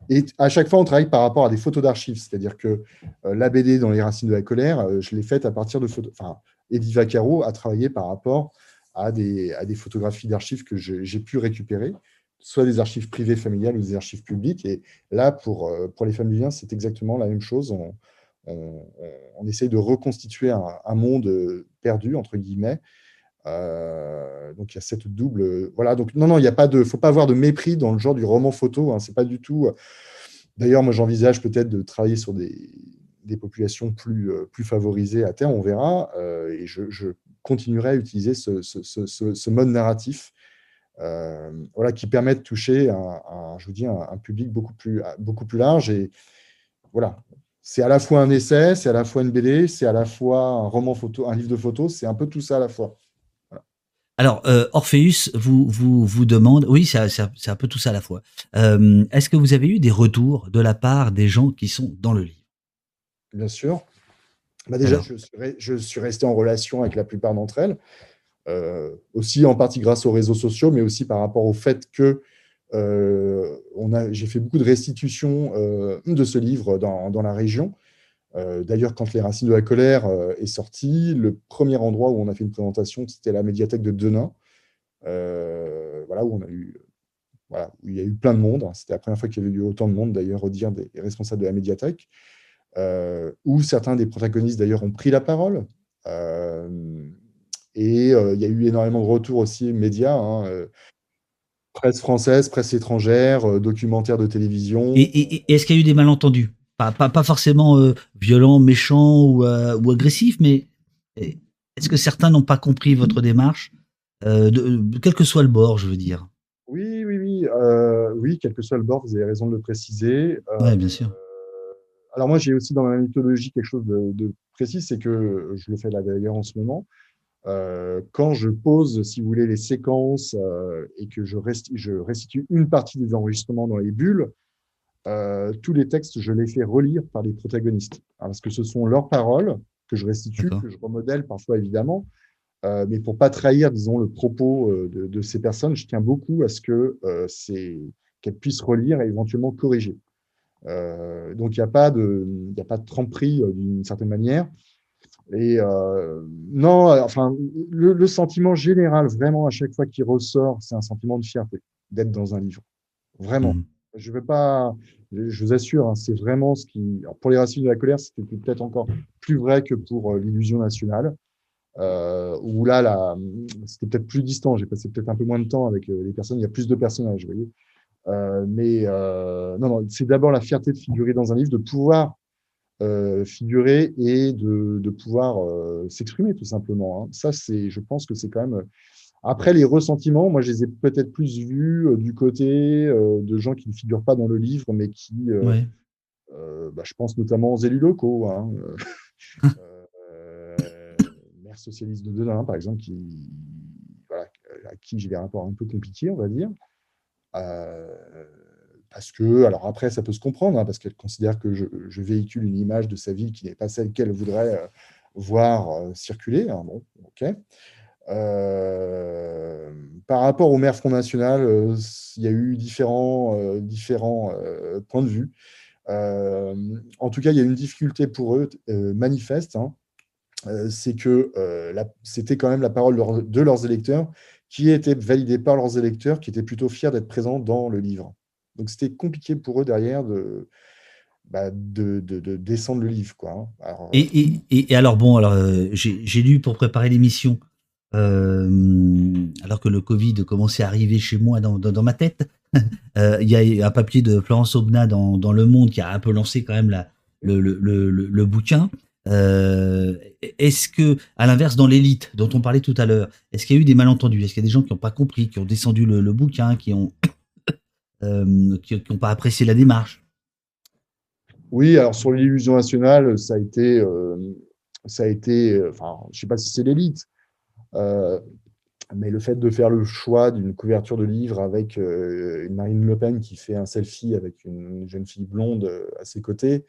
[SPEAKER 2] Et à chaque fois, on travaille par rapport à des photos d'archives. C'est-à-dire que euh, la BD dans les racines de la colère, euh, je l'ai faite à partir de photos. Enfin, Eddie Vaccaro a travaillé par rapport à des, photographies d'archives que j'ai pu récupérer, soit des archives privées familiales ou des archives publiques. Et là, pour, euh, les femmes du lien, c'est exactement la même chose. On, essaye de reconstituer un, un, monde perdu, entre guillemets, euh, donc il y a cette double. Voilà, donc non, non, il n'y a pas de. faut pas avoir de mépris dans le genre du roman photo. Hein, c'est pas du tout. D'ailleurs, moi j'envisage peut-être de travailler sur des, des, populations plus, euh, plus favorisées à terme, on verra. Euh, et je, continuerai à utiliser ce, mode narratif. voilà, qui permet de toucher un, je vous dis, un, public beaucoup plus, beaucoup plus large. Et voilà, c'est à la fois un essai, c'est à la fois une BD, c'est à la fois un roman photo, un livre de photos, c'est un peu tout ça à la fois.
[SPEAKER 1] Alors, euh, Orpheus vous, vous, vous demande, oui, c'est un peu tout ça à la fois. Euh, est-ce que vous avez eu des retours de la part des gens qui sont dans le livre?
[SPEAKER 2] Bien sûr. Bah déjà, je suis, resté en relation avec la plupart d'entre elles. Euh, aussi en partie grâce aux réseaux sociaux, mais aussi par rapport au fait que j'ai fait beaucoup de restitutions de ce livre dans, dans la région. D'ailleurs, quand Les Racines de la colère est sorti, le premier endroit où on a fait une présentation, c'était la médiathèque de Denain, voilà, où on a eu voilà, il y a eu plein de monde. C'était la première fois qu'il y avait eu autant de monde, d'ailleurs, redire des responsables de la médiathèque, euh, où certains des protagonistes, d'ailleurs, ont pris la parole. Euh, et euh, il y a eu énormément de retours aussi médias, hein, presse française, presse étrangère, documentaires de télévision.
[SPEAKER 1] Et, est-ce qu'il y a eu des malentendus? Pas, pas, forcément violents, méchants ou, ou agressifs, mais est-ce que certains n'ont pas compris votre démarche, de, quel que soit le bord, je veux dire
[SPEAKER 2] oui, oui, oui, euh, oui, quel que soit le bord, vous avez raison de le préciser.
[SPEAKER 1] Euh, oui, bien sûr.
[SPEAKER 2] alors moi, j'ai aussi dans ma mythologie quelque chose de, précis, c'est que je le fais là d'ailleurs en ce moment. Euh, quand je pose, si vous voulez, les séquences et que je, je, restitue une partie des enregistrements dans les bulles, tous les textes, je les fais relire par les protagonistes. parce que ce sont leurs paroles que je restitue, que je remodèle parfois évidemment, euh, mais pour pas trahir, disons, le propos euh, de, ces personnes, je tiens beaucoup à ce que euh, qu'elles puissent relire et éventuellement corriger. donc il n'y a pas de, il a pas de tremperie d'une certaine manière. Et non, enfin, le, sentiment général, vraiment, à chaque fois qu'il ressort, c'est un sentiment de fierté d'être dans un livre. Vraiment. Mmh. Je veux pas, je vous assure, hein, c'est vraiment ce qui. pour les racines de la colère, c'était peut-être encore plus vrai que pour l'illusion nationale euh, où là, là c'était peut-être plus distant. J'ai passé peut-être un peu moins de temps avec euh, les personnes. Il y a plus de personnages, vous voyez. Euh, mais euh, non, non, c'est d'abord la fierté de figurer dans un livre, de pouvoir euh, figurer et de, de pouvoir euh, s'exprimer tout simplement. Hein. Ça, je pense que c'est quand même. Après, les ressentiments, moi, je les ai peut-être plus vus du côté de gens qui ne figurent pas dans le livre, mais qui, ouais. bah, je pense notamment aux élus locaux. Hein. socialiste de Denain, par exemple, qui, voilà, à qui j'ai des rapports un peu compliqués, on va dire. Euh, parce que, alors après, ça peut se comprendre, hein, parce qu'elle considère que je, véhicule une image de sa ville qui n'est pas celle qu'elle voudrait euh, voir euh, circuler. Hein, bon, ok. Par rapport au maire Front National, il y a eu différents, différents points de vue. en tout cas, il y a une difficulté pour eux manifeste. Hein, euh, c'est que euh, c'était quand même la parole de leurs électeurs qui était validée par leurs électeurs, qui étaient plutôt fiers d'être présents dans le livre. Donc c'était compliqué pour eux derrière de, bah, de, descendre le livre. Quoi. Hein.
[SPEAKER 1] Et, et, alors bon, alors j'ai lu pour préparer l'émission, alors que le Covid commençait à arriver chez moi dans, ma tête, il y a un papier de Florence Aubenas dans, dans, Le Monde qui a un peu lancé quand même la, le, le, le bouquin. Euh, est-ce que, à l'inverse, dans l'élite dont on parlait tout à l'heure, est-ce qu'il y a eu des malentendus? Est-ce qu'il y a des gens qui n'ont pas compris, qui ont descendu le, bouquin, qui ont euh, qui n'ont pas apprécié la démarche?
[SPEAKER 2] Oui, alors sur l'illusion nationale, ça a été, euh, ça a été, enfin, je sais pas si c'est l'élite, mais le fait de faire le choix d'une couverture de livre avec une Marine Le Pen qui fait un selfie avec une jeune fille blonde à ses côtés,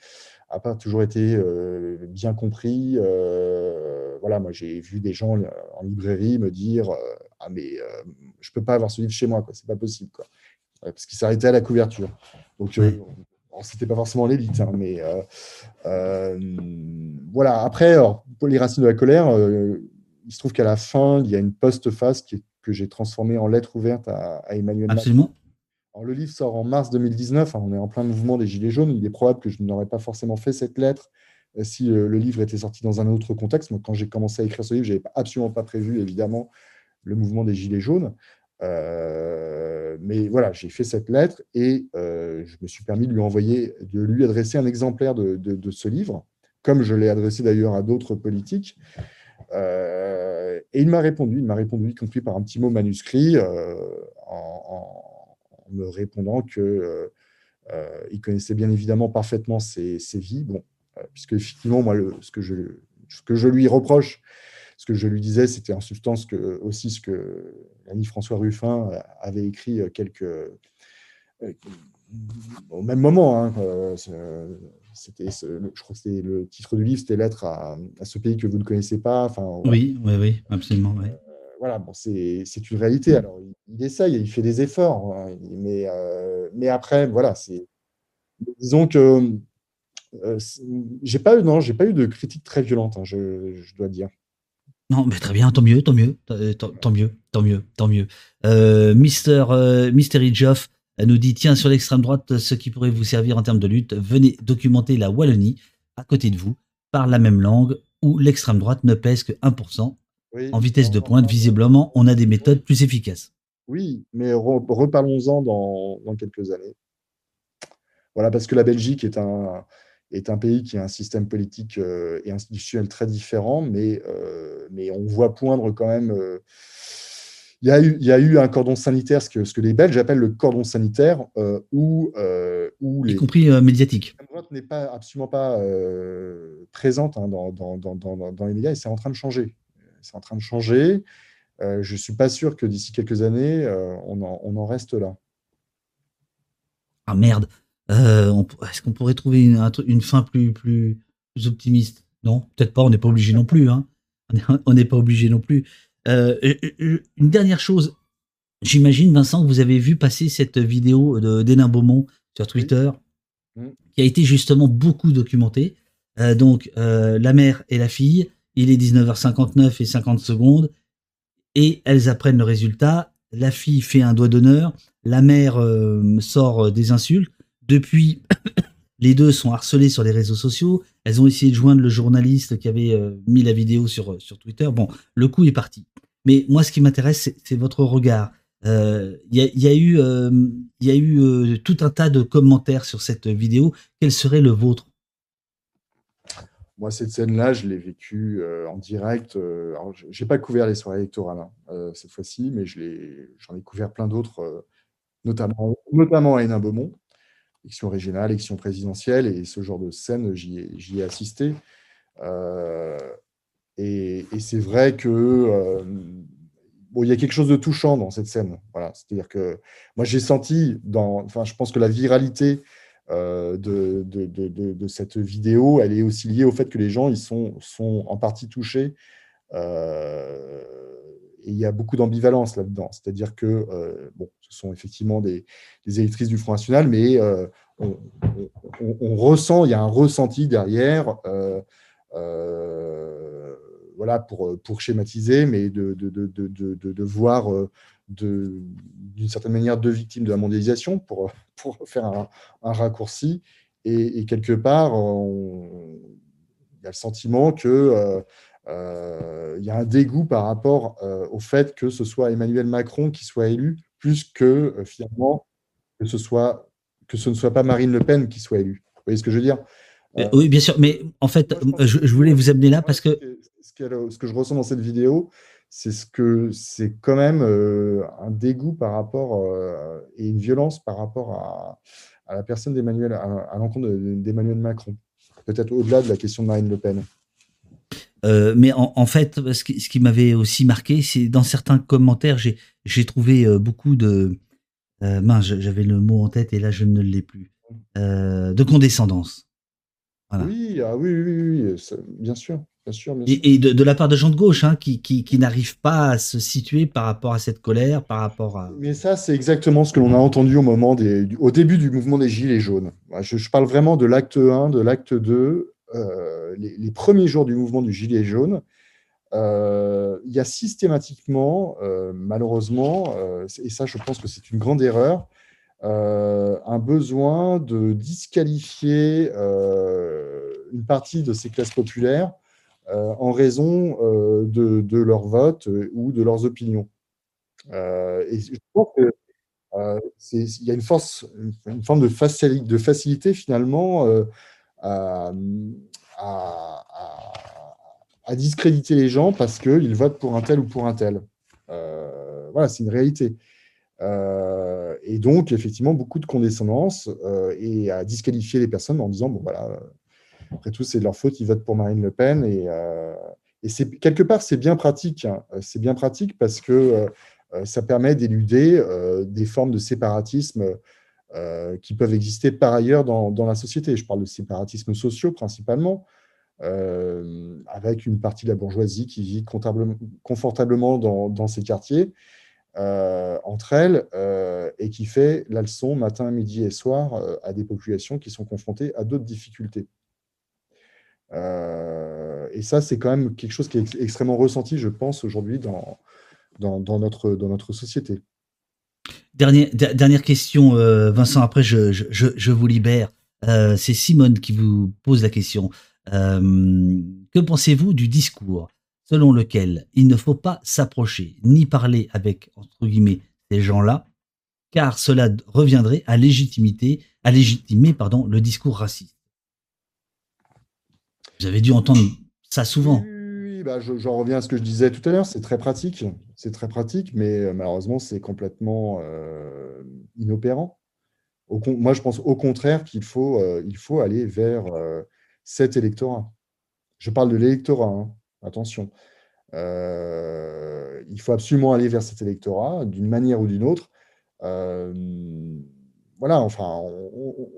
[SPEAKER 2] n'a pas toujours été euh, bien compris. Euh, voilà, moi j'ai vu des gens en librairie me dire euh, ah mais je peux pas avoir ce livre chez moi, quoi, c'est pas possible, quoi, parce qu'il s'arrêtait à la couverture. Donc ce c'était pas forcément l'élite, hein, mais voilà. Après, pour les racines de la colère, il se trouve qu'à la fin, il y a une post-face que j'ai transformée en lettre ouverte à, à Emmanuel
[SPEAKER 1] Absolument
[SPEAKER 2] le livre sort en mars 2019, hein, on est en plein mouvement des Gilets jaunes. Il est probable que je n'aurais pas forcément fait cette lettre euh, si euh, le livre était sorti dans un autre contexte. quand j'ai commencé à écrire ce livre, je n'avais absolument pas prévu, évidemment, le mouvement des Gilets jaunes. Euh, mais voilà, j'ai fait cette lettre et je me suis permis de lui envoyer, de lui adresser un exemplaire de, ce livre, comme je l'ai adressé d'ailleurs à d'autres politiques. Et il m'a répondu, il m'a répondu, y compris par un petit mot manuscrit, en en me répondant que euh, euh, il connaissait bien évidemment parfaitement ses, vies. Bon, euh, puisque effectivement, moi, ce, que je, que je lui reproche, ce que je lui disais, c'était en substance que, aussi ce que l'ami François Ruffin avait écrit quelques. au même moment, hein, c'était, je crois que c'était le titre du livre, c'était Lettre à, à, ce pays que vous ne connaissez pas. Enfin,
[SPEAKER 1] oui, oui, oui, absolument.
[SPEAKER 2] voilà, bon, c'est c'est une réalité. Alors, il, il essaye, il fait des efforts, hein, mais, euh, mais après, voilà, c'est. Disons que euh, j'ai pas eu, non, j'ai pas eu de critiques très violentes, hein, je, je dois dire.
[SPEAKER 1] Non, mais très bien, tant mieux, tant mieux, tant, euh, mieux, tant mieux, tant mieux. Euh, Mister, euh, Mystery Joff elle nous dit tiens, sur l'extrême droite, ce qui pourrait vous servir en termes de lutte, venez documenter la Wallonie à côté de vous, par la même langue, où l'extrême droite ne pèse que 1%.
[SPEAKER 2] Oui,
[SPEAKER 1] En vitesse de pointe,
[SPEAKER 2] en-
[SPEAKER 1] visiblement, on a des méthodes plus efficaces.
[SPEAKER 2] Oui, mais re- reparlons-en dans, dans quelques années. Voilà, parce que la Belgique est un, est un pays qui a un système politique euh, et institutionnel très différent, mais, euh, mais on voit poindre quand même. euh, il y, a eu, il y a eu un cordon sanitaire, ce que, ce que les Belges appellent le cordon sanitaire, euh, où, euh, où
[SPEAKER 1] Y
[SPEAKER 2] les,
[SPEAKER 1] compris euh, médiatique.
[SPEAKER 2] n'est pas absolument pas euh, présente hein, dans, dans, dans, dans, dans les médias et c'est en train de changer. C'est en train de changer. Je ne suis pas sûr que d'ici quelques années, on, en, on en reste là.
[SPEAKER 1] Ah merde. Est-ce qu'on pourrait trouver une, fin plus, plus, plus optimiste? Non, peut-être pas. On n'est pas obligé non plus. Hein. On n'est pas obligé non plus. Euh, une dernière chose. J'imagine, Vincent, que vous avez vu passer cette vidéo de- d'Hénin Beaumont sur Twitter,
[SPEAKER 2] Mm.
[SPEAKER 1] qui a été justement beaucoup documentée. Euh, donc, euh, la mère et la fille, il est 19h59 et 50 secondes, et elles apprennent le résultat. La fille fait un doigt d'honneur, la mère sort des insultes. Depuis, les deux sont harcelés sur les réseaux sociaux. Elles ont essayé de joindre le journaliste qui avait mis la vidéo sur, sur Twitter. Bon, le coup est parti. Mais moi, ce qui m'intéresse, c'est- votre regard. Euh, Il y, a, eu, euh, euh, tout un tas de commentaires sur cette vidéo. Quel serait le vôtre?
[SPEAKER 2] Moi, cette scène-là, je l'ai vécue en direct. je n'ai pas couvert les soirées électorales hein, cette fois-ci, mais j'en ai, couvert plein d'autres, notamment, notamment à Hénin-Beaumont, élection régionale, élection présidentielle, et ce genre de scène, j'y ai assisté. Et c'est vrai que euh, bon, il y a quelque chose de touchant dans cette scène. Voilà, c'est-à-dire que moi j'ai senti dans, enfin, je pense que la viralité euh, de, de, de, cette vidéo, elle est aussi liée au fait que les gens ils sont, sont en partie touchés. Euh, et il y a beaucoup d'ambivalence là-dedans. C'est-à-dire que bon, ce sont effectivement des, des électrices du Front National, mais on, ressent, il y a un ressenti derrière. Voilà, pour, pour schématiser, mais de, de, de, de, voir euh, d'une certaine manière deux victimes de la mondialisation, pour, pour faire un, un raccourci. Et, et quelque part, il y a le sentiment que euh, euh, il y a un dégoût par rapport euh, au fait que ce soit Emmanuel Macron qui soit élu, plus que euh, finalement que ce, soit, que ce ne soit pas Marine Le Pen qui soit élue. Vous voyez ce que je veux dire?
[SPEAKER 1] Euh, Oui, bien sûr. Mais en fait,
[SPEAKER 2] je
[SPEAKER 1] voulais vous amener là parce
[SPEAKER 2] ce
[SPEAKER 1] que
[SPEAKER 2] que- ce que, ce que je ressens dans cette vidéo, c'est ce que c'est quand même euh, un dégoût par rapport euh, et une violence par rapport à, à la personne d'Emmanuel, à, à l'encontre de- d'Emmanuel Macron. Peut-être au-delà de la question de Marine Le Pen.
[SPEAKER 1] Euh, mais en, en fait, ce qui, m'avait aussi marqué, c'est dans certains commentaires, j'ai trouvé euh, beaucoup de. Euh, mince, j'avais le mot en tête et là je ne l'ai plus. Euh, de condescendance. Voilà.
[SPEAKER 2] Oui, ah oui, oui, oui, bien sûr, bien sûr, bien sûr.
[SPEAKER 1] Et, et de, de la part de gens de gauche, hein, qui, qui, qui n'arrivent pas à se situer par rapport à cette colère, par rapport à.
[SPEAKER 2] Mais ça, c'est exactement ce que l'on a entendu au, moment des, au début du mouvement des Gilets jaunes. Je, je parle vraiment de l'acte 1, de l'acte 2, euh, les, les premiers jours du mouvement du Gilet jaune. euh, il y a systématiquement, euh, malheureusement, et ça, je pense que c'est une grande erreur, euh, un besoin de disqualifier euh, une partie de ces classes populaires en raison euh, de, de leur vote euh, ou de leurs opinions. Euh, et je pense que euh, il y a une, force, une forme de, facili- de facilité finalement euh, à, discréditer les gens parce qu'ils votent pour un tel ou pour un tel. Euh, voilà, c'est une réalité. Euh, et donc, effectivement, beaucoup de condescendance euh, et à disqualifier les personnes en disant, bon voilà, euh, après tout, c'est leur faute, ils votent pour Marine Le Pen. Et, euh, quelque part, c'est bien pratique. hein. C'est bien pratique parce que euh, euh, ça permet d'éluder euh, des formes de séparatisme euh, qui peuvent exister par ailleurs dans, la société. Je parle de séparatisme sociaux principalement, euh, avec une partie de la bourgeoisie qui vit confortablement dans, dans ces quartiers, euh, entre elles, euh, et qui fait la leçon matin, midi et soir à des populations qui sont confrontées à d'autres difficultés. Et ça, c'est quand même quelque chose qui est extrêmement ressenti, je pense, aujourd'hui dans, notre, société.
[SPEAKER 1] Dernière, question, Vincent, après je, vous libère. c'est Simone qui vous pose la question. Euh, que pensez-vous du discours selon lequel il ne faut pas s'approcher ni parler avec, entre guillemets, ces gens-là, car cela reviendrait à, légitimité, à légitimer pardon, le discours raciste? Vous avez dû entendre ça souvent.
[SPEAKER 2] Oui, bah j'en reviens à ce que je disais tout à l'heure, c'est très pratique, c'est très pratique, mais euh, malheureusement c'est complètement euh, inopérant. Moi je pense au contraire qu'il faut, il faut aller vers cet électorat. Je parle de l'électorat, hein. attention. Euh, il faut absolument aller vers cet électorat d'une manière ou d'une autre. Euh, voilà, enfin,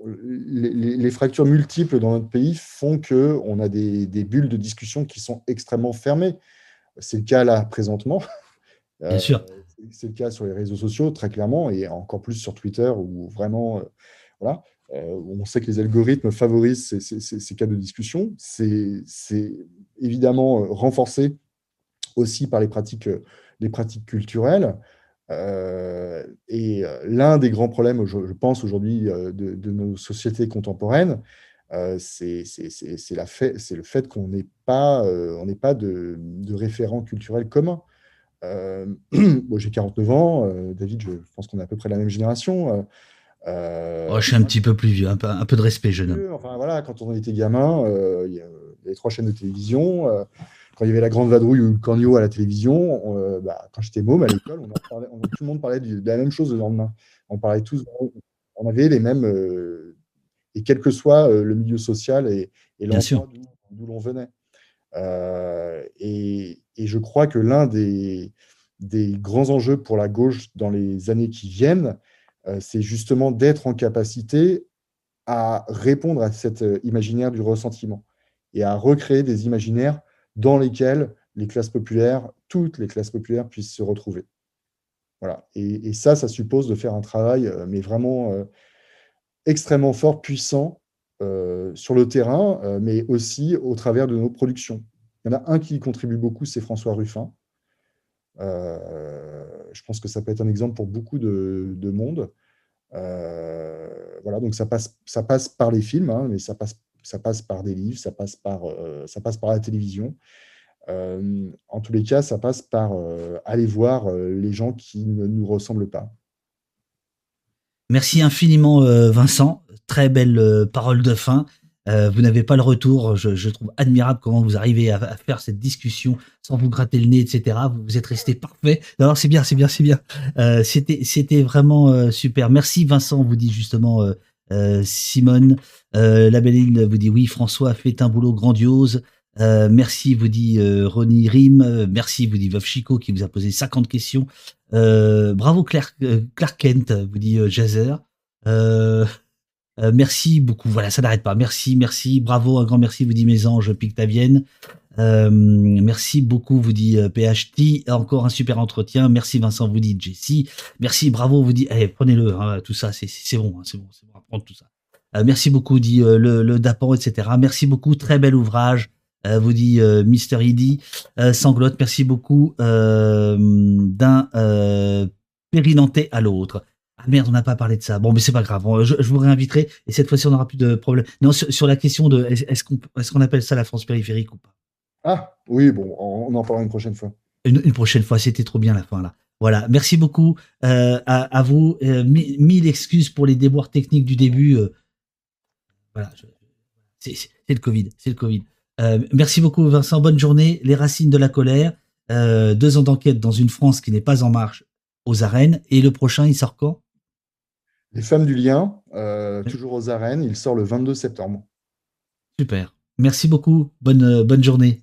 [SPEAKER 2] les, fractures multiples dans notre pays font qu'on a des, bulles de discussion qui sont extrêmement fermées. C'est le cas là présentement.
[SPEAKER 1] Bien sûr.
[SPEAKER 2] Euh, c'est le cas sur les réseaux sociaux, très clairement, et encore plus sur Twitter, où vraiment, voilà. Euh, on sait que les algorithmes favorisent ces, cas de discussion. C'est évidemment euh, renforcé aussi par les pratiques, euh, les pratiques culturelles. Et l'un des grands problèmes, je, pense, aujourd'hui de, nos sociétés contemporaines, c'est le fait qu'on n'ait pas, pas de, de référents culturels communs. J'ai 49 ans, David, je pense qu'on est à peu près la même génération.
[SPEAKER 1] Euh, oh, je suis un petit peu plus vieux, un peu, de respect, jeune homme.
[SPEAKER 2] Enfin voilà, quand on était gamin, euh, il y avait trois chaînes de télévision. Euh, quand il y avait la Grande Vadrouille ou le Cornio à la télévision, bah, quand j'étais môme à l'école, tout le monde parlait de, la même chose le lendemain. On parlait tous, on avait les mêmes, et quel que soit le milieu social et, et l'endroit d'où l'on venait. Et, et, je crois que l'un des, des grands enjeux pour la gauche dans les années qui viennent, euh, c'est justement d'être en capacité à répondre à cet euh, imaginaire du ressentiment et à recréer des imaginaires dans lesquels les classes populaires, toutes les classes populaires puissent se retrouver. Voilà. Et, ça, ça suppose de faire un travail, euh, mais vraiment extrêmement fort, puissant sur le terrain, mais aussi au travers de nos productions. Il y en a un qui contribue beaucoup, c'est François Ruffin. je pense que ça peut être un exemple pour beaucoup de monde. Euh, voilà, donc ça passe, ça passe par les films, hein, mais ça passe, ça passe par des livres, ça passe par, euh, ça passe par la télévision. Euh, en tous les cas, ça passe par aller voir les gens qui ne nous ressemblent pas.
[SPEAKER 1] Merci infiniment, Vincent. Très belle parole de fin. Euh, vous n'avez pas le retour. Je, trouve admirable comment vous arrivez à, faire cette discussion sans vous gratter le nez, etc. Vous, êtes resté parfait. Alors c'est bien, c'est bien, c'est bien. Euh, c'était, c'était vraiment euh, super. Merci Vincent, vous dit justement Simone. la Belline vous dit oui, François fait un boulot grandiose. merci, vous dit Ronnie Rim. merci, vous dit Veuve Chico qui vous a posé 50 questions. bravo Clark Kent, vous dit Jazer. Euh, merci beaucoup. Voilà, ça n'arrête pas. Merci, merci. Bravo, un grand merci, vous dit mes anges Pictavienne. Euh, merci beaucoup, vous dit euh, PHT. Encore un super entretien. Merci Vincent, vous dit Jessie. Merci, bravo, vous dit. Allez, prenez-le. Hein, tout ça, c'est bon, hein, c'est bon, c'est bon. Prendre tout ça. merci beaucoup, dit le, le Dapan, etc. Merci beaucoup, très bel ouvrage. vous dit Mister Eddy. Sanglotte, merci beaucoup. D'un périnanté à l'autre. Ah merde, on n'a pas parlé de ça. Bon, mais c'est pas grave. Je, vous réinviterai et cette fois-ci, on n'aura plus de problème. Non, sur, la question de est-ce qu'on est qu'on appelle ça la France périphérique ou pas?
[SPEAKER 2] Ah oui, bon, on en parlera une prochaine fois.
[SPEAKER 1] Une, prochaine fois, c'était trop bien la fin là. Voilà, merci beaucoup euh, à, vous. Euh, mille excuses pour les déboires techniques du début. Euh. voilà, c'est le Covid, c'est le Covid. merci beaucoup Vincent, bonne journée. Les racines de la colère, deux ans d'enquête dans une France qui n'est pas en marche aux arènes. Et le prochain, il sort quand?
[SPEAKER 2] Les Femmes du Lien, toujours aux arènes. Il sort le 22 septembre.
[SPEAKER 1] Super. Merci beaucoup. Bonne, bonne journée.